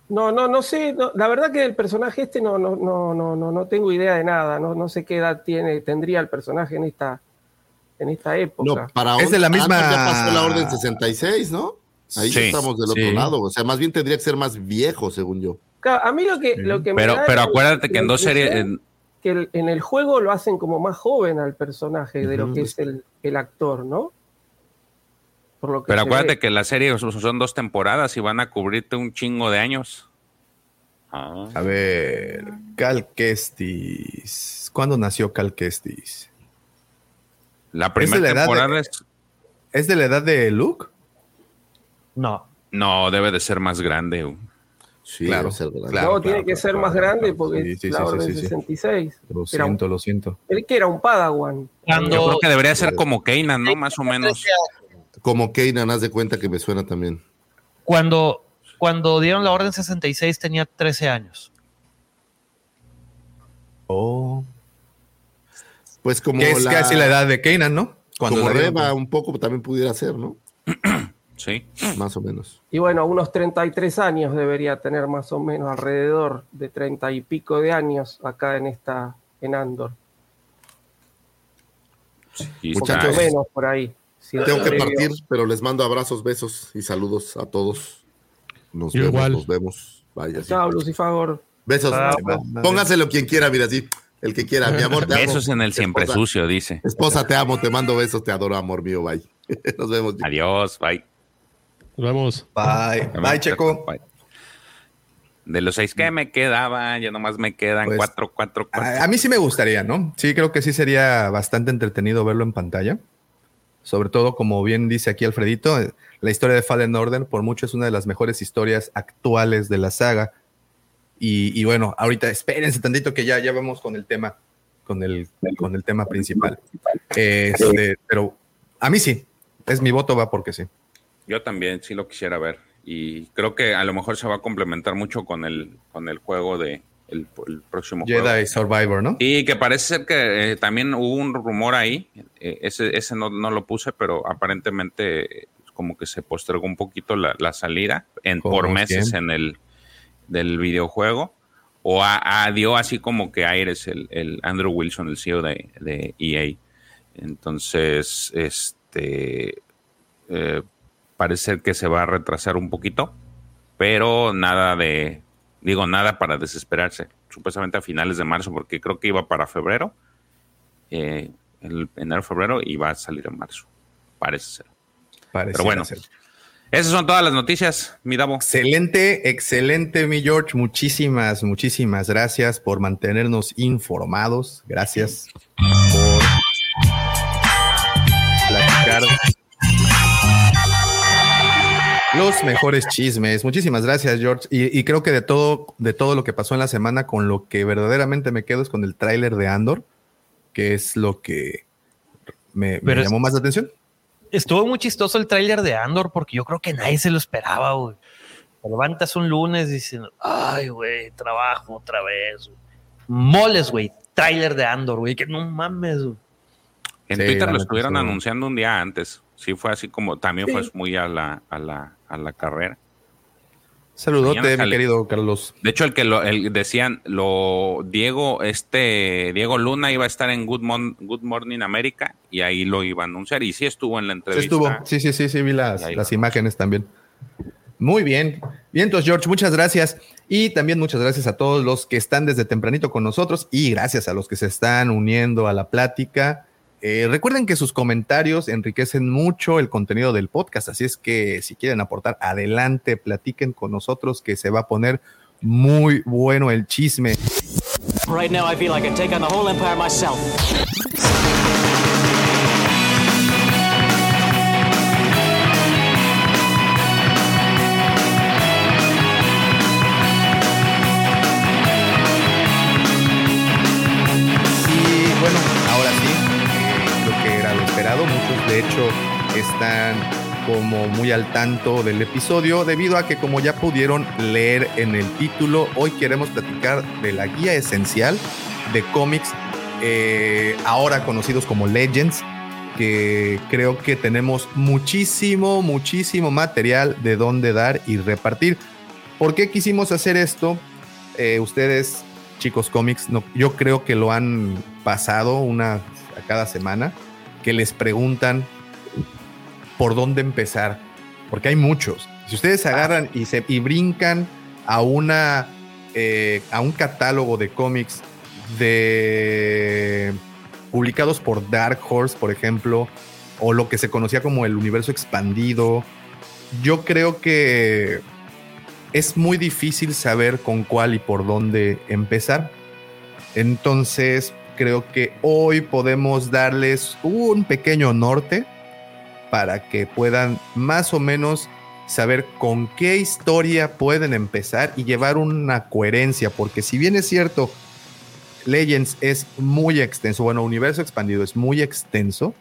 No, no, no sé. no, la verdad que el personaje este no, no, no, no, no, no tengo idea de nada. No, no sé qué edad tiene, tendría el personaje en esta, en esta época. No, para Es de la misma- Ya pasó la orden 66, ¿no? Ahí Sí, estamos del sí. otro lado. O sea, más bien tendría que ser más viejo, según yo. Claro, A mí lo que, lo que me Pero, da pero acuérdate que en dos series, en- que el- en el juego lo hacen como más joven al personaje de lo que es el, el actor, ¿no? Por lo que pero acuérdate ve. que la serie son- dos temporadas y van a cubrirte un chingo de años. Ah. A ver, Cal Kestis. ¿Cuándo nació Cal Kestis? La ¿Es de primera la temporada de- es... ¿Es de la edad de Luke? No. No, debe de ser más grande. Sí, Claro, debe ser grande. claro. no, tiene que ser más grande porque Sí, es sí, la orden sí, sí. 66. Lo Era un- siento, lo siento. él que era un Padawan. Cuando- Yo creo que debería ser como Kanan, ¿no? Más o menos. Como Kanan, haz de cuenta que me suena también. Cuando, cuando dieron la orden 66 tenía 13 años. Oh. Pues como Que es la, casi la edad de Kanan, ¿no? como la dieron. Reba, un poco también pudiera ser, ¿no? Sí. Más o menos. Y bueno, unos 33 años debería tener más o menos, alrededor de 30 y pico de años acá en esta, en Andor. Poquito Muchachos, menos por ahí. Si Tengo que partir, pero les mando abrazos, besos y saludos a todos. Nos Yo vemos, igual. nos vemos. Vaya, sí. Chao, Lucifagor. Besos. Ah, Póngaselo quien quiera, mira, así. El que quiera. Mi amor, te amo. Besos en el siempre Esposa- sucio, dice. Esposa, te amo, te mando besos, te adoro, amor mío. Bye. Nos vemos. Adiós, bye. Nos vemos. Bye. Bye, Checo. Bye. De los seis que me quedaban, ya nomás me quedan Pues, cuatro, cuatro, cuatro. A, a mí sí me gustaría, ¿no? Sí, creo que sí sería bastante entretenido verlo en pantalla. Sobre todo, como bien dice aquí Alfredito, eh, la historia de Fallen Order por mucho es una de las mejores historias actuales de la saga. Y, y bueno, ahorita espérense tantito que ya, ya vamos con el tema, con el, con el tema principal. Este, pero a mí sí, es mi voto va porque sí. Yo también sí lo quisiera ver. Y creo que a lo mejor se va a complementar mucho con el, con el juego de el, el próximo juego. Jedi Survivor, ¿no? Y que parece ser que eh, también hubo un rumor ahí, eh, ese, ese no, no lo puse, pero aparentemente eh, como que se postergó un poquito la, la salida en, ¿Cómo por meses quién? en el del videojuego. O a, a- dio así como que aires el, el Andrew Wilson, el CEO de, de EA. Entonces, este eh, parece ser que se va a retrasar un poquito, pero nada de, digo, nada para desesperarse. Supuestamente a finales de marzo, porque creo que iba para febrero, eh, el enero, febrero, y va a salir en marzo. Parece ser. Pareciera Pero bueno, ser. esas son todas las noticias, mi Davo. Excelente, excelente, mi George. Muchísimas, muchísimas gracias por mantenernos informados. Gracias por platicar los mejores chismes. Muchísimas gracias, George. Y, y creo que de todo, de todo lo que pasó en la semana, con lo que verdaderamente me quedo es con el tráiler de Andor, que es lo que me, me Pero es- llamó más la atención. Estuvo muy chistoso el tráiler de Andor porque yo creo que nadie se lo esperaba, güey. Te levantas un lunes diciendo, ay, güey, trabajo otra vez. güey". Moles, güey, tráiler de Andor, güey, que no mames, güey. En Sí, Twitter lo estuvieron anunciando un día antes. Sí, fue así como, también Sí. fue muy a la, a la, a la carrera. Saludote, mi querido Carlos. De hecho, el que lo el, decían, lo Diego, este Diego Luna iba a estar en Good, Mon- Good Morning America y ahí lo iba a anunciar. Y sí estuvo en la Sí entrevista. estuvo. Sí, sí, sí, sí, vi las, las imágenes también. Muy bien. Bien, entonces, George, muchas gracias. Y también muchas gracias a todos los que están desde tempranito con nosotros y gracias a los que se están uniendo a la plática. Eh, recuerden que sus comentarios enriquecen mucho el contenido del podcast, así es que si quieren aportar, adelante, platiquen con nosotros que se va a poner muy bueno el chisme. Hecho están como muy al tanto del episodio debido a que como ya pudieron leer en el título, hoy queremos platicar de la guía esencial de cómics eh, ahora conocidos como Legends, que creo que tenemos muchísimo, muchísimo material de dónde dar y repartir. ¿Por qué quisimos hacer esto? Eh, ustedes, chicos cómics, no, yo creo que lo han pasado una a cada semana, que les preguntan por dónde empezar, porque hay muchos. Si ustedes agarran y, se, y brincan a, una, eh, a un catálogo de cómics de publicados por Dark Horse, por ejemplo, o lo que se conocía como el universo expandido, yo creo que es muy difícil saber con cuál y por dónde empezar. Entonces, creo que hoy podemos darles un pequeño norte para que puedan más o menos saber con qué historia pueden empezar y llevar una coherencia, porque si bien es cierto, Legends es muy extenso, bueno, Universo Expandido es muy extenso,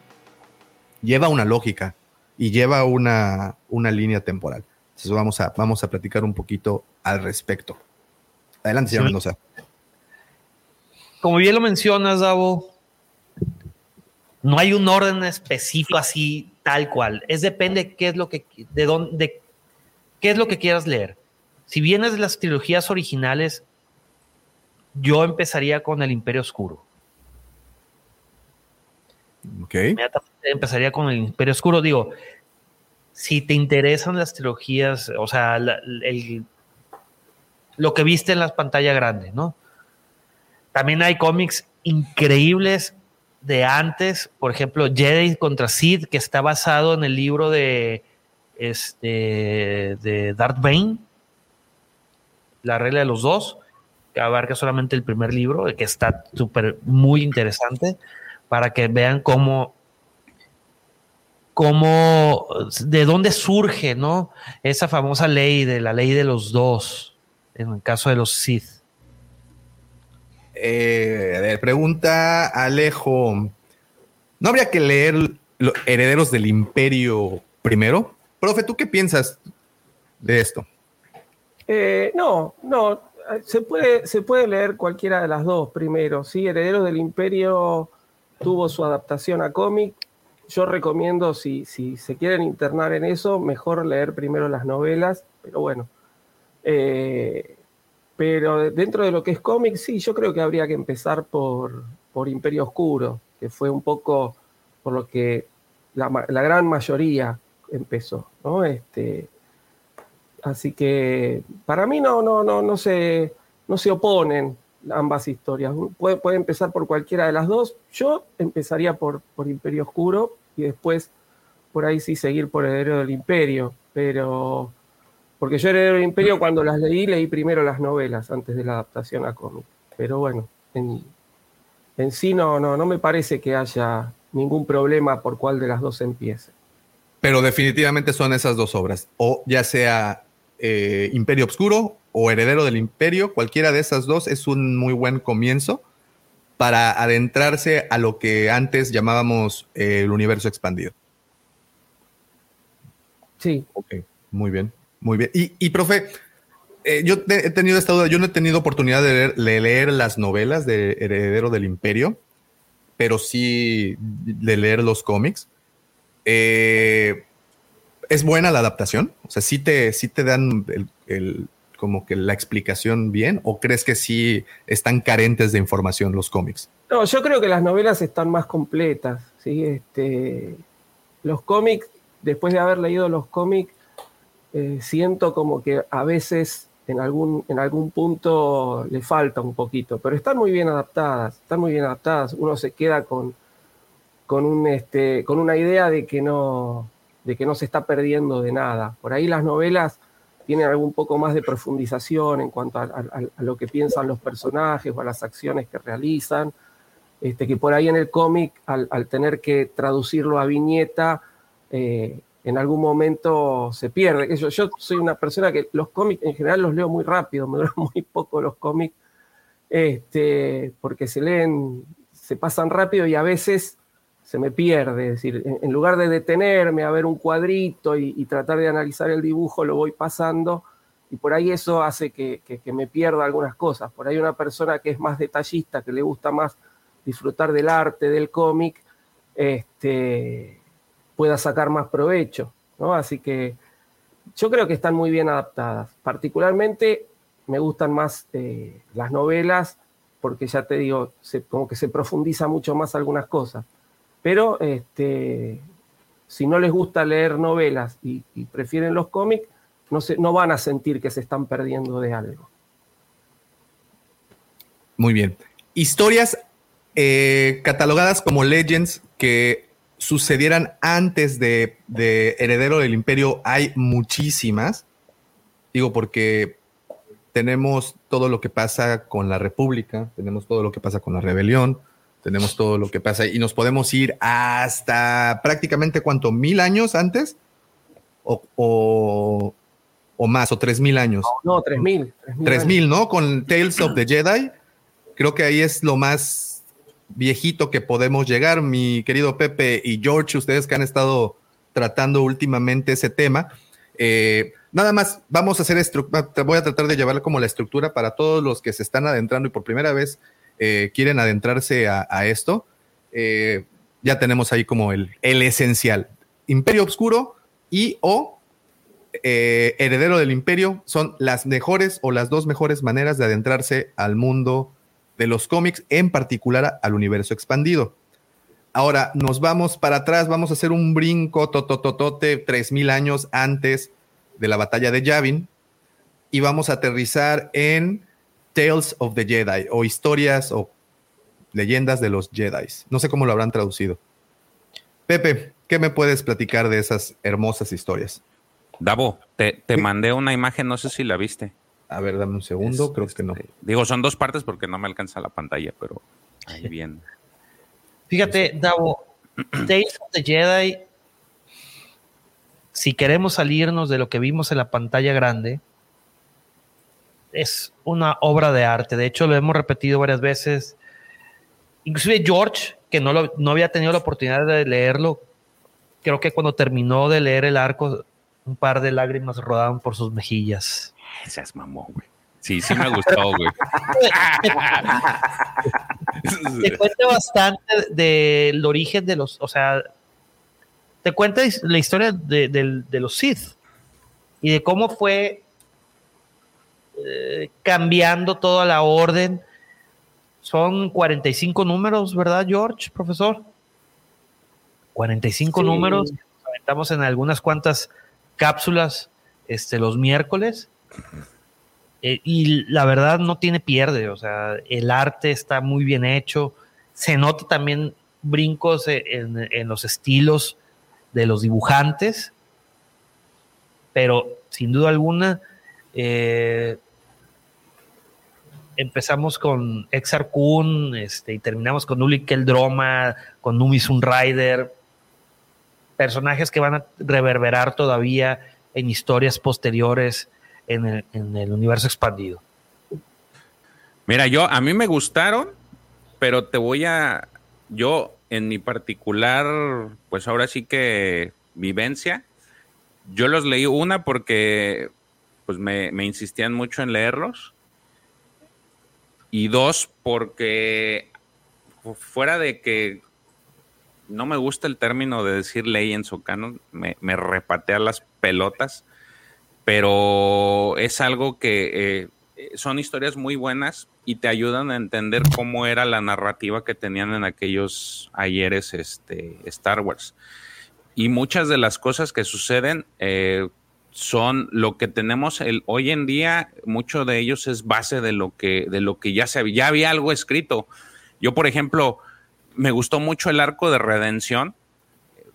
lleva una lógica y lleva una, una línea temporal. Entonces vamos a, vamos a platicar un poquito al respecto. Adelante, señor Sí. Mendoza. Como bien lo mencionas, Davo, no hay un orden específico así tal cual. Es depende qué es lo que de dónde qué es lo que quieras leer. Si vienes de las trilogías originales, yo empezaría con el Imperio Oscuro. Ok. Inmediatamente empezaría con el Imperio Oscuro. Digo, si te interesan las trilogías, o sea, la- el- lo que viste en la pantalla grande, ¿no? También hay cómics increíbles de antes, por ejemplo, Jedi contra Sid, que está basado en el libro de, este, de Darth Bane, La regla de los dos, que abarca solamente el primer libro, que está súper, muy interesante, para que vean cómo, cómo, de dónde surge, ¿no? Esa famosa ley de la ley de los dos, en el caso de los Sith. Eh, a pregunta Alejo. ¿No habría que leer los Herederos del Imperio primero? Profe, ¿tú qué piensas de esto? Eh, no, no, se puede, se puede leer cualquiera de las dos primero, ¿sí? Herederos del Imperio tuvo su adaptación a cómic, yo recomiendo, si, si se quieren internar en eso, mejor leer primero las novelas, pero bueno. Eh, pero dentro de lo que es cómic, sí, yo creo que habría que empezar por, por Imperio Oscuro, que fue un poco por lo que la, la gran mayoría empezó, ¿no? Este, así que para mí no, no, no, no se, no se oponen ambas historias. Puede, puede empezar por cualquiera de las dos. Yo empezaría por, por Imperio Oscuro y después por ahí sí seguir por Heredero del Imperio, pero porque yo Heredero del Imperio cuando las leí, leí primero las novelas antes de la adaptación a cómic. Pero bueno, en, en sí no, no, no me parece que haya ningún problema por cuál de las dos empiece. Pero definitivamente son esas dos obras. O ya sea eh, Imperio Obscuro o Heredero del Imperio, cualquiera de esas dos es un muy buen comienzo para adentrarse a lo que antes llamábamos eh, el universo expandido. Sí. Ok, muy bien, muy bien. Y, y profe, eh, yo he tenido esta duda, yo no he tenido oportunidad de leer, de leer las novelas de Heredero del Imperio, pero sí de leer los cómics. Eh, ¿Es buena la adaptación? O sea, ¿sí te, sí te dan el, el- como que la explicación bien? ¿O crees que sí están carentes de información los cómics? No, yo creo que las novelas están más completas, ¿sí? Este, los cómics, después de haber leído los cómics, eh, siento como que a veces en algún, en algún punto le falta un poquito, pero están muy bien adaptadas, están muy bien adaptadas. Uno se queda con, con, un, este, con una idea de que, no, de que no se está perdiendo de nada. Por ahí las novelas tienen algún poco más de profundización en cuanto a, lo que piensan los personajes o a las acciones que realizan este, que por ahí en el cómic, al, al tener que traducirlo a viñeta, eh, en algún momento se pierde. Yo, soy una persona que los cómics en general los leo muy rápido, me duran muy poco los cómics, este, porque se leen, se pasan rápido y a veces se me pierde. Es decir, en, lugar de detenerme a ver un cuadrito y, tratar de analizar el dibujo, lo voy pasando. Y por ahí eso hace que- que me pierda algunas cosas. Por ahí una persona que es más detallista, que le gusta más disfrutar del arte, del cómic, este, pueda sacar más provecho. ¿no? Así que yo creo que están muy bien adaptadas. Particularmente me gustan más eh, las novelas porque ya te digo, como que se profundiza mucho más algunas cosas. Pero este, si no les gusta leer novelas y, y prefieren los cómics, no, se, no van a sentir que se están perdiendo de algo. Muy bien. Historias eh, catalogadas como legends que sucedieran antes de, de Heredero del Imperio hay muchísimas. Digo, porque tenemos todo lo que pasa con la República, tenemos todo lo que pasa con la rebelión, tenemos todo lo que pasa y nos podemos ir hasta prácticamente cuánto, mil años antes o, o, o más, o tres mil años. No, 3000. 3000, ¿no? Con Tales of the Jedi. Creo que ahí es lo más viejito que podemos llegar, mi querido Pepe y George, ustedes que han estado tratando últimamente ese tema. Eh, nada más, vamos a hacer estructura, voy a tratar de llevar como la estructura para todos los que se están adentrando y por primera vez eh, quieren adentrarse a, esto. Eh, ya tenemos ahí como el, el esencial. Imperio Oscuro y o Heredero del Imperio son las mejores o las dos mejores maneras de adentrarse al mundo de los cómics, en particular al universo expandido. Ahora nos vamos para atrás, vamos a hacer un brinco totototote, 3000 años antes de la batalla de Yavin y vamos a aterrizar en Tales of the Jedi o historias o leyendas de los Jedi. No sé cómo lo habrán traducido. Pepe, ¿qué me puedes platicar de esas hermosas historias? Davo, te, te mandé una imagen, no sé si la viste. A ver, dame un segundo, creo que no. Digo, son dos partes porque no me alcanza la pantalla, pero ahí bien. Fíjate, Davo, Tales of the Jedi, si queremos salirnos de lo que vimos en la pantalla grande, es una obra de arte. De hecho, lo hemos repetido varias veces. Inclusive George, que no, lo- no había tenido la oportunidad de leerlo, creo que cuando terminó de leer el arco, un par de lágrimas rodaban por sus mejillas. Seas mamón, güey. Sí, sí me gustó, güey. te cuenta bastante del origen de los, o sea, te cuenta la historia de, del- de los Sith y de cómo fue eh, cambiando toda la orden. Son 45 números, ¿verdad, George, profesor? 45 Sí. números. Nos aventamos en algunas cuantas cápsulas este, los miércoles. Eh, y la verdad no tiene pierde, o sea, el arte está muy bien hecho. Se nota también brincos e- en, en los estilos de los dibujantes, pero sin duda alguna eh, empezamos con Exar Kun este, y terminamos con Uli Keldroma, con Numi Sunrider, personajes que van a reverberar todavía en historias posteriores en el, en el universo expandido. Mira, yo a mí me gustaron, pero te voy a yo en mi particular, pues ahora sí que vivencia, yo los leí una porque pues me, me insistían mucho en leerlos y dos porque fuera de que no me gusta el término de decir Legends o canon, me, me repatea las pelotas, pero es algo que eh, son historias muy buenas y te ayudan a entender cómo era la narrativa que tenían en aquellos ayeres este, Star Wars. Y muchas de las cosas que suceden eh, son lo que tenemos hoy en día, mucho de ellos es base de lo que, de lo que ya se había, ya había algo escrito. Yo, por ejemplo, me gustó mucho el arco de redención.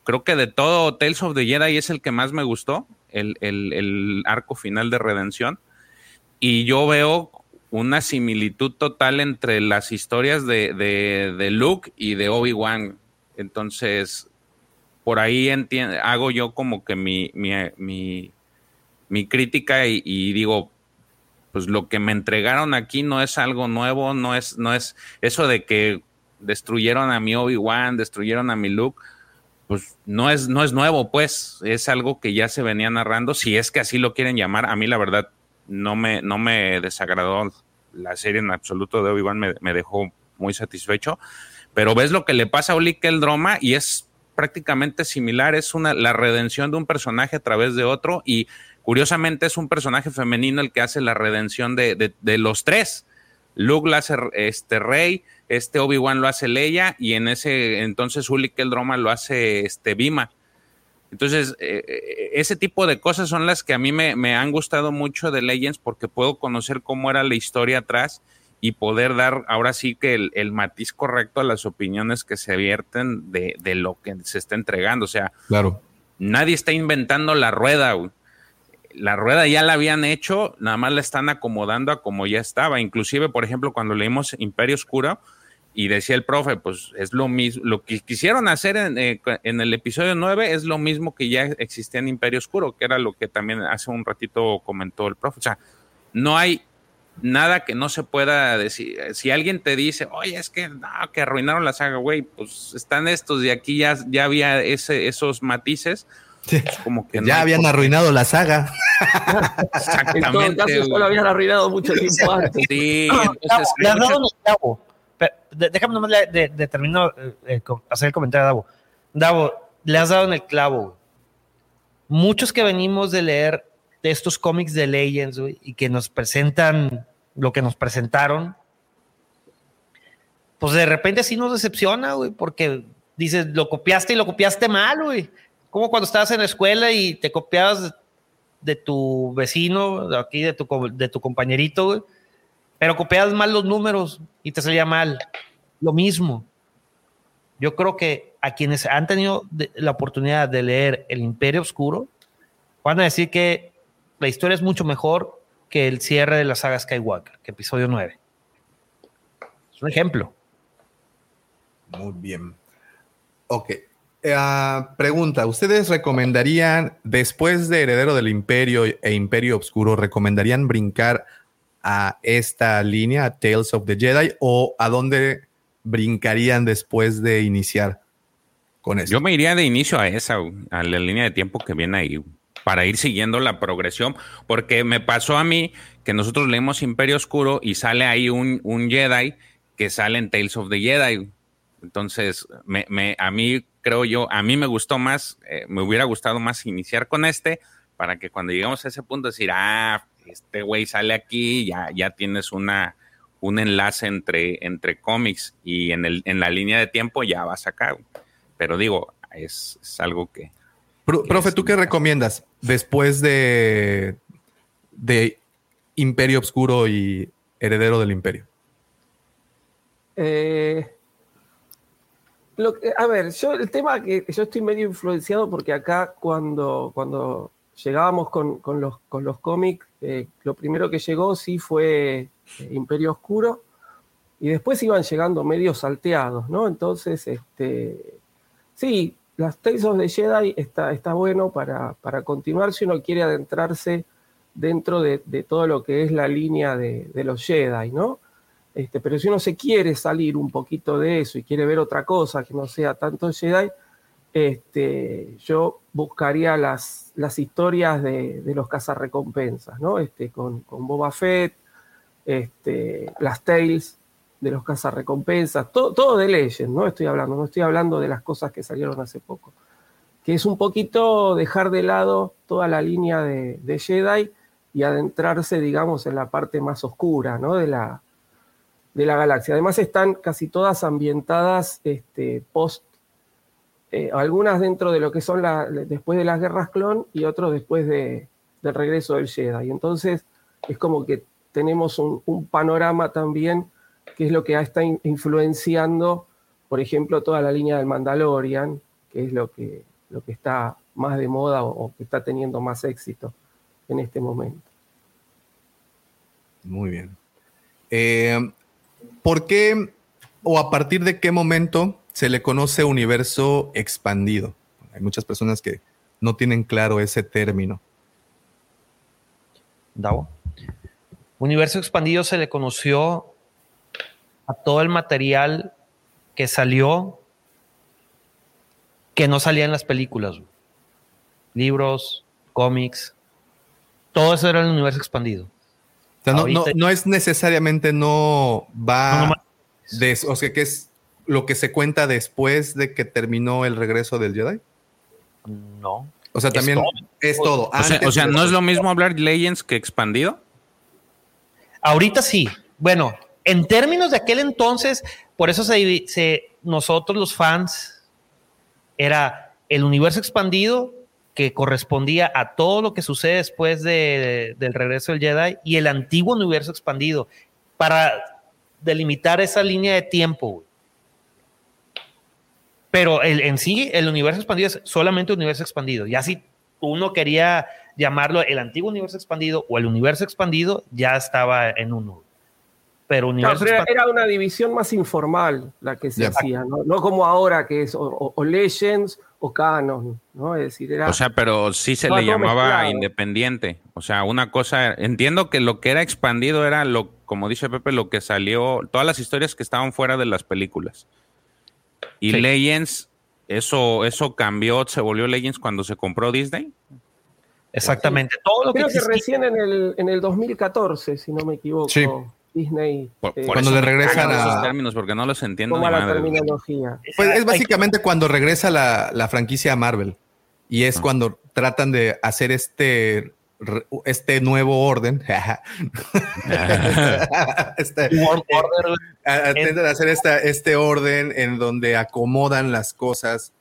Creo que de todo Tales of the Jedi es el que más me gustó, el, el- el arco final de redención. Y yo veo una similitud total entre las historias de, de- de Luke y de Obi-Wan. Entonces, por ahí hago yo como que mi, mi, mi- mi crítica y, y digo, pues lo que me entregaron aquí no es algo nuevo, no es, no es eso de que destruyeron a mi Obi-Wan, destruyeron a mi Luke, pues no es, no es nuevo, pues, es algo que ya se venía narrando, si es que así lo quieren llamar, a mí la verdad no me, no me desagradó la serie en absoluto de Obi-Wan, me, dejó muy satisfecho, pero ves lo que le pasa a Oli Droma y es prácticamente similar, es una, la redención de un personaje a través de otro y curiosamente es un personaje femenino el que hace la redención de, de- los tres. Luke hace este Rey, este Obi-Wan lo hace Leia y en ese entonces Uli Droma lo hace este Bima. Entonces, eh, eh, ese tipo de cosas son las que a mí me, me han gustado mucho de Legends porque puedo conocer cómo era la historia atrás y poder dar ahora sí que el, el matiz correcto a las opiniones que se vierten de, de lo que se está entregando. O sea, Claro. nadie está inventando la rueda. güey. La rueda ya la habían hecho, nada más la están acomodando a como ya estaba. Inclusive, por ejemplo, cuando leímos Imperio Oscuro y decía el profe, pues es lo mismo, lo que quisieron hacer en, eh, el episodio 9 es lo mismo que ya existía en Imperio Oscuro, que era lo que también hace un ratito comentó el profe. O sea, no hay nada que no se pueda decir. Si alguien te dice, oye, es que no, que arruinaron la saga, güey, pues están estos y aquí ya, ya había ese, esos matices. Como que Ya habían por- arruinado la saga. En todo Exactamente. caso, ya güey. lo habían arruinado mucho tiempo antes. Sí, entonces le en el clavo. Pero, de- déjame nomás de, de termino, eh, eh, hacer el comentario a Davo. Davo, le has dado en el clavo. Muchos que venimos de leer de estos cómics de Legends y que nos presentan lo que nos presentaron, pues de repente sí nos decepciona, güey, porque dices, lo copiaste y lo copiaste mal, güey. Como cuando estabas en la escuela y te copiabas de tu vecino, de aquí, de tu, de compañerito, pero copiabas mal los números y te salía mal. Lo mismo. Yo creo que a quienes han tenido la oportunidad de leer El Imperio Oscuro, van a decir que la historia es mucho mejor que el cierre de la saga Skywalker, que episodio 9. Es un ejemplo. Muy bien. Ok. Eh, ah, pregunta, ¿ustedes recomendarían, después de Heredero del Imperio e Imperio Obscuro, recomendarían brincar a esta línea, a Tales of the Jedi, o a dónde brincarían después de iniciar con eso? Yo me iría de inicio a esa, a la línea de tiempo que viene ahí, para ir siguiendo la progresión, porque me pasó a mí que nosotros leemos Imperio Oscuro y sale ahí un, un Jedi que sale en Tales of the Jedi. Entonces, me- a mí creo yo, a mí me gustó más, eh, me hubiera gustado más iniciar con este, para que cuando lleguemos a ese punto decir, ah, este güey sale aquí, ya, ya tienes una, un enlace entre, entre cómics y en, el, en la línea de tiempo ya vas acá. Pero digo, es, es algo que... Pro- profe, ¿tú qué recomiendas después de, de Imperio Obscuro y Heredero del Imperio? Eh, a ver, yo el tema que yo estoy medio influenciado porque acá cuando, cuando llegábamos con, con los, con los cómics, eh, lo primero que llegó sí fue eh, Imperio Oscuro y después iban llegando medio salteados, ¿no? Entonces, este, sí, las Tales of the Jedi está, está bueno para, para continuar si uno quiere adentrarse dentro de, de todo lo que es la línea de, de los Jedi, ¿no? Este, pero si uno se quiere salir un poquito de eso y quiere ver otra cosa que no sea tanto Jedi, este, yo buscaría las, historias de, los cazarrecompensas, ¿no? Este, con, Boba Fett, este, las Tales de los cazarrecompensas, todo, todo de Legend, ¿no? Estoy hablando, no estoy hablando de las cosas que salieron hace poco. Que es un poquito dejar de lado toda la línea de, de Jedi y adentrarse, digamos, en la parte más oscura, ¿no? De la, de la galaxia. Además están casi todas ambientadas este, post, eh, algunas dentro de lo que son la, después de las guerras clon y otros después de, del regreso del Jedi. Entonces es como que tenemos un, panorama también que es lo que está in- influenciando, por ejemplo, toda la línea del Mandalorian, que es lo que, lo que está más de moda o, o que está teniendo más éxito en este momento. Muy bien. Eh, ¿Por qué o a partir de qué momento se le conoce universo expandido? Hay muchas personas que no tienen claro ese término. Davo. Universo expandido se le conoció a todo el material que salió que no salía en las películas. Libros, cómics, todo eso era el universo expandido. O sea, no, no- no es necesariamente no va No, des- o sea, que es lo que se cuenta después de que terminó el regreso del Jedi. No. O sea, Es también todo. es todo. O sea, Antes o sea, de- no es lo mismo hablar Legends que expandido. Ahorita sí. Bueno, en términos de aquel entonces, por eso se, se- nosotros los fans era el universo expandido que correspondía a todo lo que sucede después de- del regreso del Jedi y el antiguo universo expandido para delimitar esa línea de tiempo. güey. Pero el- en sí, el universo expandido es solamente universo expandido. Ya si uno quería llamarlo el antiguo universo expandido o el universo expandido, ya estaba en uno. Pero universo era, expandido. era una división más informal la que se hacía, ¿no? No como ahora que es o, o- o Legends o Canon, ¿no? Es decir, era... O sea, pero sí se le llamaba mezclado. independiente. O sea, una cosa, entiendo que lo que era expandido era lo, como dice Pepe, lo que salió, todas las historias que estaban fuera de las películas. Y Sí. Legends, eso, eso cambió, se volvió Legends cuando se compró Disney. Exactamente. Todo lo que Creo que existía- recién en el, en el 2014, si no me equivoco, Sí. Disney Por, eh, por Cuando eso le regresan cagan esos a- términos porque no los entiendo toma ni la madre. terminología. Pues es básicamente cuando regresa la, la franquicia a Marvel y es cuando tratan de hacer este, este nuevo orden. Este- World Order, güey. a- a- tratan de hacer esta, este orden en donde acomodan las cosas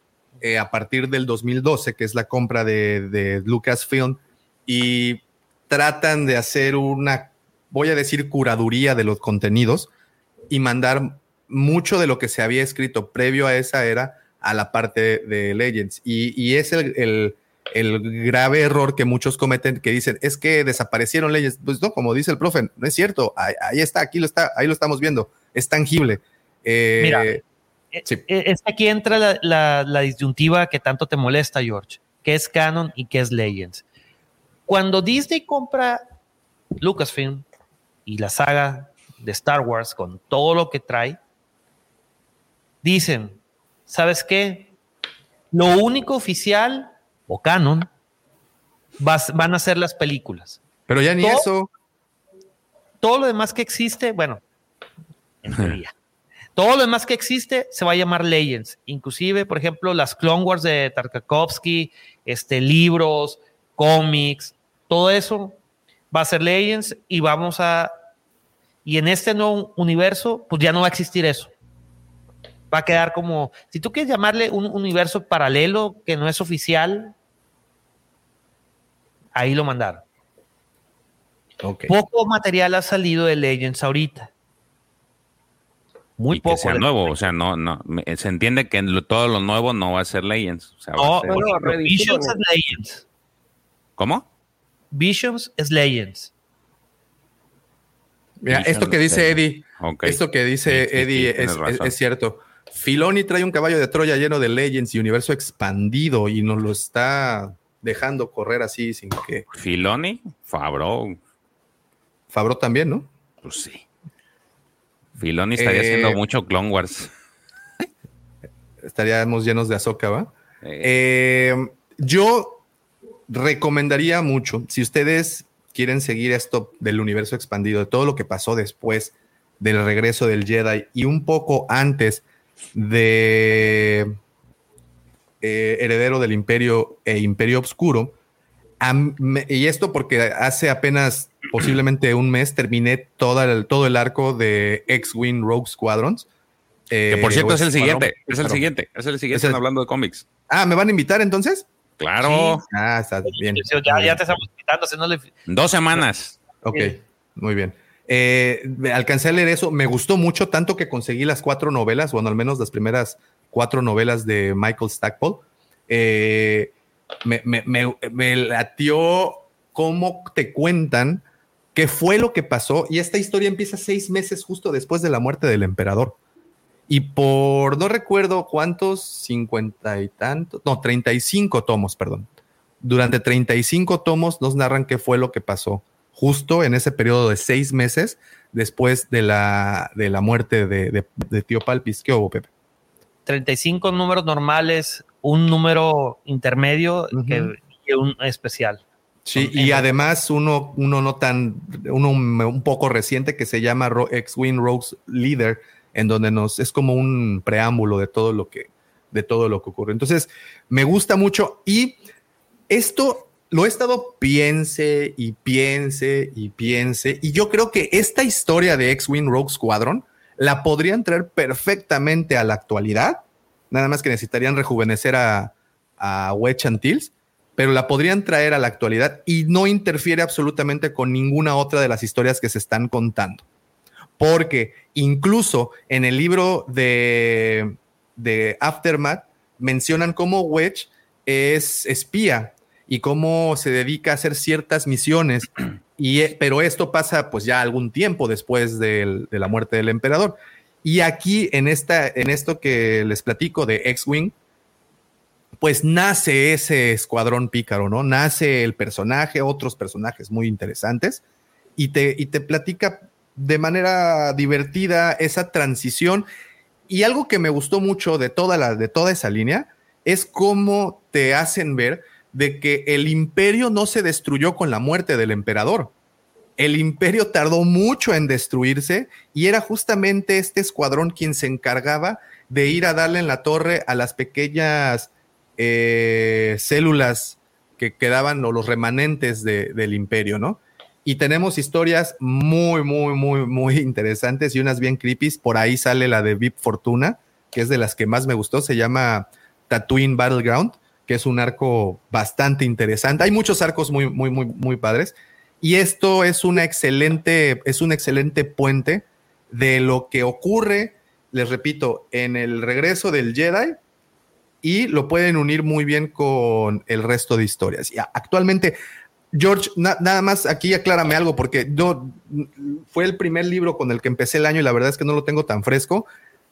eh, a partir del 2012, que es la compra de, de Lucasfilm, y tratan de hacer una, voy a decir, curaduría de los contenidos y mandar mucho de lo que se había escrito previo a esa era a la parte de Legends. Y, y es el, el- el grave error que muchos cometen, que dicen, es que desaparecieron Legends. Pues no, como dice el profe, no es cierto. Ahí, ahí está, aquí lo está, ahí lo estamos viendo. Es tangible. Eh, Mira, sí. Eh, Es que aquí entra la, la- la disyuntiva que tanto te molesta, George, que es canon y que es Legends. Cuando Disney compra Lucasfilm y la saga de Star Wars con todo lo que trae, dicen, ¿sabes qué? Lo único oficial o canon vas- van a ser las películas. Pero ya ni Todo- eso. Todo lo demás que existe, bueno, en teoría. Todo lo demás que existe se va a llamar Legends. Inclusive, por ejemplo, las Clone Wars de Tartakovsky, este, libros, cómics, todo eso va a ser Legends y vamos a... Y en este nuevo universo, pues ya no va a existir eso. Va a quedar como... Si tú quieres llamarle un universo paralelo que no es oficial, ahí lo mandaron. Poco material ha salido de Legends ahorita. Muy y que poco. sea nuevo, o sea, no, no, se entiende que todo lo nuevo no va a ser Legends. o sea, va a No, ser- Legends. ¿Cómo? Visions es Legends. Mira, esto que dice. Eddie, esto que dice Sí, sí, Eddie sí, es, tienes es- razón. es cierto. Filoni trae un caballo de Troya lleno de Legends y universo expandido y nos lo está dejando correr así sin que. Filoni, Fabro, Fabro también, ¿no? pues sí. Filoni estaría Eh, haciendo mucho Clone Wars. Estaríamos llenos de azúcar, ¿va? Eh, yo recomendaría mucho, si ustedes quieren seguir esto del universo expandido, de todo lo que pasó después del regreso del Jedi y un poco antes de eh, Heredero del Imperio e Imperio Obscuro, am- me- y esto porque hace apenas posiblemente un mes terminé toda el- todo el arco de X-Wing Rogue Squadrons. Que por Eh, cierto es el siguiente, es el siguiente, es el siguiente Es el- hablando de cómics. Ah, ¿me van a invitar entonces? Claro, Ah, está bien. Ya, ya te estamos quitando, haciéndole. dos semanas. Ok, muy bien. Eh, alcancé a leer eso, me gustó mucho, tanto que conseguí las cuatro novelas, bueno, al menos las primeras cuatro novelas de Michael Stackpole. Eh, me, me- me- me latió cómo te cuentan qué fue lo que pasó, y esta historia empieza seis meses justo después de la muerte del emperador. Y por, no recuerdo cuántos, cincuenta y tantos, no, 35 tomos, perdón. Durante 35 tomos nos narran qué fue lo que pasó justo en ese periodo de seis meses después de la, de la muerte de, de- de Tío Palpis. ¿Qué hubo, Pepe? 35 números normales, un número intermedio que- y un especial. Sí, y además uno, uno no tan, uno un poco reciente que se llama X-Wing Rogues Leader, en donde nos es como un preámbulo de todo lo que, de todo lo que ocurre. Entonces, me gusta mucho y esto lo he estado piense y piense y piense, y yo creo que esta historia de X-Wing Rogue Squadron la podrían traer perfectamente a la actualidad, nada más que necesitarían rejuvenecer a, a Wedge pero la podrían traer a la actualidad y no interfiere absolutamente con ninguna otra de las historias que se están contando. Porque incluso en el libro de, de Aftermath mencionan cómo Wedge es espía y cómo se dedica a hacer ciertas misiones, y, eh, pero esto pasa pues ya algún tiempo después del- de la muerte del emperador. Y aquí en, esta, en esto que les platico de X-Wing, pues nace ese escuadrón pícaro, ¿no? Nace el personaje, otros personajes muy interesantes, y te, y te platica de manera divertida esa transición. Y algo que me gustó mucho de toda, de toda esa línea es cómo te hacen ver de que el imperio no se destruyó con la muerte del emperador. El imperio tardó mucho en destruirse y era justamente este escuadrón quien se encargaba de ir a darle en la torre a las pequeñas eh, células que quedaban o los remanentes de- del imperio, ¿no? Y tenemos historias muy, muy, muy, muy interesantes y unas bien creepy. Por ahí sale la de Vip Fortuna, que es de las que más me gustó. Se llama Tatooine Battleground, que es un arco bastante interesante. Hay muchos arcos muy, muy, muy, muy padres. Y esto es una excelente, es un excelente puente de lo que ocurre, les repito, en el regreso del Jedi y lo pueden unir muy bien con el resto de historias. Y actualmente, George, na- nada más aquí aclárame algo, porque yo fue el primer libro con el que empecé el año y la verdad es que no lo tengo tan fresco.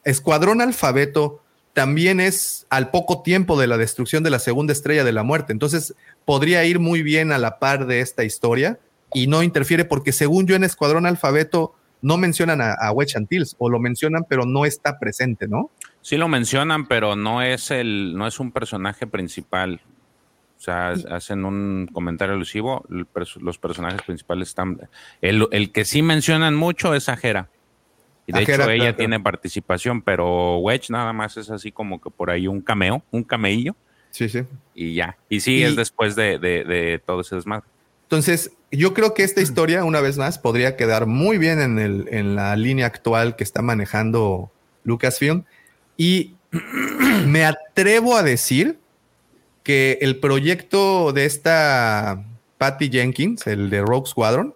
Escuadrón Alfabeto también es al poco tiempo de la destrucción de la segunda estrella de la muerte. Entonces podría ir muy bien a la par de esta historia y no interfiere porque según yo en Escuadrón Alfabeto no mencionan a, a Antilles o lo mencionan pero no está presente, ¿no? Sí lo mencionan, pero no es el, no es un personaje principal. O sea, hacen un comentario alusivo. los personajes principales están. El, el que sí mencionan mucho es a Hera. Y de hecho ella claro, tiene participación, pero Wedge nada más es así como que por ahí un cameo, un cameillo. Sí, sí. Y ya. Y sí, Y- es después de, de- de todo ese desmadre. Entonces, yo creo que esta historia, una vez más, podría quedar muy bien en, el, en la línea actual que está manejando Lucasfilm. Y me atrevo a decir que el proyecto de esta Patty Jenkins, el de Rogue Squadron,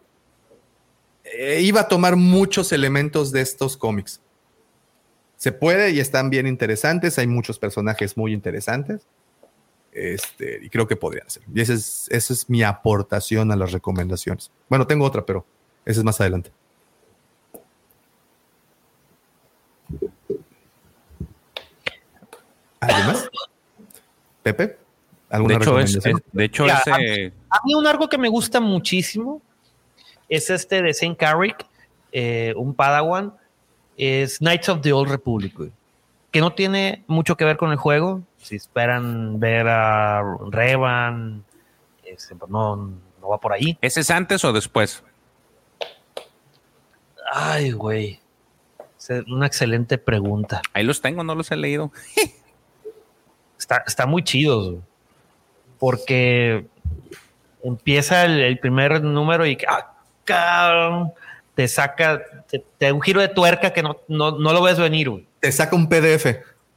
eh, iba a tomar muchos elementos de estos cómics. Se puede y están bien interesantes. Hay muchos personajes muy interesantes. Este, y creo que podrían ser. Y esa es, esa es mi aportación a las recomendaciones. Bueno, tengo otra, pero esa es más adelante. ¿Alguien más? Pepe, ¿alguna De hecho, es, recomendación? es- de hecho Mira, ese- A mí un arco que me gusta muchísimo es este de Saint Carrick, eh, un Padawan, es Knights of the Old Republic, güey, que no tiene mucho que ver con el juego. Si esperan ver a Revan, este, pues no, no va por ahí. ¿Ese es antes o después? Ay, güey. Es una excelente pregunta. Ahí los tengo, no los he leído. Está, está muy chido, güey. Porque empieza el, el primer número y ¡ah, cabrón! te saca, te, te da un giro de tuerca que no, no, no lo ves venir, güey. Te saca un PDF.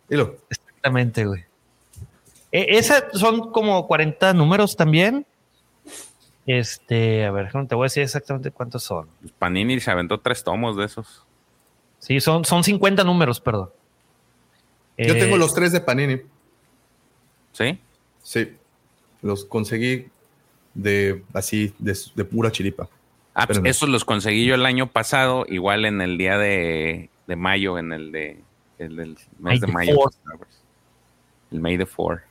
Dilo. Exactamente, güey. E- Esa son como 40 números también. Este, a ver, te voy a decir exactamente cuántos son. Pues Panini se aventó tres tomos de esos. Sí, son, son 50 números, perdón. Yo Eh, tengo los tres de Panini. ¿Sí? Sí. Los conseguí de así, de, de pura chiripa. Ah, pues esos los conseguí yo el año pasado, igual en el día de, de mayo, en el de el del May de the mayo. fourth. El May the 4.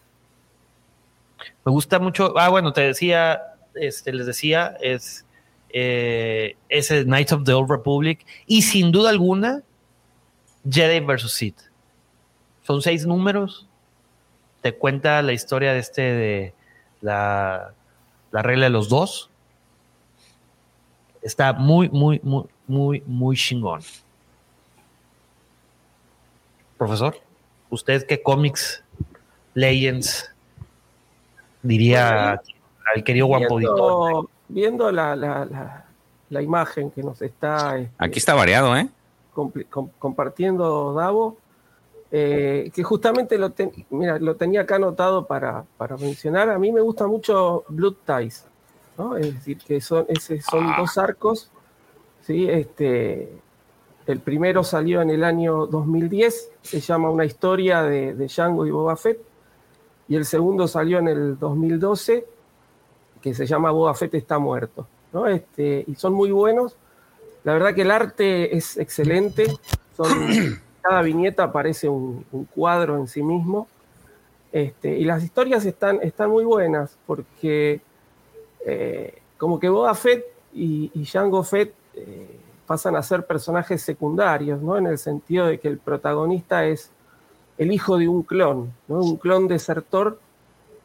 Me gusta mucho. Ah, bueno, te decía, este, les decía, es eh, ese Knights of the Old Republic y sin duda alguna Jedi vs. Sith. Son seis números. Te cuenta la historia de este de la, la regla de los dos. Está muy, muy, muy, muy, muy chingón. Profesor, ¿usted qué cómics, Legends, diría al querido Guampodito? Viendo, viendo la, la- la- la imagen que nos está este, Aquí está variado, ¿eh? compartiendo Davo, eh, que justamente lo, ten- mira, lo tenía acá anotado para, para mencionar. A mí me gusta mucho Blood Ties, ¿no? es decir, que son, ese, son dos arcos. ¿sí? Este, el primero salió en el año 2010, se llama Una historia de, de Django y Boba Fett, y el segundo salió en el 2012, que se llama Boba Fett está muerto. ¿no? Este, y son muy buenos. La verdad que el arte es excelente. Son, cada viñeta parece un, cuadro en sí mismo. Este, y las historias están, están muy buenas porque eh, como que Boba Fett y, y Jango Fett eh, pasan a ser personajes secundarios, ¿no? En el sentido de que el protagonista es el hijo de un clon, ¿no? Un clon desertor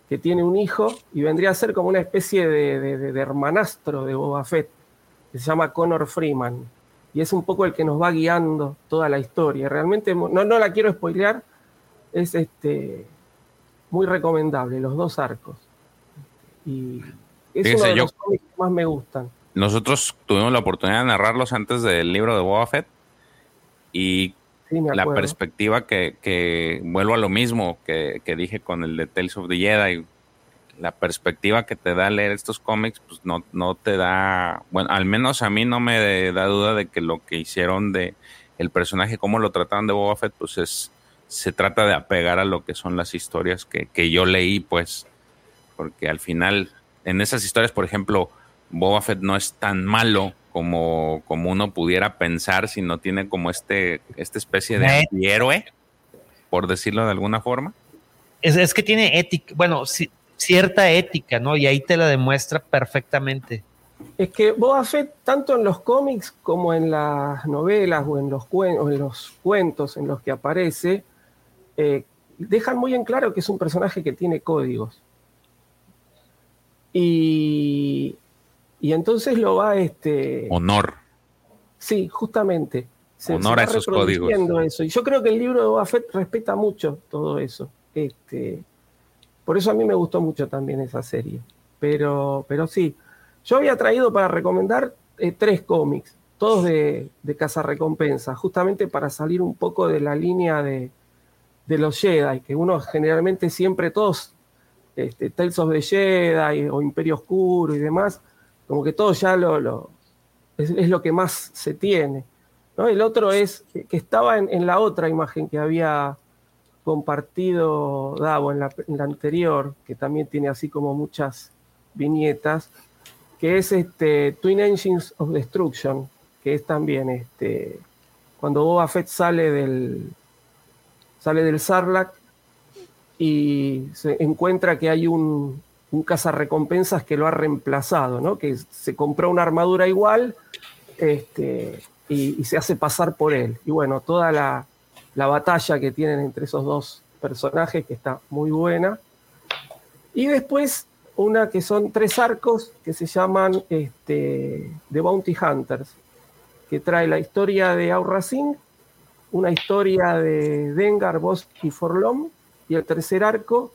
que tiene un hijo y vendría a ser como una especie de- de hermanastro de Boba Fett, que se llama Connor Freeman. Y es un poco el que nos va guiando toda la historia. Realmente no, no la quiero spoilear, es este, muy recomendable, los dos arcos. Y es Fíjese, uno de yo- los cómics que más me gustan. Nosotros tuvimos la oportunidad de narrarlos antes del libro de Boba Fett y Sí, la perspectiva que, que vuelvo a lo mismo que, que dije con el de Tales of the Jedi. La perspectiva que te da leer estos cómics, pues no, no te da, bueno, al menos a mí no me da duda de que lo que hicieron de el personaje, cómo lo trataron de Boba Fett, pues es, se trata de apegar a lo que son las historias que, que yo leí, pues, porque al final, en esas historias, por ejemplo, Boba Fett no es tan malo como, como uno pudiera pensar, sino tiene como este, esta especie de antihéroe, por decirlo de alguna forma. Es, es que tiene ética, bueno, ci- cierta ética, ¿no? Y ahí te la demuestra perfectamente. Es que Boba Fett, tanto en los cómics como en las novelas o en los, cuen- o en los cuentos en los que aparece, eh, dejan muy en claro que es un personaje que tiene códigos. Y, y entonces lo va, este, Honor. sí, justamente, se, Honor se a esos códigos. eso. Y yo creo que el libro de Boba Fett respeta mucho todo eso. Este, por eso a mí me gustó mucho también esa serie. Pero, pero sí, yo había traído para recomendar eh, tres cómics, todos de, de cazarrecompensas, justamente para salir un poco de la línea de, de los Jedi, que uno generalmente siempre todos, este, Tales of the Jedi o Imperio Oscuro y demás, como que todo ya lo, es, lo que más se tiene. ¿no? El otro es que, que estaba en la otra imagen que había compartido Davo en la, anterior, que también tiene así como muchas viñetas, que es este Twin Engines of Destruction, que es también este cuando Boba Fett sale del sale del Sarlacc y se encuentra que hay un, un cazarrecompensas que lo ha reemplazado, ¿no? Que se compró una armadura igual este, y se hace pasar por él. Y bueno, toda la, la batalla que tienen entre esos dos personajes, que está muy buena. Y después una que son tres arcos que se llaman este, The Bounty Hunters, que trae la historia de Aurra Singh, una historia de Dengar, Boss y Forlom, y el tercer arco,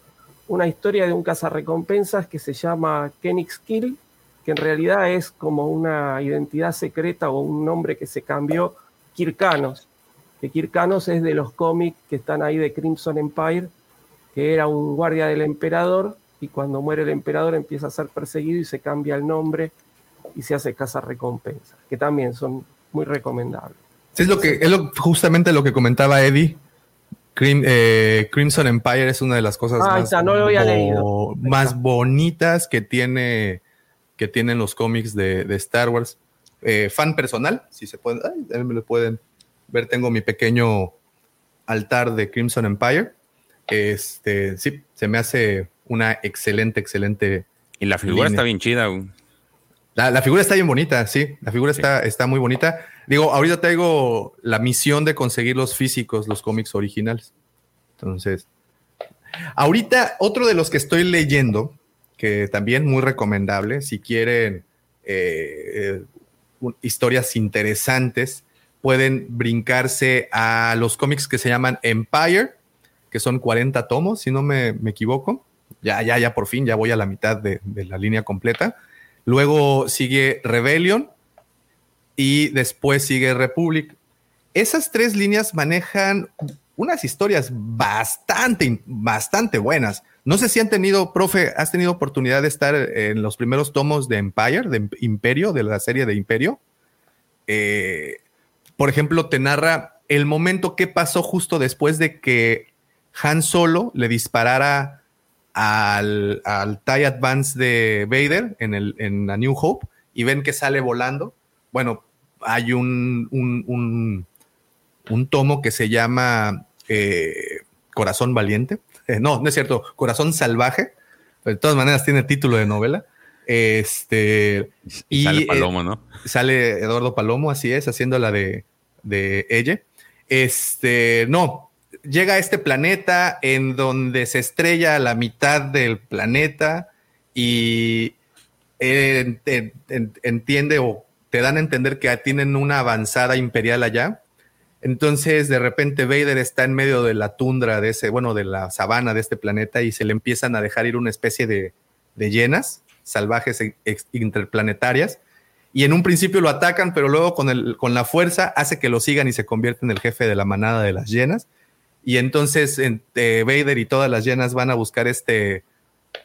una historia de un cazarrecompensas que se llama Kenix Kill, que en realidad es como una identidad secreta o un nombre que se cambió, Kirkanos, que Kirkanos es de los cómics que están ahí de Crimson Empire, que era un guardia del emperador, y cuando muere el emperador empieza a ser perseguido y se cambia el nombre y se hace cazarrecompensas, que también son muy recomendables. Sí, es lo que es lo- justamente lo que comentaba Eddie. Crim- eh, Crimson Empire es una de las cosas Ah, más, está, no lo había leído. más bonitas que tiene que tienen los cómics de, de Star Wars. Eh, fan personal, si se pueden, ay, me lo pueden ver. Tengo mi pequeño altar de Crimson Empire. Este, sí, se me hace una excelente, excelente. Y la figura línea. está bien chida. La, la figura está bien bonita, sí. La figura está, está muy bonita. Digo, ahorita traigo la misión de conseguir los físicos, los cómics originales. Entonces, ahorita otro de los que estoy leyendo, que también muy recomendable, si quieren eh, eh, un- historias interesantes, pueden brincarse a los cómics que se llaman Empire, que son 40 tomos, si no me, equivoco. Ya, ya, ya por fin, ya voy a la mitad de, de la línea completa. Luego sigue Rebellion y después sigue Republic. Esas tres líneas manejan unas historias bastante, bastante buenas. No sé si han tenido, profe, has tenido oportunidad de estar en los primeros tomos de Empire, de Imperio, de la serie de Imperio. Eh, por ejemplo, te narra el momento que pasó justo después de que Han Solo le disparara al, al TIE Advance de Vader en, el, en A New Hope y ven que sale volando. Bueno, hay un, un, un, tomo que se llama eh, Corazón Valiente. No, no es cierto, Corazón Salvaje. De todas maneras tiene título de novela. Este, y Sale eh, Palomo, ¿no? Sale Eduardo Palomo, así es, haciendo la de, de ella. Este, no, llega a este planeta en donde se estrella la mitad del planeta y eh, en- en- entiende o te dan a entender que tienen una avanzada imperial allá. Entonces, de repente, Vader está en medio de la tundra de ese, bueno, de la sabana de este planeta y se le empiezan a dejar ir una especie de, de llenas salvajes e- interplanetarias. Y en un principio lo atacan, pero luego con, el, con la fuerza hace que lo sigan y se convierte en el jefe de la manada de las llenas. Y entonces en- eh, Vader y todas las llenas van a buscar este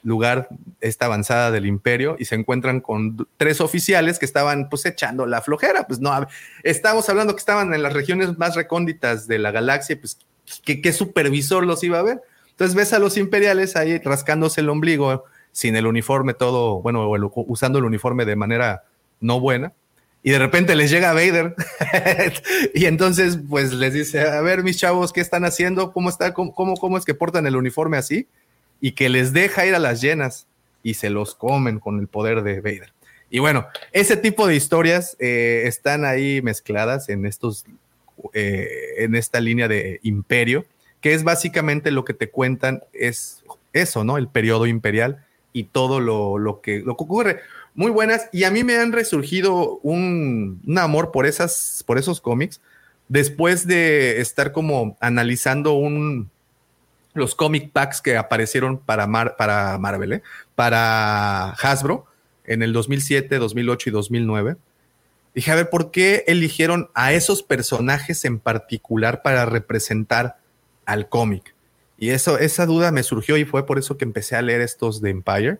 lugar, esta avanzada del imperio, y se encuentran con tres oficiales que estaban pues echando la flojera. Pues no, estamos hablando que estaban en las regiones más recónditas de la galaxia, pues ¿qué, qué supervisor los iba a ver? Entonces ves a los imperiales ahí rascándose el ombligo sin el uniforme todo, bueno, el- usando el uniforme de manera no buena. Y de repente les llega Vader. y entonces, pues les dice: A ver, mis chavos, ¿qué están haciendo? ¿Cómo, está? ¿Cómo, cómo, cómo es que portan el uniforme así? Y que les deja ir a las llenas y se los comen con el poder de Vader. Y bueno, ese tipo de historias eh, están ahí mezcladas en estos, eh, en esta línea de imperio, que es básicamente lo que te cuentan, es eso, ¿no? El periodo imperial y todo lo, lo que, lo que ocurre. Muy buenas. Y a mí me han resurgido un, amor por, esas, por esos cómics después de estar como analizando un, los comic packs que aparecieron para, Mar- para Marvel, ¿eh? para Hasbro en el 2007, 2008 y 2009, dije, a ver, ¿por qué eligieron a esos personajes en particular para representar al cómic? Y eso, esa duda me surgió y fue por eso que empecé a leer estos de Empire.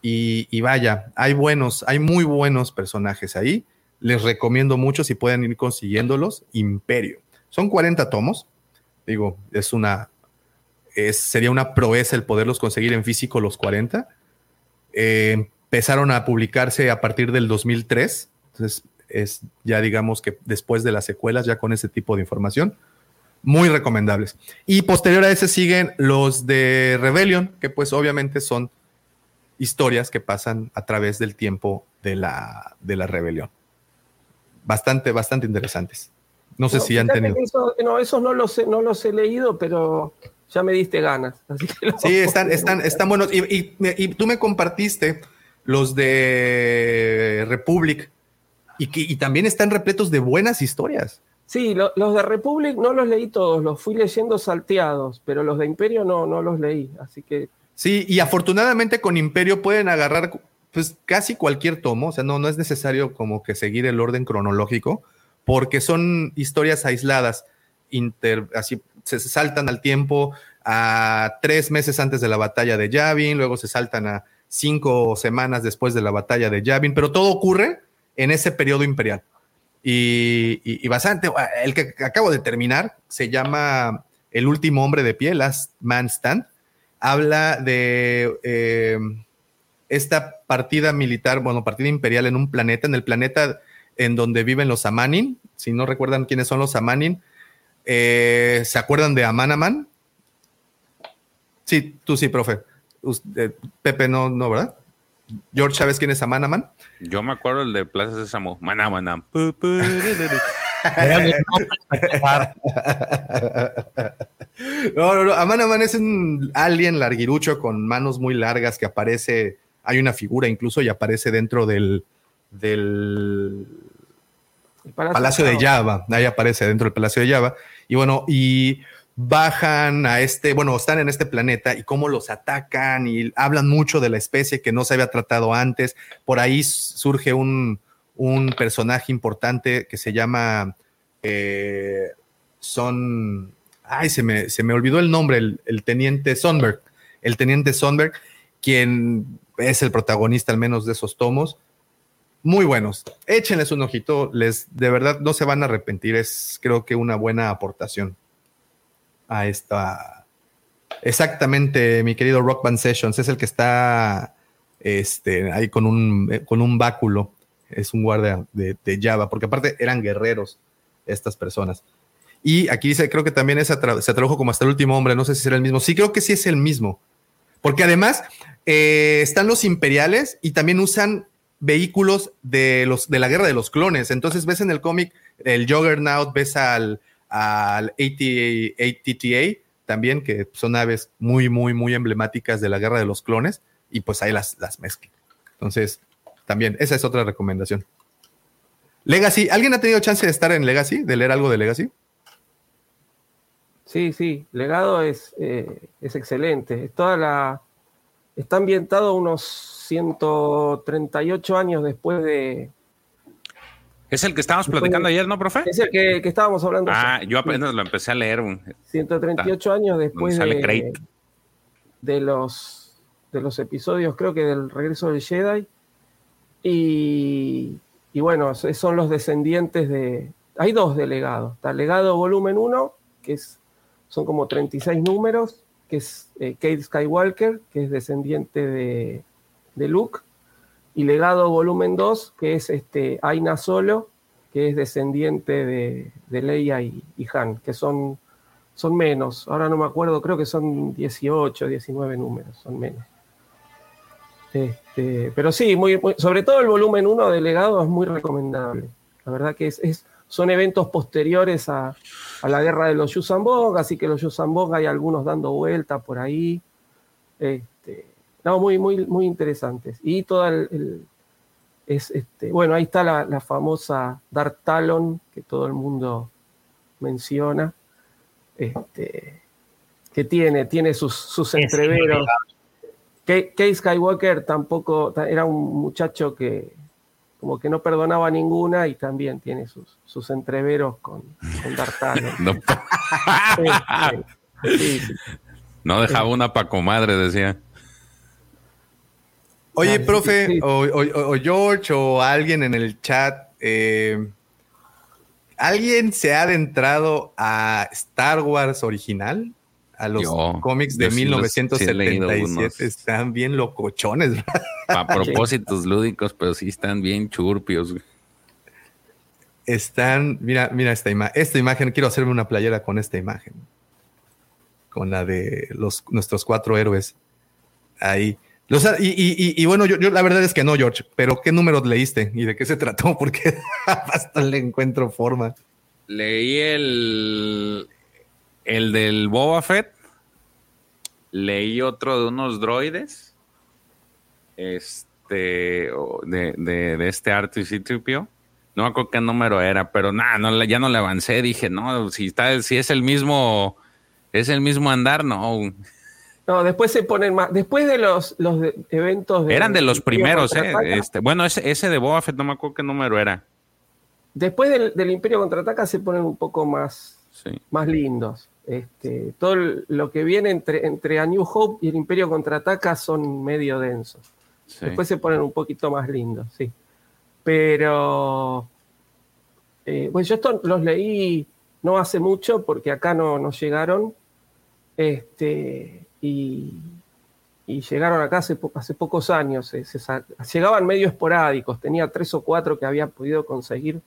Y, vaya, hay buenos, hay muy buenos personajes ahí. Les recomiendo mucho si pueden ir consiguiéndolos. Imperio. Son 40 tomos. Digo, es una. es- sería una proeza el poderlos conseguir en físico los 40. Eh, empezaron a publicarse a partir del 2003. Entonces, es ya digamos que después de las secuelas, ya con ese tipo de información. Muy recomendables. Y posterior a ese siguen los de Rebellion, que pues obviamente son historias que pasan a través del tiempo de la, de la rebelión. Bastante, bastante interesantes. No sé No, si han tenido. eso- no, esos no los, he, no los he leído, pero ya me diste ganas. así que los- Sí, están, están, están buenos. Y, y- y tú me compartiste los de Republic y, que, y también están repletos de buenas historias. Sí, lo- los de Republic no los leí todos, los fui leyendo salteados, pero los de Imperio no, no los leí, así que Sí, y afortunadamente con Imperio pueden agarrar pues casi cualquier tomo, o sea, no, no es necesario como que seguir el orden cronológico, porque son historias aisladas, inter- así se saltan al tiempo a tres meses antes de la batalla de Yavin, luego se saltan a cinco semanas después de la batalla de Yavin, pero todo ocurre en ese periodo imperial. Y, bastante, el que acabo de terminar se llama El último hombre de pie, Last Man Stand. Habla de eh, esta partida militar, bueno, partida imperial en un planeta, en el planeta en donde viven los Amanin. Si no recuerdan quiénes son los Amanin, eh, ¿se acuerdan de Amanaman? Sí, tú sí, profe. Us- eh, Pepe no, no, ¿verdad? George, ¿sabes quién es Amanaman? Yo me acuerdo el de Plaza Sésamo. Maná, maná. No, no, no. Amanaman es un alien larguirucho con manos muy largas que aparece. Hay una figura incluso y aparece dentro del, del el Palacio de Java. Ahí aparece dentro del Palacio de Java. Y bueno, y bajan a este, bueno, están en este planeta y cómo los atacan y hablan mucho de la especie que no se había tratado antes. Por ahí surge un, un personaje importante que se llama eh, Son. Ay, se me, se me olvidó el nombre, el, el teniente Sonberg. El teniente Sonberg, quien es el protagonista al menos de esos tomos. Muy buenos. Échenles un ojito, les de verdad no se van a arrepentir. Es creo que una buena aportación a esta. Exactamente, mi querido Rock Band Sessions, es el que está este, ahí con un, con un báculo. Es un guardia de, Java, porque aparte eran guerreros estas personas. Y aquí dice, creo que también se tradujo como hasta el último hombre, no sé si será el mismo. Sí, creo que sí es el mismo. Porque además eh, están los imperiales y también usan vehículos de, los, de la guerra de los clones. Entonces ves en el cómic el Juggernaut, ves al, al ATA, ATTA también, que son aves muy, muy, muy emblemáticas de la guerra de los clones, y pues ahí las, las mezclan. Entonces, también, esa es otra recomendación. Legacy, ¿alguien ha tenido chance de estar en Legacy, de leer algo de Legacy? Sí, sí, Legado es, eh, es excelente. Es toda la, está ambientado unos 138 años después de... Es el que estábamos platicando ayer, ¿no, profe? Es el que, que estábamos hablando. Ah, yo apenas lo empecé a leer. un- 138 años después sale de, los de los episodios, creo que del regreso del Jedi. Y, y bueno, so- son los descendientes de. Hay dos de legado. Está legado volumen 1, que es, son como 36 números, que es eh, Kate Skywalker, que es descendiente de, de Luke. Y legado volumen 2, que es este Aina Solo, que es descendiente de, de Leia y, Han, que son, son menos. Ahora no me acuerdo, creo que son 18, 19 números, son menos. Este, pero sí, muy, sobre todo el volumen 1 de legado es muy recomendable. La verdad que es, es- son eventos posteriores a, a la guerra de los Yusambong, así que los Yusambong hay algunos dando vuelta por ahí. Este, no, muy, muy, muy interesantes. Y toda el, el- es este, bueno, ahí está la, la famosa Dark Talon, que todo el mundo menciona. Este, que tiene, tiene sus, sus entreveros. Kate Kate Skywalker tampoco ta- era un muchacho que como que no perdonaba ninguna y también tiene sus, sus entreveros con, con Darth Vader. No, Este, sí, sí. no dejaba una pa' comadre, decía. Oye, profe, sí. O, o- o George o alguien en el chat, eh, ¿alguien se ha adentrado a Star Wars original? A los Yo, cómics de yo sí los- sí he leído 1977. unos. Están bien locochones. ¿verdad? A propósitos lúdicos, pero sí están bien churpios. güey. Están, mira, mira esta, ima- esta imagen. Quiero hacerme una playera con esta imagen. Con la de los, nuestros cuatro héroes. Ahí. Y, bueno, yo, la verdad es que no, George, pero ¿qué números leíste y de qué se trató? Porque hasta le encuentro forma. Leí el, el del Boba Fett. Leí otro de unos droides. Este, de, de, de este Artu y C-3PO. No me acuerdo qué número era, pero nada, no, ya no le avancé. Dije, no, si, está, si es el mismo, es el mismo andar, no. No, después se ponen más. Después de los, los de- eventos de. Eran de los primeros, eh. Este, bueno, ese, ese de Boba Fett no me acuerdo qué número era. Después del, del Imperio Contraataca se ponen un poco más, Sí. más lindos. Este, todo lo que viene entre, entre A New Hope y el Imperio Contraataca son medio densos. Sí. Después se ponen un poquito más lindos, sí. Pero, eh, bueno, yo estos los leí no hace mucho porque acá no, no llegaron. Este, y, llegaron acá hace, hace pocos años. llegaban medio esporádicos. Tenía tres o cuatro que había podido conseguir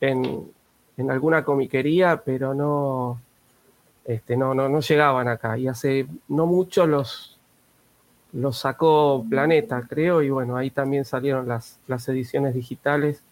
en, en alguna comiquería, pero no, este, no, no, no llegaban acá. Y hace no mucho los, los sacó Planeta, creo, y bueno, ahí también salieron las, las ediciones digitales.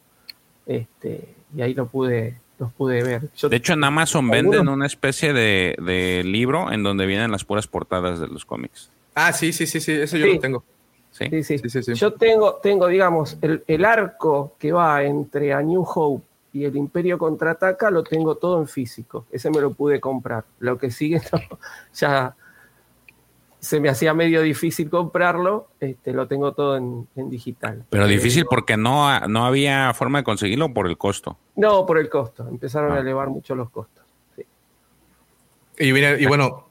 Este, y ahí lo pude, los pude ver. Yo- De hecho, en Amazon ¿Alguno? venden una especie de, de libro en donde vienen las puras portadas de los cómics. Ah, sí, sí, sí, sí, eso yo Sí. lo tengo. ¿Sí? Sí, sí. Sí, sí, sí. Yo tengo, tengo digamos, el, el arco que va entre A New Hope y el Imperio Contraataca, lo tengo todo en físico. Ese me lo pude comprar. Lo que sigue, no, ya se me hacía medio difícil comprarlo. Este, lo tengo todo en, en digital. Pero Eh, difícil porque no, no había forma de conseguirlo por el costo. No, por el costo. Empezaron Ah. a elevar mucho los costos. Y, mira, y bueno,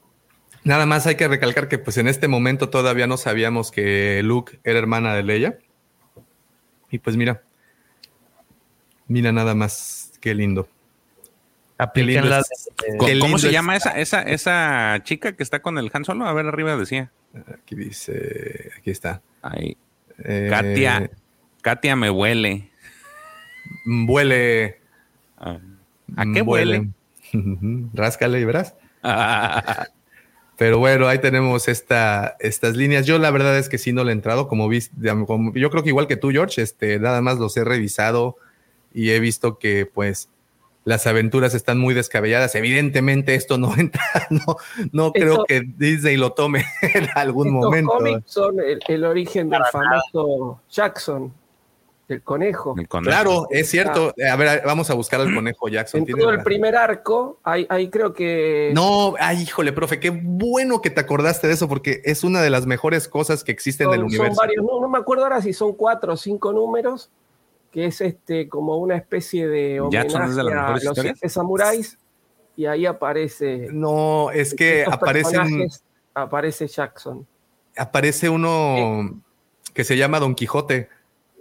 nada más hay que recalcar que pues en este momento todavía no sabíamos que Luke era hermana de Leia. Y pues mira, mira nada más, qué lindo. Aplican ¿Cómo, se llama esa, esa, esa chica que está con el Han Solo? A ver, arriba decía. Aquí dice, aquí está. Ahí. Eh, Katia. Katia me huele. Vuele. Ah. ¿A qué huele? Ráscale y verás. Pero bueno, ahí tenemos esta, estas líneas. Yo la verdad es que sí no le he entrado, como viste, yo creo que igual que tú, George, este, nada más los he revisado y he visto que pues las aventuras están muy descabelladas. Evidentemente esto no entra, no, no creo Esto- que Disney lo tome en algún Estos momento. cómics son el, el origen del famoso Jackson, del conejo. El conejo. Claro, es cierto. A ver, vamos a buscar al conejo Jackson. En todo el razón. primer arco, ahí, ahí creo que. No, ay, híjole, profe, qué bueno que te acordaste de eso porque es una de las mejores cosas que existen son, en el son universo. varios, no, no me acuerdo ahora si son cuatro o cinco números, que es este como una especie de Jackson homenaje es de a los siete samuráis, y ahí aparece. No, es que aparecen, Aparece Jackson. aparece uno que se llama Don Quijote,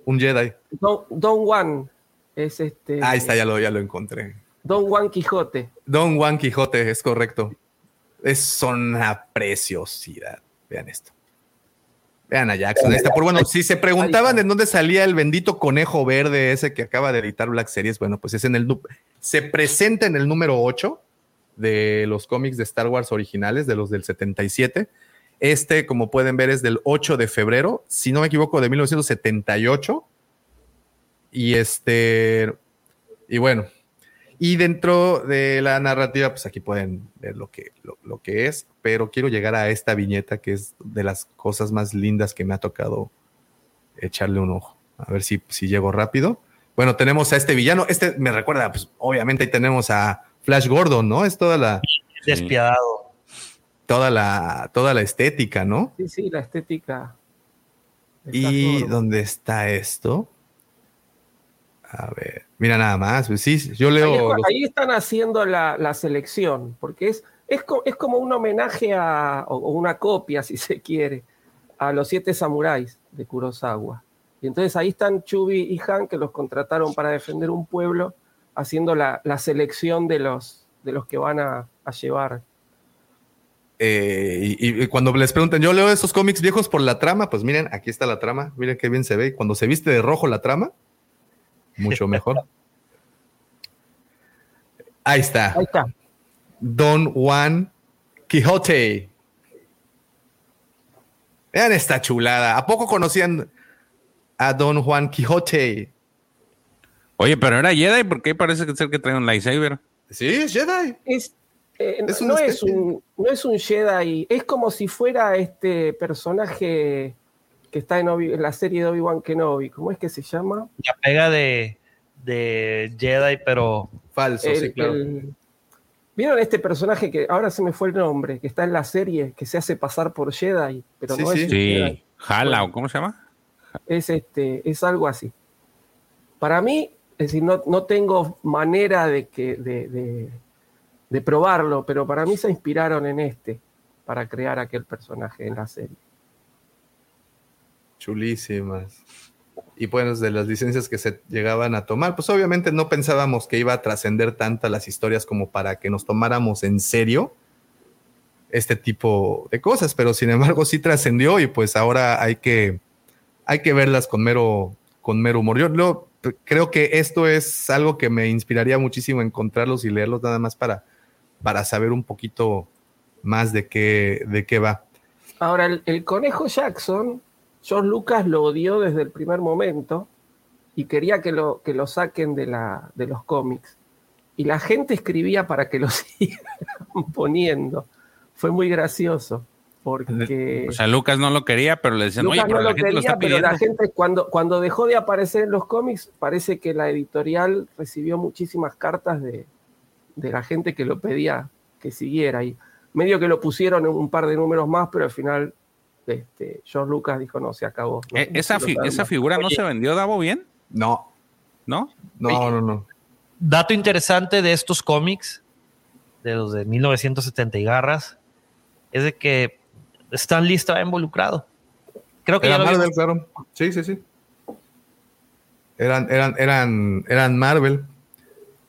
un Jedi. Don, Don Juan es este. Ahí está, ya lo, ya lo encontré. Don Juan Quijote. Don Juan Quijote, es correcto. Es una preciosidad. Vean esto. Vean a Jackson. Este, por bueno, si se preguntaban en dónde salía el bendito conejo verde ese que acaba de editar Black Series, bueno, pues es en el se presenta en el número 8 de los cómics de Star Wars originales, de los del 77. Este, como pueden ver, es del 8 de febrero, si no me equivoco, de 1978. Y este, y bueno, y dentro de la narrativa, pues aquí pueden ver lo que, lo, lo que es, pero quiero llegar a esta viñeta que es de las cosas más lindas que me ha tocado echarle un ojo. A ver si, si llego rápido. Bueno, tenemos a este villano. Este me recuerda, pues obviamente ahí tenemos a Flash Gordon, ¿no? Es toda la, Despiadado. toda la, toda la estética, ¿no? Sí, sí, la estética. ¿Y dónde está esto? A ver, mira nada más. Pues sí, yo Ahí, leo. es- los- ahí están haciendo la, la selección, porque es, es, es como un homenaje a, o, o una copia, si se quiere, a los siete samuráis de Kurosawa. Y entonces ahí están Chubi y Han, que los contrataron para defender un pueblo, haciendo la, la selección de los, de los que van a, a llevar. eh, y, y cuando les preguntan, yo leo esos cómics viejos por la trama, pues miren, aquí está la trama. Miren qué bien se ve. Cuando se viste de rojo la trama, mucho mejor. Ahí está. Ahí está. Don Juan Quijote. Vean esta chulada. ¿A poco conocían a Don Juan Quijote? Oye, pero era Jedi, ¿por qué parece que es el que trae un lightsaber? Sí, es Jedi. Es, eh, Es no, es un, no es un Jedi, es como si fuera este personaje que está en, Obi- en la serie de Obi-Wan Kenobi. ¿Cómo es que se llama? La pega de, de Jedi, pero falso, El- el- ¿Vieron este personaje que ahora se me fue el nombre, que está en la serie, que se hace pasar por Jedi, pero no es Jedi? Sí, Jala, ¿o cómo se llama? Es este, es algo así. Para mí, es decir, no, no tengo manera de que de, de- de probarlo, pero para mí se inspiraron en este para crear aquel personaje en la serie. Chulísimas. Y pues de las licencias que se llegaban a tomar, pues obviamente no pensábamos que iba a trascender tantas las historias como para que nos tomáramos en serio este tipo de cosas, pero sin embargo sí trascendió y pues ahora hay que, hay que verlas con mero, con mero humor. Yo creo que esto es algo que me inspiraría muchísimo encontrarlos y leerlos nada más para, para saber un poquito más de qué, de qué va. Ahora, el conejo Jackson, George Lucas lo odió desde el primer momento y quería que lo, que lo saquen de, la, de los cómics. Y la gente escribía para que lo siguieran poniendo. Fue muy gracioso, porque... O sea, Lucas no lo quería, pero le decían, Lucas oye, pero no la lo gente lo quería, está pero pidiendo. la gente cuando, cuando dejó de aparecer en los cómics, parece que la editorial recibió muchísimas cartas de, de la gente que lo pedía que siguiera. Y medio que lo pusieron en un par de números más, pero al final este, George Lucas dijo, no, se acabó. No, Eh, no ¿Esa, quiero fi- saber esa más". figura no se vendió, Davo, bien? No. ¿No? No, no, no. dato interesante de estos cómics, de los de 1970 y garras, es de que Stan Lee estaba involucrado. Creo que Era ya lo Marvel, claro. Sí, sí, sí. Eran, eran, eran, eran Marvel.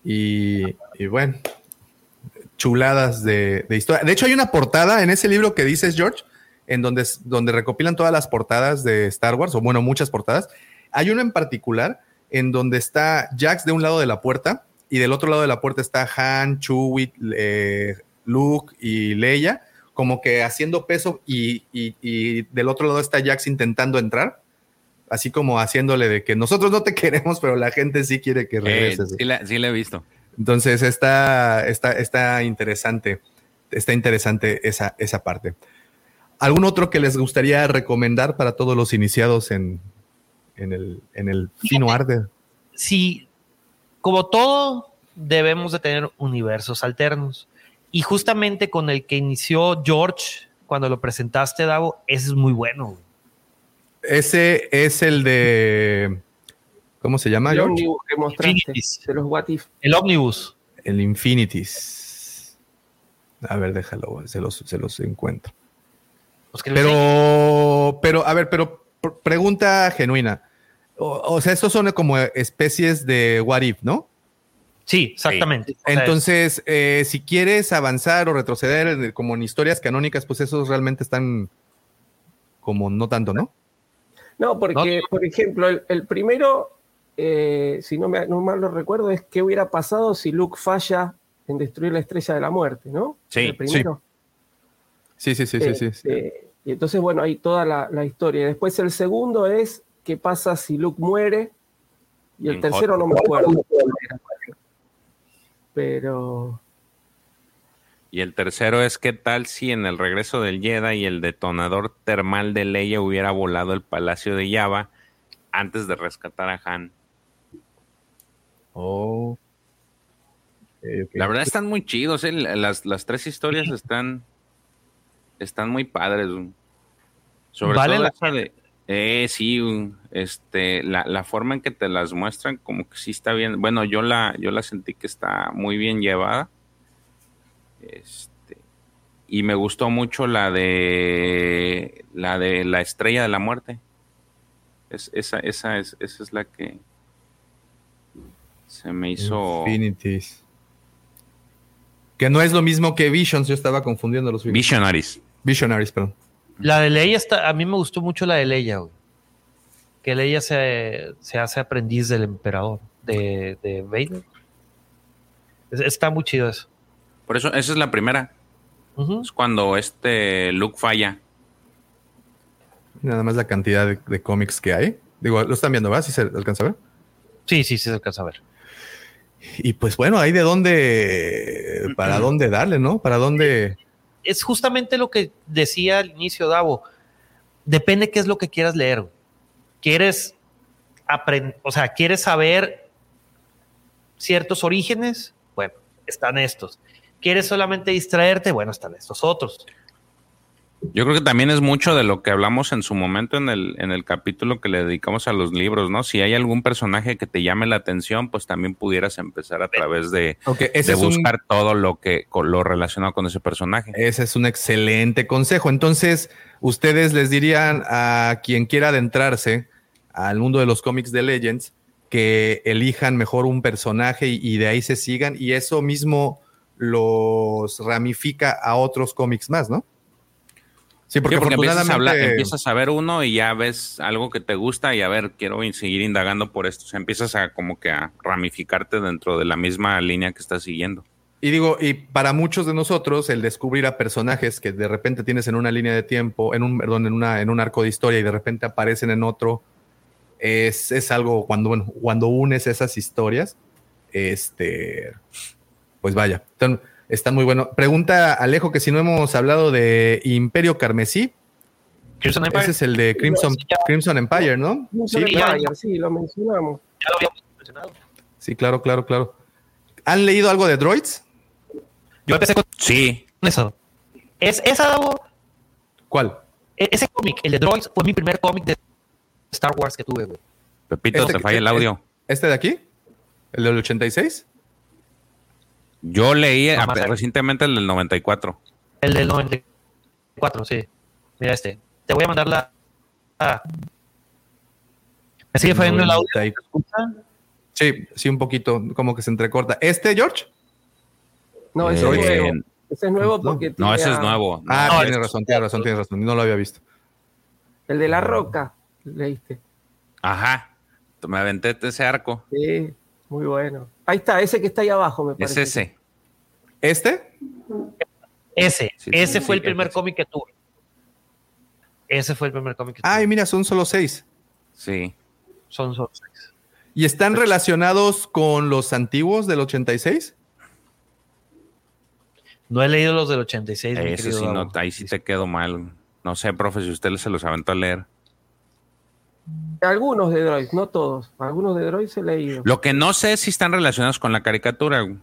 Y, y bueno, chuladas de, de historia. De hecho, hay una portada en ese libro que dices, George, en donde, donde recopilan todas las portadas de Star Wars, o bueno, muchas portadas. Hay una en particular en donde está Jax de un lado de la puerta y del otro lado de la puerta está Han, Chewie, eh, Luke y Leia, como que haciendo peso y, y- y del otro lado está Jax intentando entrar, así como haciéndole de que nosotros no te queremos, pero la gente sí quiere que Eh, regreses. sí, la, sí la he visto. Entonces está, está, está interesante, está interesante esa, esa parte. ¿Algún otro que les gustaría recomendar para todos los iniciados en, en el, en el fino arte? Sí, como todo, debemos de tener universos alternos. Y justamente con el que inició George, cuando lo presentaste, Davo, ese es muy bueno. Ese es el de. ¿Cómo se llama, el George? ómnibus que mostraste de los What If. El Omnibus. El Infinities. A ver, déjalo, se los, se los encuentro. Pues que Pero, pero, a ver, pero pr- pregunta genuina. O, o sea, estos son como especies de What If, ¿no? Sí, exactamente. Entonces, eh, si quieres avanzar o retroceder en- como en historias canónicas, pues esos realmente están como no tanto, ¿no? No, porque, por ejemplo, el, el primero, eh, si no, me, no mal lo recuerdo, es qué hubiera pasado si Luke falla en destruir la estrella de la muerte, ¿no? Sí, el primero. Sí, sí, sí, sí, sí. sí. Eh, y entonces, bueno, hay toda la, la historia. Después el segundo es qué pasa si Luke muere. Y el En tercero Hot. no me acuerdo. Pero Y el tercero es qué tal si en el regreso del Jedi y el detonador termal de Leia hubiera volado el palacio de Java antes de rescatar a Han. Oh. La verdad están muy chidos, ¿eh? Las, las tres historias están, están muy padres. Sobre Vale todo la esa de... Eh, sí, este, la, la forma en que te las muestran como que sí está bien. Bueno, yo la, yo la sentí que está muy bien llevada. Este, y me gustó mucho la de la de la estrella de la muerte. Es, esa, esa es, esa es la que se me hizo. Infinities. Que no es lo mismo que Visions, yo estaba confundiendo los Visionaries. Visionaries, perdón. La de Leia está, a mí me gustó mucho la de Leia, güey. Que Leia se, se hace aprendiz del emperador, de, de Vader. Es- Está muy chido eso. Por eso, esa es la primera. Es cuando este Luke falla. Nada más la cantidad de, de cómics que hay. Digo, lo están viendo, ¿verdad? ¿Sí se alcanza a ver? Sí, sí, sí se alcanza a ver. Y pues bueno, hay de dónde, para dónde darle, ¿no? Para dónde... Es justamente lo que decía al inicio, Davo. Depende qué es lo que quieras leer. ¿Quieres aprender, o sea, quieres saber ciertos orígenes? Bueno, están estos. ¿Quieres solamente distraerte? Bueno, están estos otros. Yo creo que también es mucho de lo que hablamos en su momento en el, en el capítulo que le dedicamos a los libros, ¿no? Si hay algún personaje que te llame la atención, pues también pudieras empezar a través de, ese de un- buscar todo lo que lo relacionado con ese personaje. Ese es un excelente consejo. Entonces, ustedes les dirían a quien quiera adentrarse al mundo de los cómics de Legends que elijan mejor un personaje y, y de ahí se sigan y eso mismo los ramifica a otros cómics más, ¿no? Sí, porque, Sí, porque empiezas, a hablar- empiezas a ver uno y ya ves algo que te gusta y a ver, quiero seguir indagando por esto. O sea, empiezas a como que a ramificarte dentro de la misma línea que estás siguiendo. Y digo, y para muchos de nosotros, el descubrir a personajes que de repente tienes en una línea de tiempo, en un, perdón, en una, en un arco de historia y de repente aparecen en otro, es, es algo cuando, bueno, cuando unes esas historias, este, pues vaya, están, están muy bueno. Pregunta Alejo que si no hemos hablado de Imperio Carmesí. Crimson Empire. Ese es el de Crimson, Crimson Empire, ¿no? Crimson Sí, Empire, sí, lo mencionamos. Ya lo habíamos mencionado. sí, claro, claro, claro. ¿Han leído algo de Droids? Yo empecé con Sí. eso. Es esa, ¿Cuál? e- ese cómic, el de Droids, fue mi primer cómic de Star Wars que tuve, güey. Pepito, Este te que- falla el audio. ¿Este de aquí? ¿El del 86? Yo leí No, a- recientemente el del 94. El del 94, sí. Mira este. Te voy a mandar la. ah. ¿Me sigue fallando el audio? 90. Sí, sí, un poquito, como que se entrecorta. ¿Este, George? No, ese Eh, es nuevo. Ese es nuevo porque No, ese es nuevo. Ah, No, tienes es- razón, tienes razón, tienes razón. No lo había visto. El de la roca, leíste. Ajá. Me aventé ese arco. Sí, muy bueno. Ahí está, ese que está ahí abajo, me Es parece. ese. ¿Este? Ese. Sí, ese sí, fue sí, el primer cómic que tuve. Ese fue el primer cómic que tuve. Ay, mira, son solo seis. Sí. Son solo seis. ¿Y están relacionados con los antiguos del 86? No he leído los del 86. mi Ese querido sí, no, ahí sí te quedo mal. No sé, profe, si usted se los aventó a leer. Algunos de Droids, no todos. Algunos de Droids he leído. Lo que no sé es si están relacionados con la caricatura. Creo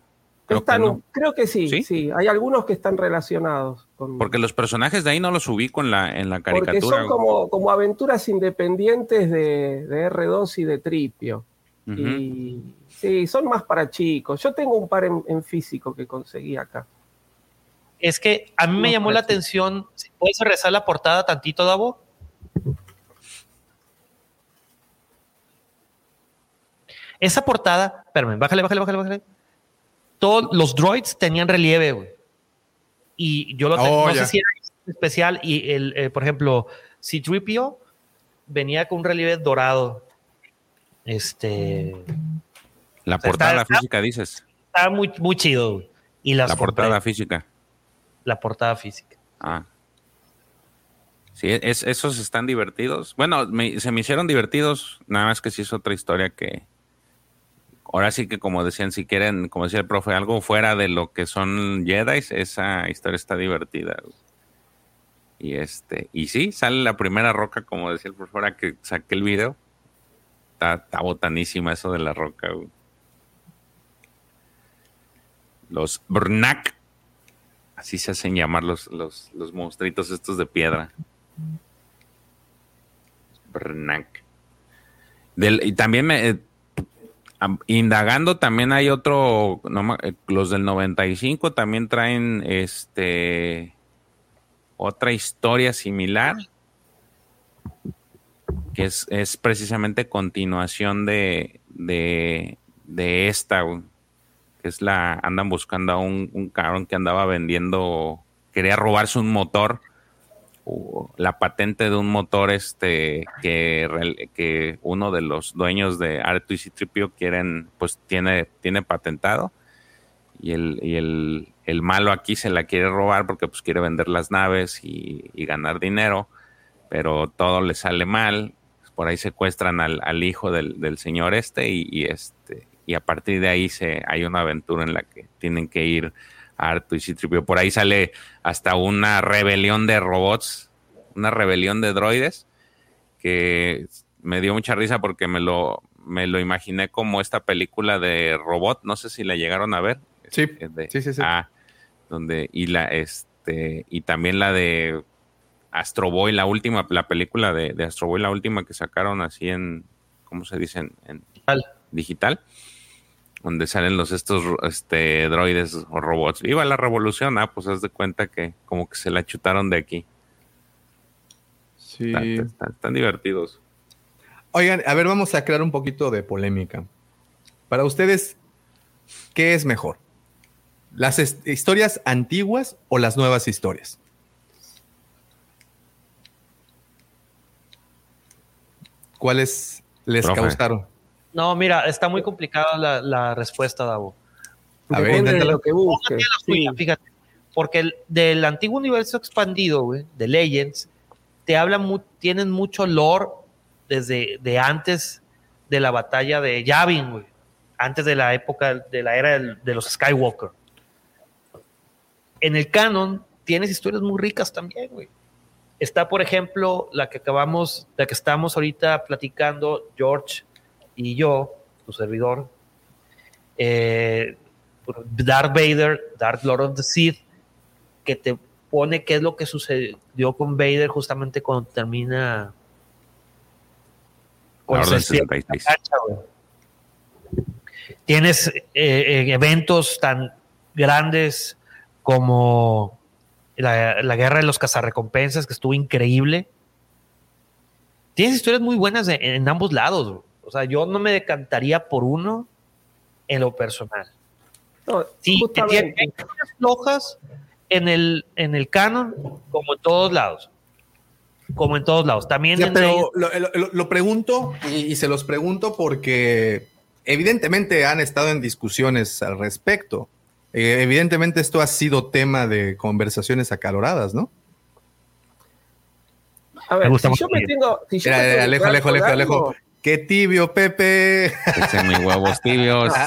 que Están- no. Creo que sí, ¿Sí? ¿Sí? Hay algunos que están relacionados. Con, Porque los personajes de ahí no los ubico en la, en la porque caricatura. son güey. como, como aventuras independientes de, de R2 y de Tripio. Y sí, son más para chicos. Yo tengo un par en, en físico que conseguí acá. Es que a mí me llamó la atención. si ¿Puedes regresar la portada tantito, Davo? Esa portada, espérame, bájale, bájale, bájale, bájale. Todos los droids tenían relieve, güey. Y yo lo tengo, Oh, no ya. sé si era especial. Y el, eh, por ejemplo, C-3PO venía con un relieve dorado. Este. La portada está- física, dices. Estaba muy, muy chido, güey. Y las La portada física. la portada física. Ah. Sí, es, esos están divertidos. Bueno, me- se me hicieron divertidos, nada más que sí es otra historia que... Ahora sí que como decían, si quieren, como decía el profe, algo fuera de lo que son Jedi, esa historia está divertida. Y este, y sí, sale la primera roca, como decía el profe, ahora que saqué el video. Está, botanísima eso de la roca. Los Brnak. Así se hacen llamar los, los, los monstruitos estos de piedra. Brnak. Y también me, eh, indagando también hay otro, no eh, los del 95 también traen este otra historia similar que es, es precisamente continuación de, de, de esta, que es la, andan buscando a un, un cabrón que andaba vendiendo, quería robarse un motor, la patente de un motor este que, que uno de los dueños de Artu y Citripio quieren, pues tiene, tiene patentado y el, y el, el malo aquí se la quiere robar porque pues quiere vender las naves y, y ganar dinero, pero todo le sale mal. Por ahí secuestran al, al hijo del, del señor este y, y este y a partir de ahí se hay una aventura en la que tienen que ir a Artu y Citripio. Por ahí sale hasta una rebelión de robots, una rebelión de droides que me dio mucha risa porque me lo me lo imaginé como esta película de robot, no sé si la llegaron a ver. Sí, Eh, de- sí, sí, sí. Ah, donde y la este y también la de Astro Boy, la última, la película de, de Astro Boy, la última que sacaron así en, ¿cómo se dice? En, en digital, donde salen los estos este, droides o robots. Viva la revolución, ah, pues haz de cuenta que como que se la chutaron de aquí. Sí. Están, divertidos. Oigan, a ver, vamos a crear un poquito de polémica. Para ustedes, ¿qué es mejor? ¿Las historias antiguas o las nuevas historias? ¿Cuáles les Profe. causaron? No, mira, está muy complicada la, la respuesta, Davo. A ver, lo que busques. Fíjate, porque el- del antiguo universo expandido, güey, de Legends, te hablan, mu- tienen mucho lore desde de antes de la batalla de Yavin, güey, antes de la época de la era del- de los Skywalker. En el canon tienes historias muy ricas también, güey. Está, por ejemplo, la que acabamos, la que estamos ahorita platicando, George y yo, tu servidor, eh, Darth Vader, Darth Lord of the Sith, que te pone qué es lo que sucedió con Vader justamente cuando termina La Orden se cierra 66. la cancha, güey. Tienes eh, eh, eventos tan grandes como la, la guerra de los cazarrecompensas, que estuvo increíble. Tienes historias muy buenas de- en ambos lados. güey. O sea, yo no me decantaría por uno en lo personal. sí, que tiene flojas en el, en el canon, como en todos lados. Como en todos lados. También Ya, en pero lo, lo- lo pregunto y, y se los pregunto porque evidentemente han estado en discusiones al respecto. Eh, evidentemente esto ha sido tema de conversaciones acaloradas, ¿no? A ver, Me gusta si yo me tengo. Si yo Mira, me tengo que Alejo, Alejo, Alejo, Alejo. Qué tibio, Pepe. Ese mis huevos tibios.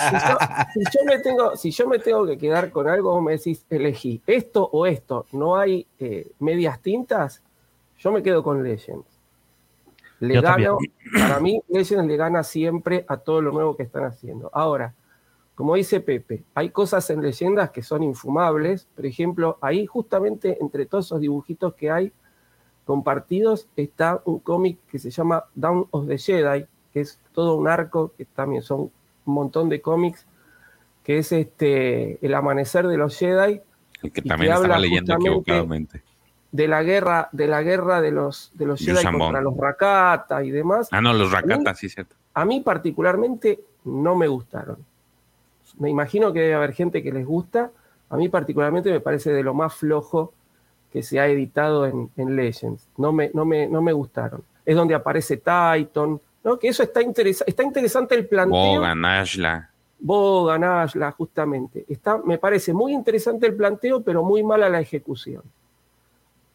Si yo, si yo me tengo, si yo me tengo que quedar con algo, vos me decís, elegí esto o esto, no hay eh, medias tintas, yo me quedo con Legends. Le Yo gano, también. para mí, Legends le gana siempre a todo lo nuevo que están haciendo. Ahora, como dice Pepe, hay cosas en leyendas que son infumables. Por ejemplo, ahí justamente entre todos esos dibujitos que hay compartidos está un cómic que se llama Down of the Jedi, que es todo un arco, que también son un montón de cómics, que es este el amanecer de los Jedi, El que también que estaba habla leyendo equivocadamente. de la guerra, de la guerra de los, de los Jedi contra los Rakata y demás. Ah, no, los A mí- racatas, sí, cierto. a mí particularmente no me gustaron. Me imagino que debe haber gente que les gusta. A mí particularmente me parece de lo más flojo que se ha editado en, en Legends. No me, no, me, no me gustaron. Es donde aparece Titan, ¿no? Que eso está, interesa- está interesante el planteo. Bogan, Ashla. Bogan, Ashla, justamente. Está, me parece muy interesante el planteo, pero muy mala la ejecución.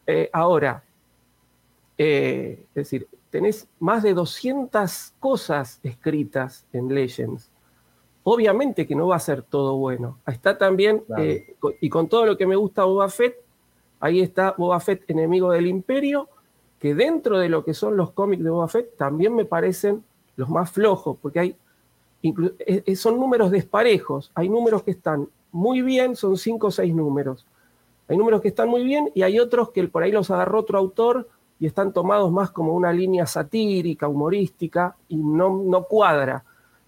Eh, ahora, eh, es decir, tenés más de 200 cosas escritas en Legends. Obviamente que no va a ser todo bueno. Está también, Claro. eh, y con todo lo que me gusta Boba Fett, ahí está Boba Fett, enemigo del imperio, que dentro de lo que son los cómics de Boba Fett también me parecen los más flojos, porque hay eh, eh, son números desparejos. Hay números que están muy bien son cinco o seis números. Hay números que están muy bien y hay otros que por ahí los agarró otro autor y están tomados más como una línea satírica, humorística, y no, no cuadra.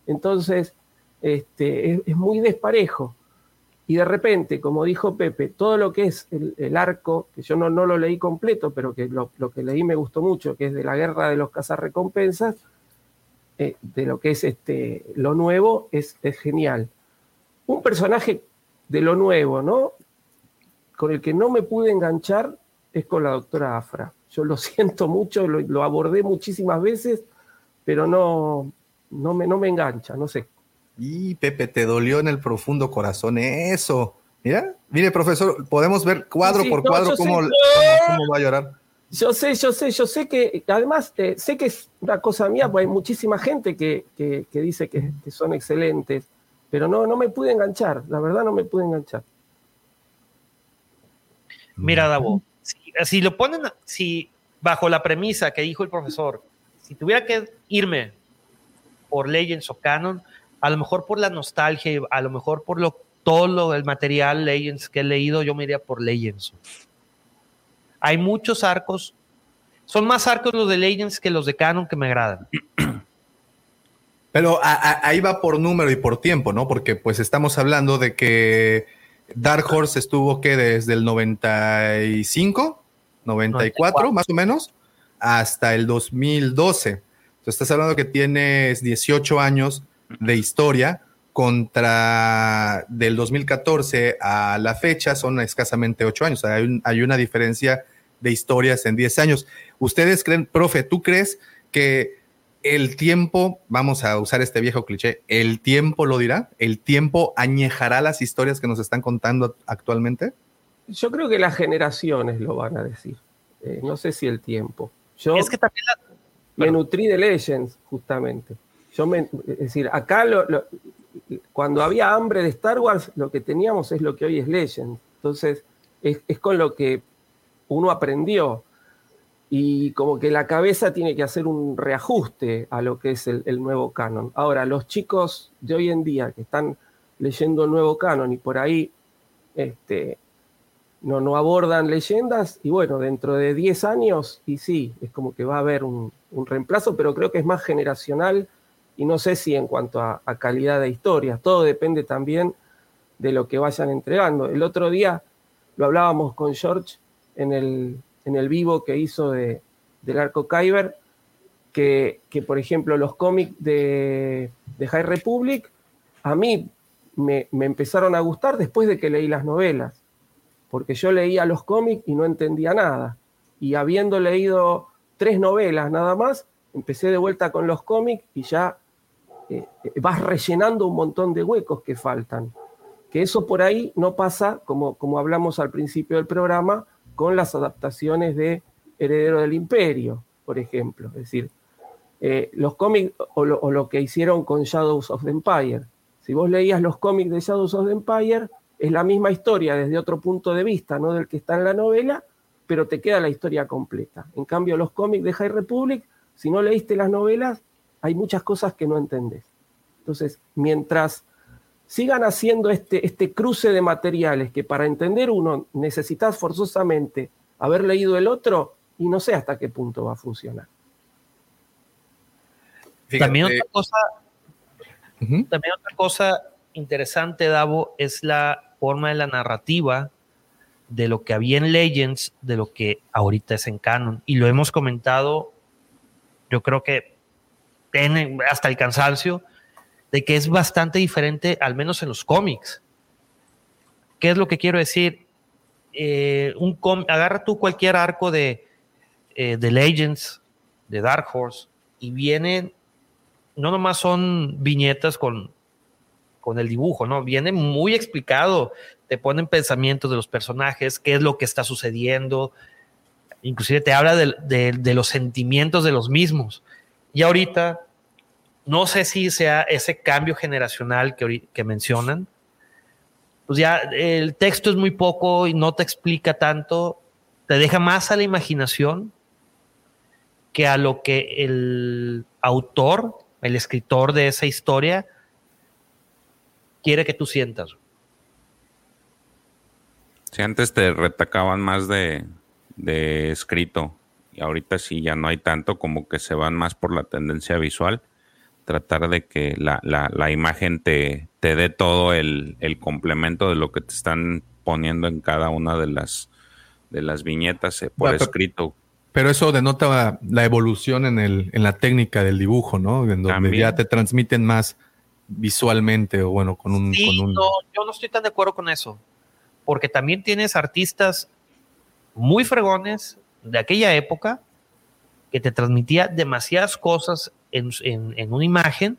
Entonces, este, es, es muy desparejo. Y de repente, como dijo Pepe, todo lo que es el, arco, que yo no, lo leí completo, pero que lo, que leí me gustó mucho, que es de la guerra de los cazarrecompensas, eh, de lo que es este, lo nuevo, es, es genial. Un personaje de lo nuevo, ¿no? Con el que no me pude enganchar es con la doctora Afra. Yo lo siento mucho, lo, lo abordé muchísimas veces, pero no, no, me, no me engancha, no sé. Y Pepe, te dolió en el profundo corazón eso. Mira, mire, profesor, podemos ver cuadro Sí, por no, cuadro cómo, sé. cómo- cómo va a llorar. Yo sé, yo sé, yo sé que, además, eh, sé que es una cosa mía, porque hay muchísima gente que, que- que dice que, que son excelentes, pero no, no me pude enganchar, la verdad no me pude enganchar. Mira, Davo, si, si lo ponen, si bajo la premisa que dijo el profesor, si tuviera que irme por Legends o Canon, a lo mejor por la nostalgia, a lo mejor por lo, todo lo del material Legends que he leído, yo me iría por Legends. Hay muchos arcos, son más arcos los de Legends que los de Canon que me agradan. Pero a- a- ahí va por número y por tiempo, ¿no? Porque pues estamos hablando de que Dark Horse estuvo que desde el 95, 94 más o menos, hasta el 2012. Entonces estás hablando que tienes 18 años de historia contra del 2014 a la fecha son escasamente 8 años. Hay, un- hay una diferencia de historias en 10 años. ¿Ustedes creen, profe, tú crees que el tiempo, vamos a usar este viejo cliché, el tiempo lo dirá, el tiempo añejará las historias que nos están contando actualmente. Yo creo que las generaciones lo van a decir, Eh, no sé si el tiempo. Yo Es que también me nutrí de Legends, justamente. Yo me, es decir, acá cuando había hambre de Star Wars, lo que teníamos es lo que hoy es Legends. Entonces, es, con lo que uno aprendió. Y como que la cabeza tiene que hacer un reajuste a lo que es el, nuevo canon. Ahora, los chicos de hoy en día que están leyendo el nuevo canon y por ahí este, no, no abordan leyendas, y bueno, dentro de 10 años, y sí, es como que va a haber un reemplazo, pero creo que es más generacional y no sé si en cuanto a, calidad de historias, todo depende también de lo que vayan entregando. El otro día lo hablábamos con George en el, en el vivo que hizo de, del Arco Kyber, que, que, por ejemplo los cómics de, de High Republic a mí me, me empezaron a gustar después de que leí las novelas, porque yo leía los cómics y no entendía nada. Y habiendo leído tres novelas nada más, empecé de vuelta con los cómics y ya eh, eh, vas rellenando un montón de huecos que faltan. Que eso por ahí no pasa, como, como hablamos al principio del programa, con las adaptaciones de Heredero del Imperio, por ejemplo. Es decir, eh, los cómics o lo, que hicieron con Shadows of the Empire. Si vos leías los cómics de Shadows of the Empire, es la misma historia desde otro punto de vista, no del que está en la novela, pero te queda la historia completa. En cambio, los cómics de High Republic, si no leíste las novelas, hay muchas cosas que no entendés. Entonces, mientras sigan haciendo este, este cruce de materiales que para entender uno necesitas forzosamente haber leído el otro, y no sé hasta qué punto va a funcionar. También otra cosa, también otra cosa interesante, Davo, es la forma de la narrativa de lo que había en Legends, de lo que ahorita es en Canon. Y lo hemos comentado, yo creo que hasta el cansancio, de que es bastante diferente, al menos en los cómics. ¿Qué es lo que quiero decir? Eh, un com- agarra tú cualquier arco de, eh, de Legends, de Dark Horse, y vienen, no nomás son viñetas con, con el dibujo, ¿no? Viene muy explicado, te ponen pensamientos de los personajes, qué es lo que está sucediendo, inclusive te habla de, de- de los sentimientos de los mismos. Y ahorita, no sé si sea ese cambio generacional que, que mencionan, pues ya el texto es muy poco y no te explica tanto, te deja más a la imaginación que a lo que el autor, el escritor de esa historia, quiere que tú sientas. Sí, antes te retacaban más de escrito y ahorita sí ya no hay tanto, como que se van más por la tendencia visual, tratar de que la, la, la imagen te, te dé todo el, el complemento de lo que te están poniendo en cada una de las, de las viñetas eh, por pero- escrito. Pero eso denota la evolución en, el, en la técnica del dibujo, ¿no? En donde También. ya te transmiten más visualmente o bueno, con un... Sí, con un no, yo no estoy tan de acuerdo con eso. Porque también tienes artistas muy fregones de aquella época que te transmitía demasiadas cosas en, en- en una imagen,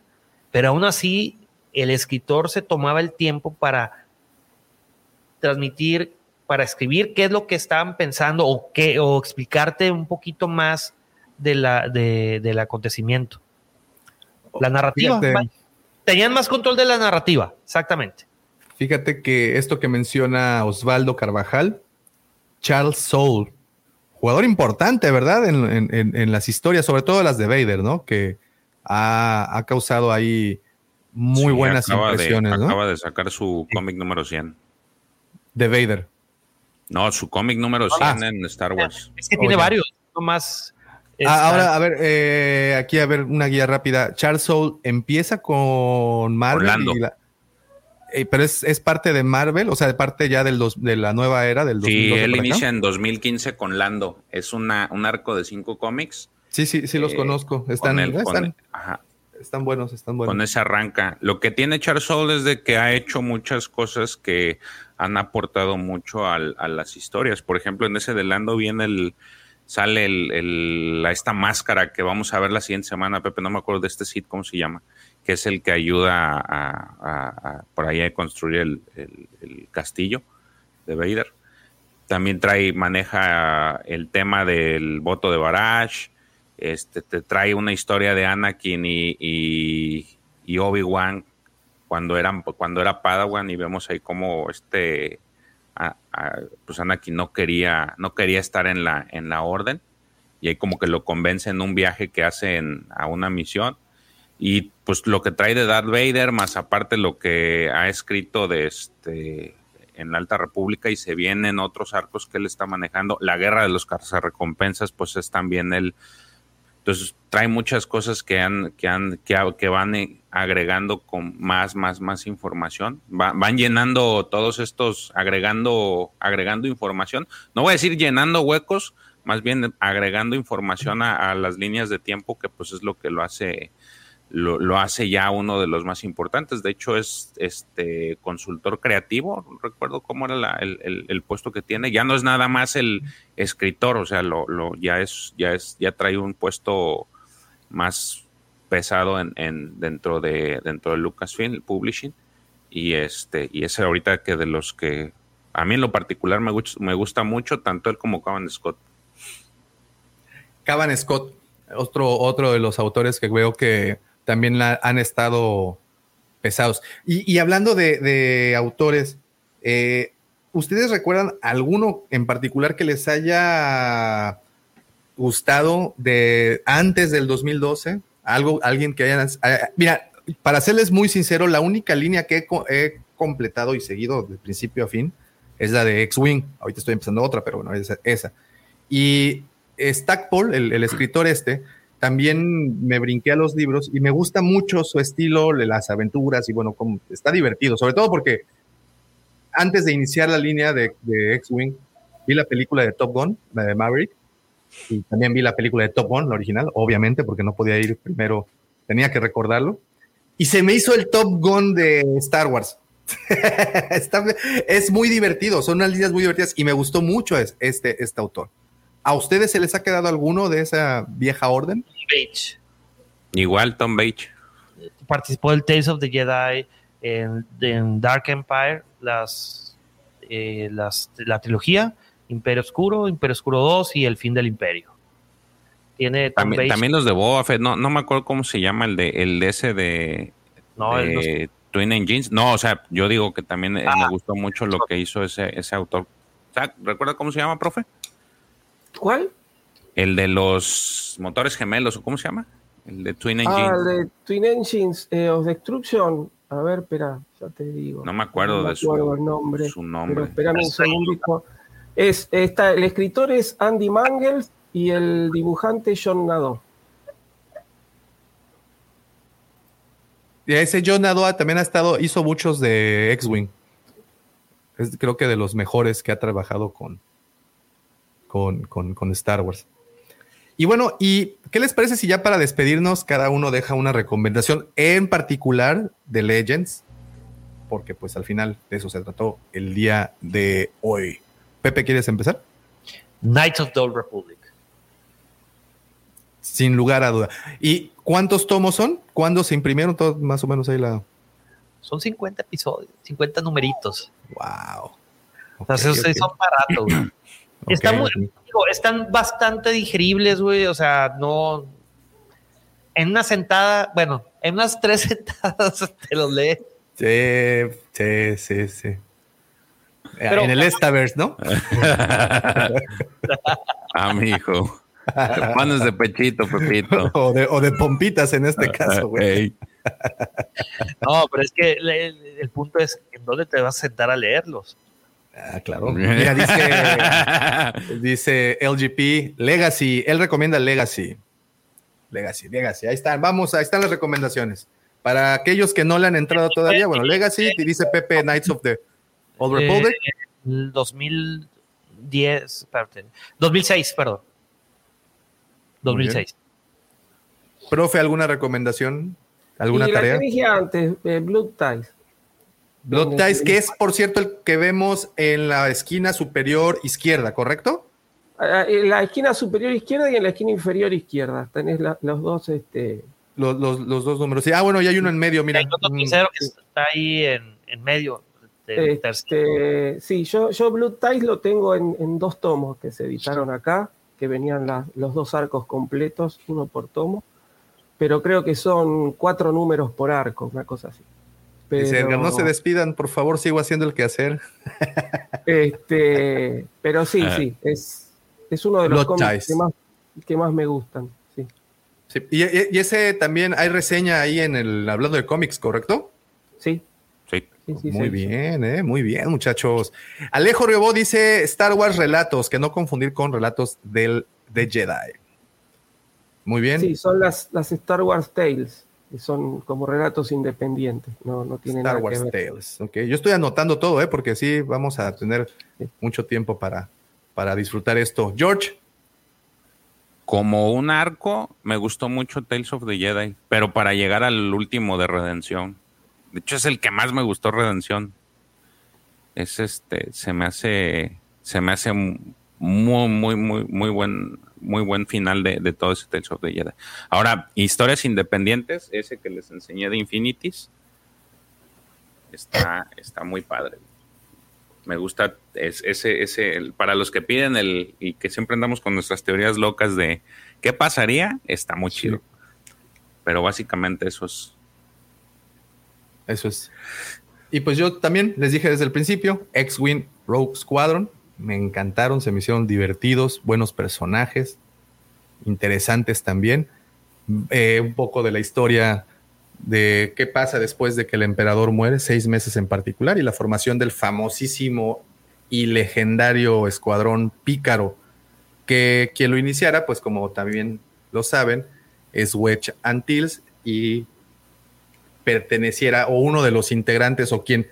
pero aún así el escritor se tomaba el tiempo para transmitir, para escribir qué es lo que estaban pensando o, qué, o explicarte un poquito más de la, de- del acontecimiento. La narrativa. Fíjate. va- Tenían más control de la narrativa, exactamente. Fíjate que esto que menciona Osvaldo Carvajal, Charles Soule, jugador importante, ¿verdad? En, en- las historias, sobre todo las de Vader, ¿no? Que ha, ha causado ahí muy Sí, buenas acaba de- impresiones, ¿no? Acaba de sacar su cómic número 100. De Vader. No, su cómic número 100 en Star Wars. Es que tiene Oye. varios, no más. Ah, ahora, a ver, eh, aquí a ver una guía rápida. Charles Soule empieza con Marvel. Orlando. y la- eh, pero es, es parte de Marvel, o sea, de parte ya del dos- de la nueva era del Sí, 2012 él acá. inicia en 2015 con Lando. Es una, un arco de cinco cómics. Sí, sí, sí los Eh, conozco. Están, con el- con- están, ajá, están buenos, están buenos. con ese arranca. Lo que tiene Charles Soule es de que ha hecho muchas cosas que han aportado mucho al- a las historias. Por ejemplo, en ese de Lando viene el sale el, esta máscara que vamos a ver la siguiente semana, Pepe, no me acuerdo de este sitio, ¿cómo se llama? Que es el que ayuda a, por ahí a construir el, castillo de Vader. También trae, maneja el tema del voto de Barash. Este, te trae una historia de Anakin y, y, Obi-Wan cuando, eran, cuando era Padawan y vemos ahí como este pues Anakin no quería, no quería estar en la, en la orden y ahí como que lo convence en un viaje que hace en- a una misión y pues lo que trae de Darth Vader más aparte lo que ha escrito de este en la Alta República y se vienen otros arcos que él está manejando la guerra de los recompensas pues es también él entonces trae muchas cosas que han, que han, que, van eh, agregando con más, más, más información. Va- van llenando todos estos, agregando, agregando información. No voy a decir llenando huecos, más bien agregando información a las líneas de tiempo, que pues es lo que lo hace, lo, lo hace ya uno de los más importantes. De hecho, es este consultor creativo. Recuerdo cómo era el, el- puesto que tiene. Ya no es nada más el escritor, o sea, lo, lo- ya es, ya es, ya trae un puesto más pesado en, en- dentro de dentro de Lucasfilm Publishing y este y ese ahorita que de los que a mí en lo particular me, gusta me gusta mucho tanto él como Cavan Scott Cavan Scott, otro, otro de los autores que veo que también han estado pesados. Y, hablando de, autores, eh, ¿ustedes recuerdan alguno en particular que les haya gustado de antes del 2012? Algo, alguien que hayan. eh, mira, para serles muy sincero, la única línea que he, co- he completado y seguido de principio a fin es la de X-Wing. Ahorita estoy empezando otra, pero bueno, esa. esa. Y Stackpole, el escritor este, también me brinqué a los libros y me gusta mucho su estilo, las aventuras y bueno, como, está divertido, sobre todo porque antes de iniciar la línea de, X-Wing, vi la película de Top Gun, la de Maverick, y también vi la película de Top Gun, la original, obviamente, porque no podía ir primero, tenía que recordarlo. Y se me hizo el Top Gun de Star Wars. Es muy divertido, son unas líneas muy divertidas y me gustó mucho es- este, este autor. ¿A ustedes se les ha quedado alguno de esa vieja orden? Page. igual Tom Bates Participó del Tales of the Jedi en, en Dark Empire, las, eh, las, la trilogía, Imperio Oscuro, Imperio Oscuro 2 y El Fin del Imperio. Tiene Tom también, Bates- también los de Boba Fett no, no me acuerdo cómo se llama el de el de ese de, No, de es- Twin Engines no o sea yo digo que también eh, Ah. me gustó mucho lo que hizo ese ese autor ¿recuerda cómo se llama profe? ¿Cuál? el de los motores gemelos o cómo se llama el de Twin Ah, Engines el de Twin Engines eh, of Destruction. A ver, espera, ya te digo. No me acuerdo No me de su, el nombre. su nombre. espérame un segundito. Es, está, el escritor es Andy Mangels y el dibujante John Nado. Y ese John Nadoa también ha estado, hizo muchos de X-Wing. Es creo que de los mejores que ha trabajado con, con, con- con Star Wars. Y bueno, ¿y qué les parece si ya para despedirnos cada uno deja una recomendación en particular de Legends? Porque pues al final de eso se trató el día de hoy. Pepe, ¿quieres empezar? Knights of the Old Republic. Sin lugar a duda. ¿Y cuántos tomos son? ¿Cuándo se imprimieron? Todos más o menos ahí la... Son 50 episodios, 50 numeritos. Wow. O sea, se- se ok. son baratos, Están, Ok, muy- ok. digo, están bastante digeribles, güey. O sea, no. En una sentada, bueno, en unas tres sentadas te los lees. Sí, sí, sí, sí. Pero- en el Estaverse, ¿no? Ah, mi hijo. Te pones de pechito, Pepito. o, de, o de pompitas en este caso, güey. No, pero es que el punto es en dónde te vas a sentar a leerlos. Ah, claro. Mira, dice, dice LGP Legacy. Él recomienda Legacy. Legacy, Legacy. Ahí están. Vamos, ahí están las recomendaciones. Para aquellos que no le han entrado todavía, bueno, Legacy, y dice Pepe Knights of the Old Republic. Eh, el 2010, espérate, 2006, perdón. Muy bien. 2006. Profe, ¿alguna recomendación? ¿Alguna y la tarea? que dije antes, eh, Blood Ties. Blood Ties, que es, por cierto, el que vemos en la esquina superior izquierda, ¿correcto? Ah, En la esquina superior izquierda y en la esquina inferior izquierda. Tenés la- los dos, este. Los, los- los dos números. Sí, ah, bueno, y hay uno en medio, mira. Hay otro tercero que está ahí en, en medio. del. Este, sí, yo, yo Blood Ties lo tengo en, en dos tomos que se editaron acá, que venían la- los dos arcos completos, uno por tomo, pero creo que son cuatro números por arco, una cosa así. Dice Pero, Edgar, no se despidan, por favor, sigo haciendo el quehacer. este, pero sí, Ah. sí, es, es uno de los cómics que más, que más me gustan. Sí. Sí, Y, y- y ese también hay reseña ahí en el hablando de cómics, ¿correcto? Sí. Sí. muy bien, eh, muy bien, muchachos. Alejo Riobó dice Star Wars relatos, que no confundir con relatos del de Jedi. Muy bien. Sí, son las, las Star Wars Tales, son como relatos independientes, no, no tienen Star nada Wars que ver. Tales. Ok, yo estoy anotando todo, ¿eh? porque sí, vamos a tener mucho tiempo para, para disfrutar esto. George, Como un arco, me gustó mucho Tales of the Jedi, pero para llegar al último de Redención. De hecho, es el que más me gustó Redención. Es este, se me hace, se me hace muy, muy, muy, muy buen, muy buen final de, de todo ese Tales of the Jedi. Ahora, historias independientes, ese que les enseñé de Infinities, está, está muy padre. Me gusta es- ese, ese, el- para los que piden el, y que siempre andamos con nuestras teorías locas de qué pasaría, está muy chido. Pero básicamente eso es. Eso es. Y pues yo también les dije desde el principio, X-Wing Rogue Squadron, me encantaron, se me hicieron divertidos, buenos personajes, interesantes también. Eh, un poco de la historia de qué pasa después de que el emperador muere, seis meses en particular, y la formación del famosísimo y legendario escuadrón pícaro, que quien lo iniciara, pues como también lo saben, es Wedge Antilles y perteneciera o uno de los integrantes o quien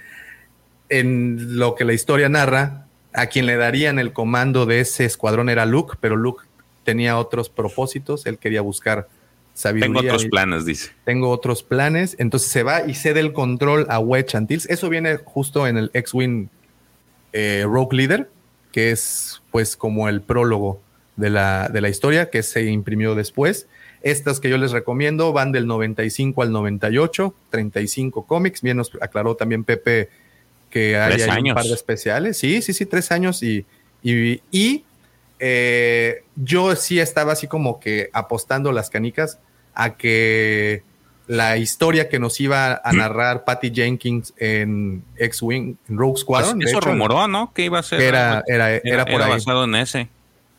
en lo que la historia narra, a quien le darían el comando de ese escuadrón era Luke, pero Luke tenía otros propósitos, él quería buscar sabiduría. Tengo otros planes, dice. Tengo otros planes, entonces se va y cede el control a Wedge Antilles. Eso viene justo en el X-Wing eh, Rogue Leader, que es pues como el prólogo de la, de la historia que se imprimió después. Estas que yo les recomiendo van del 95 al 98, 35 cómics. Bien nos aclaró también Pepe que hay, un par de especiales. Sí, sí, sí, tres años. Y, y, y, eh, yo sí estaba así como que apostando las canicas a que la historia que nos iba a narrar Patty Jenkins en X-Wing, en Rogue Squadron. Pues eso hecho, rumoró, ¿no? Que iba a ser. Era- era- era por ahí. basado en ese.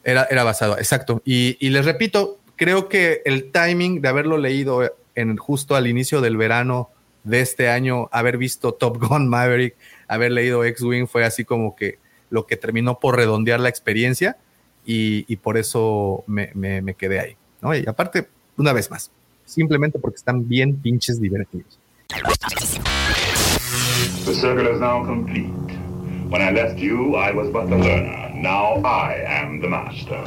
Era, era basado, exacto. Y, y les repito, creo que el timing de haberlo leído en justo al inicio del verano de este año, haber visto Top Gun Maverick, haber leído X-Wing, fue así como que lo que terminó por redondear la experiencia y, y por eso me, me- me quedé ahí. ¿no? Y aparte, una vez más, simplemente porque están bien pinches divertidos. The circle is now complete. When I left you, I was but the learner. Now I am the master.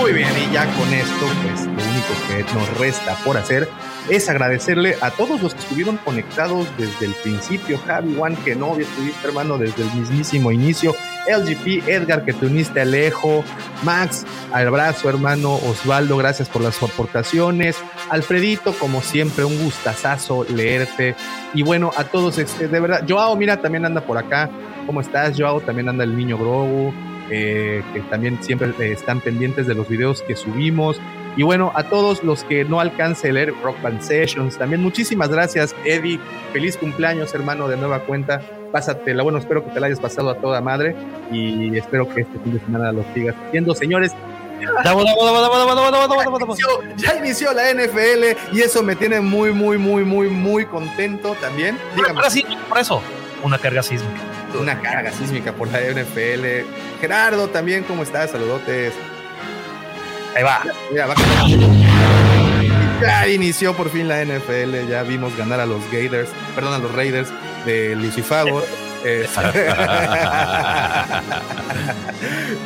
Muy bien, y ya con esto, pues lo único que nos resta por hacer es agradecerle a todos los que estuvieron conectados desde el principio. Javi, Juan, que no estuviste, hermano, desde el mismísimo inicio. LGP, Edgar, que te uniste Alejo. Max, abrazo, hermano. Osvaldo, gracias por las aportaciones. Alfredito, como siempre, un gustazazo leerte. Y bueno, a todos, este, de verdad. Joao, mira, también anda por acá. ¿Cómo estás, Joao? También anda el niño Grogu eh, que también siempre eh, están pendientes de los videos que subimos. Y bueno, a todos los que no alcance a leer Rock Band Sessions, también muchísimas gracias, Eddie. Feliz cumpleaños, hermano, de nueva cuenta. Pásatela, bueno, espero que te la hayas pasado a toda madre y espero que este fin de semana lo sigas haciendo. Señores, ya inició la NFL y eso me tiene muy, muy, muy, muy, muy contento también. Dígame. Ahora sí, por eso, una carga sísmica. Una carga sísmica por la NFL. Gerardo también, ¿cómo estás? Saludotes. Ahí va. Mira, va ya inició por fin la NFL, ya vimos ganar a los Gators, perdón, a los Raiders de Lucifago. Eh,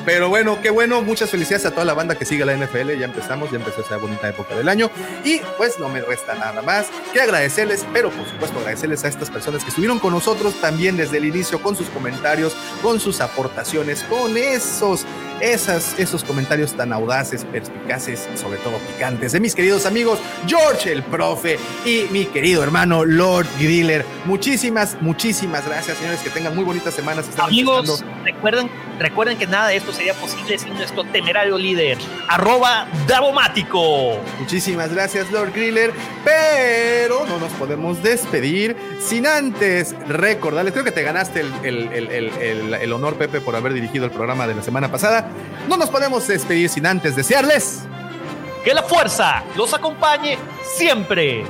Pero bueno, qué bueno, muchas felicidades a toda la banda que sigue la NFL, ya empezamos, ya empezó esa bonita época del año y pues no me resta nada más que agradecerles, pero por supuesto agradecerles a estas personas que estuvieron con nosotros también desde el inicio con sus comentarios, con sus aportaciones, con esos esas, esos comentarios tan audaces, perspicaces sobre todo picantes de mis queridos amigos George el profe y mi querido hermano Lord Griller. Muchísimas, muchísimas gracias, señores. Que tengan muy bonitas semanas. Amigos, recuerden, recuerden que nada de esto sería posible sin nuestro temerario líder, arroba Davomático. Muchísimas gracias, Lord Griller. Pero no nos podemos despedir sin antes recordarles. Creo que te ganaste el- el- el- el honor, Pepe, por haber dirigido el programa de la semana pasada. No nos podemos despedir sin antes desearles. Que la fuerza los acompañe siempre.